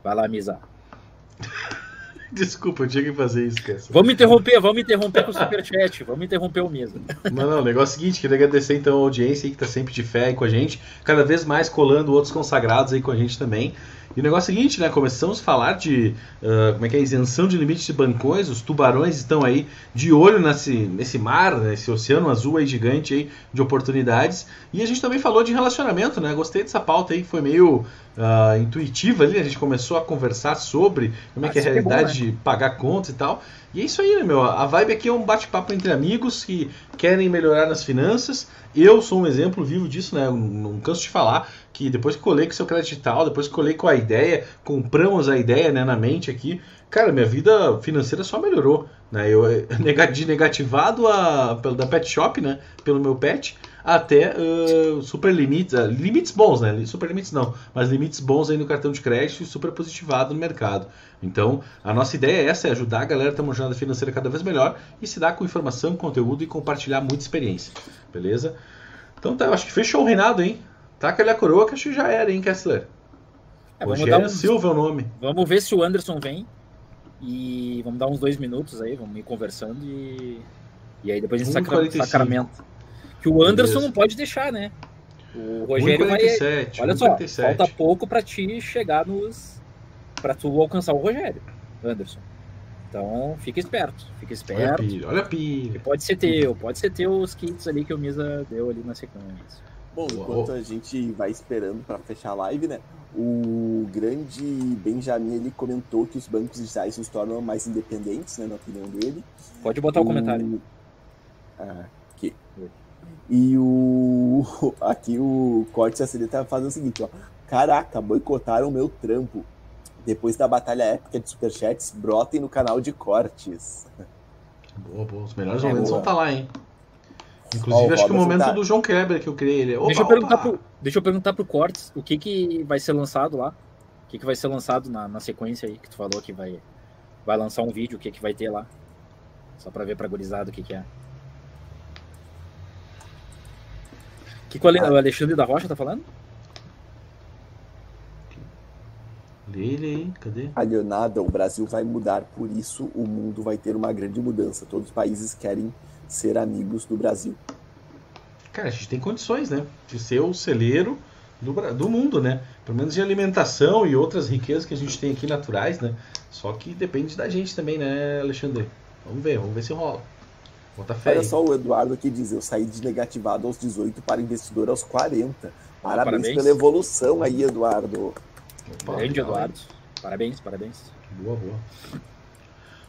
Vai lá, Misa. *laughs* *laughs* Desculpa, eu tinha que fazer isso, cara. Vamos interromper, vamos interromper com o superchat, vamos interromper o mesmo. Mas não, o negócio é o seguinte, queria agradecer então a audiência aí que tá sempre de fé aí com a gente, cada vez mais colando outros consagrados aí com a gente também. E o negócio é o seguinte, né? Começamos a falar de uh, como é que é isenção de limites de bancões, os tubarões estão aí de olho nesse, nesse mar, nesse oceano azul aí gigante aí de oportunidades. E a gente também falou de relacionamento, né? Gostei dessa pauta aí, foi meio uh, intuitiva ali, a gente começou a conversar sobre como é que é a realidade é bom, né? de pagar contas e tal. E é isso aí, né, meu? A vibe aqui é um bate-papo entre amigos que querem melhorar nas finanças. Eu sou um exemplo vivo disso, né? Eu não canso de falar que depois que colei com seu crédito depois que colei com a ideia, compramos a ideia né, na mente aqui, cara, minha vida financeira só melhorou. Né? Eu, *laughs* de negativado a, da pet shop, né? Pelo meu pet, até uh, super limites, uh, limites bons, né? Super limites não, mas limites bons aí no cartão de crédito e super positivado no mercado. Então, a nossa ideia é essa, é ajudar a galera a ter uma jornada financeira cada vez melhor e se dar com informação, conteúdo e compartilhar muita experiência. beleza? Então tá, eu acho que fechou o reinado, hein? Taca ali a coroa que acho que já era, hein, Kessler? É, Rogério um... Silva é o nome. Vamos ver se o Anderson vem. E vamos dar uns dois minutos aí, vamos ir conversando e. E aí depois a gente sacra... sacramenta. Que o Anderson Beleza. não pode deixar, né? O Rogério 147, vai. Olha 147. só, falta pouco para ti chegar nos. para tu alcançar o Rogério, Anderson. Então fica esperto, fica esperto. Olha a pilha, olha a pilha. Pode ser teu, pode ser teu os kits ali que o Misa deu ali na sequência. Bom, enquanto a gente vai esperando para fechar a live, né? O grande Benjamin ele comentou que os bancos digitais se tornam mais independentes, né, na opinião dele. Pode botar o, o comentário. Ah, aqui. E o *laughs* aqui o Corte ACD tá fazendo o seguinte, ó. Caraca, boicotaram o meu trampo. Depois da batalha épica de superchats, brotem no canal de cortes. Boa, boa. Os melhores é, momentos boa. vão estar tá lá, hein? Inclusive, oh, acho que o momento tá... do João Kleber que eu criei ele. Opa, deixa, eu perguntar pro, deixa eu perguntar pro Cortes o que, que vai ser lançado lá. O que, que vai ser lançado na, na sequência aí que tu falou que vai, vai lançar um vídeo, o que, que vai ter lá. Só pra ver pra gurizada o que, que é. Que, que o ah. Alexandre da Rocha tá falando? Lê ele aí, cadê? Alionada, o Brasil vai mudar, por isso o mundo vai ter uma grande mudança. Todos os países querem ser amigos do Brasil. Cara, a gente tem condições, né? De ser o celeiro do, do mundo, né? Pelo menos de alimentação e outras riquezas que a gente tem aqui naturais, né? Só que depende da gente também, né, Alexandre? Vamos ver, vamos ver se rola. Bota fé. Olha só o Eduardo que diz: eu saí de negativado aos 18 para investidor aos 40. Parabéns, parabéns. pela evolução aí, Eduardo. Opa, Grande Eduardo. Parabéns, parabéns. Boa, boa.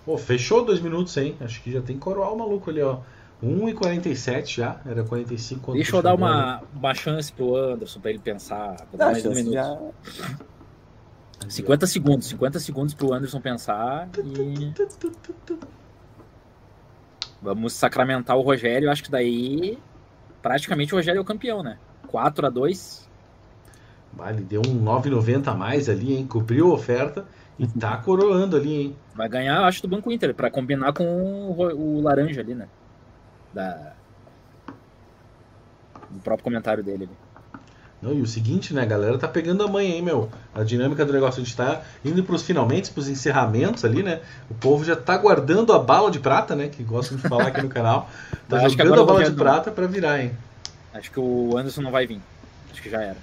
Pô, fechou dois minutos, hein? Acho que já tem coroar o maluco ali, ó. 1,47 já, era 45 Deixa eu dar uma, uma chance pro Anderson para ele pensar. Vou dar mais um minuto. Já... 50 segundos, 50 segundos pro Anderson pensar e. Vamos sacramentar o Rogério. Acho que daí praticamente o Rogério é o campeão, né? 4 a 2 Vale, deu um 9,90 a mais ali, hein? Cobriu a oferta e tá coroando ali, hein? Vai ganhar, acho, do Banco Inter, para combinar com o, o, laranja ali, né? Da... Do próprio comentário dele ali. Não, e o seguinte, né, galera tá pegando a manha, hein, meu? A dinâmica do negócio, a gente tá indo pros finalmente, pros encerramentos ali, né? O povo já tá guardando a bala de prata, né? Que gostam de falar aqui no canal. *laughs* Tá jogando a bala de prata para virar, hein? Acho que o Anderson não vai vir. Acho que já era.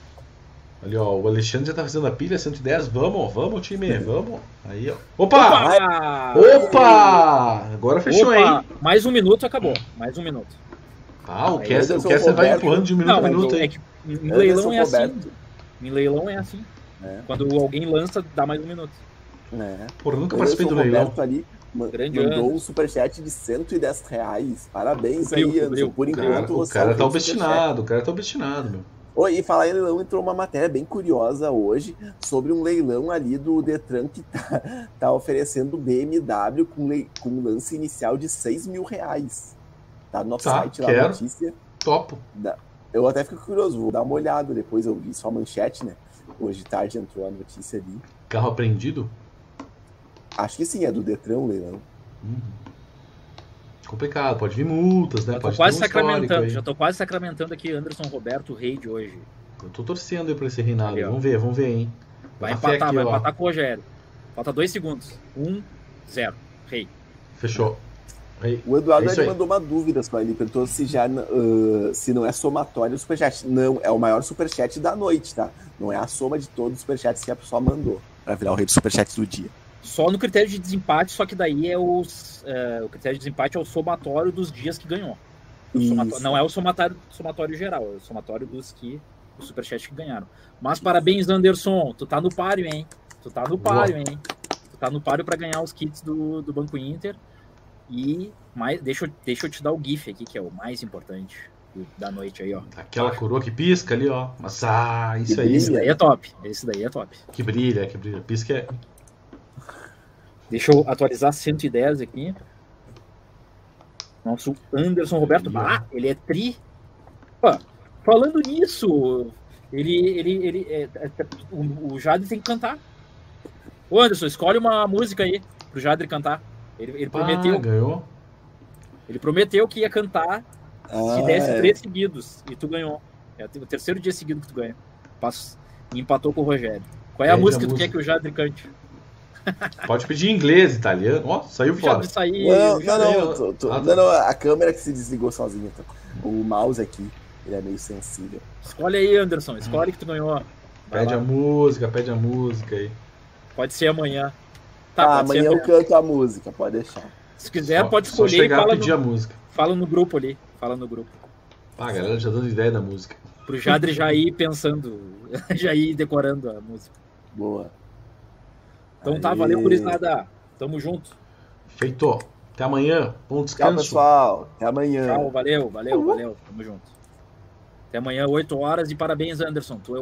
Ali, ó, o Alexandre já tá fazendo a pilha 110. Vamos, vamos, time, vamos. Aí, ó. Opa! Opa! Opa! Agora fechou, Opa! hein? Mais um minuto acabou. Mais um minuto. Ah, o Kessler, o Kessler vai empurrando de um minuto a minuto. É que em leilão é assim. Em leilão é assim. É. Quando alguém lança, dá mais um minuto. É. Porra, nunca participei do leilão. Ali, Grande mandou ano. um superchat de 110 reais. Parabéns cobriu, aí, Anderson. Por enquanto, o cara, o cara tá obstinado, o cara tá obstinado, meu. Oi, e falar em leilão, entrou uma matéria bem curiosa hoje sobre um leilão ali do Detran que tá, *laughs* tá oferecendo BMW com, le, com lance inicial de 6 mil reais. Tá no nosso tá, site lá, quero. notícia. Topo. Eu até fico curioso, vou dar uma olhada depois, eu vi só a manchete, né? Hoje de tarde entrou a notícia ali. Carro apreendido? Acho que sim, é do Detran o leilão. Uhum complicado, pode vir multas, né? Já tô quase um sacramentando, já tô quase sacramentando aqui Anderson Roberto, rei de hoje. Eu tô torcendo aí pra esse reinado. Ali, vamos ver, vamos ver, hein? Vai empatar, aqui, vai ó. empatar com o Rogério. Falta dois segundos. Um, zero. Rei. Fechou. O Eduardo é mandou uma dúvida só. Ele perguntou se já uh, se não é somatório o superchat. Não, é o maior superchat da noite, tá? Não é a soma de todos os superchats que a pessoa mandou. Pra virar o rei dos superchats do dia. Só no critério de desempate, só que daí é os, é, o critério de desempate é o somatório dos dias que ganhou. não é o somatório, somatório geral, é o somatório dos que o superchat que ganharam. Mas parabéns, Anderson, tu tá no páreo, hein? Tu tá no páreo, hein? Tu tá no páreo para ganhar os kits do, do Banco Inter. E mais, deixa, eu, deixa eu te dar o GIF aqui, que é o mais importante da noite aí, ó. Aquela coroa que pisca ali, ó. Mas ah, isso aí. Esse daí é top. Esse daí é top. Que brilha, que brilha. Pisca é Deixa eu atualizar 110 aqui. Nosso Anderson Roberto. Ah, ele é tri. Pô, falando nisso, ele. ele, ele é, é, o, o Jadre tem que cantar. Ô Anderson, escolhe uma música aí pro Jadre cantar. Ele, ele prometeu. Ah, ganhou. Ele prometeu que ia cantar Ah, Se desse é. três seguidos e tu ganhou. É o terceiro dia seguido que tu ganha. Passo, e empatou com o Rogério. Qual é a música que tu quer que o Jadri cante? Pode pedir em inglês, italiano. Ó, saiu fora. Sair, não, não, não, tô, tô, ah, tá. não, não, a câmera que se desligou sozinha. Tá? O mouse aqui, ele é meio sensível. Escolhe aí, Anderson. Escolhe que tu ganhou. Vai pede lá. a música, pede a música aí. Pode ser amanhã. Tá, ah, amanhã eu canto a música, pode deixar. Se quiser, só, pode escolher. E fala pedir no, a música. Fala no grupo ali. Fala no grupo. Ah, a galera já dando ideia da música. Pro Jadre já ir pensando, *laughs* já ir decorando a música. Boa. Então tá, valeu por isso nada. Tamo junto. Feito. Até amanhã. Bom descanso. Tchau, pessoal. Até amanhã. Tchau, valeu, valeu, valeu. Tamo junto. Até amanhã, 8 horas e parabéns, Anderson. Tu é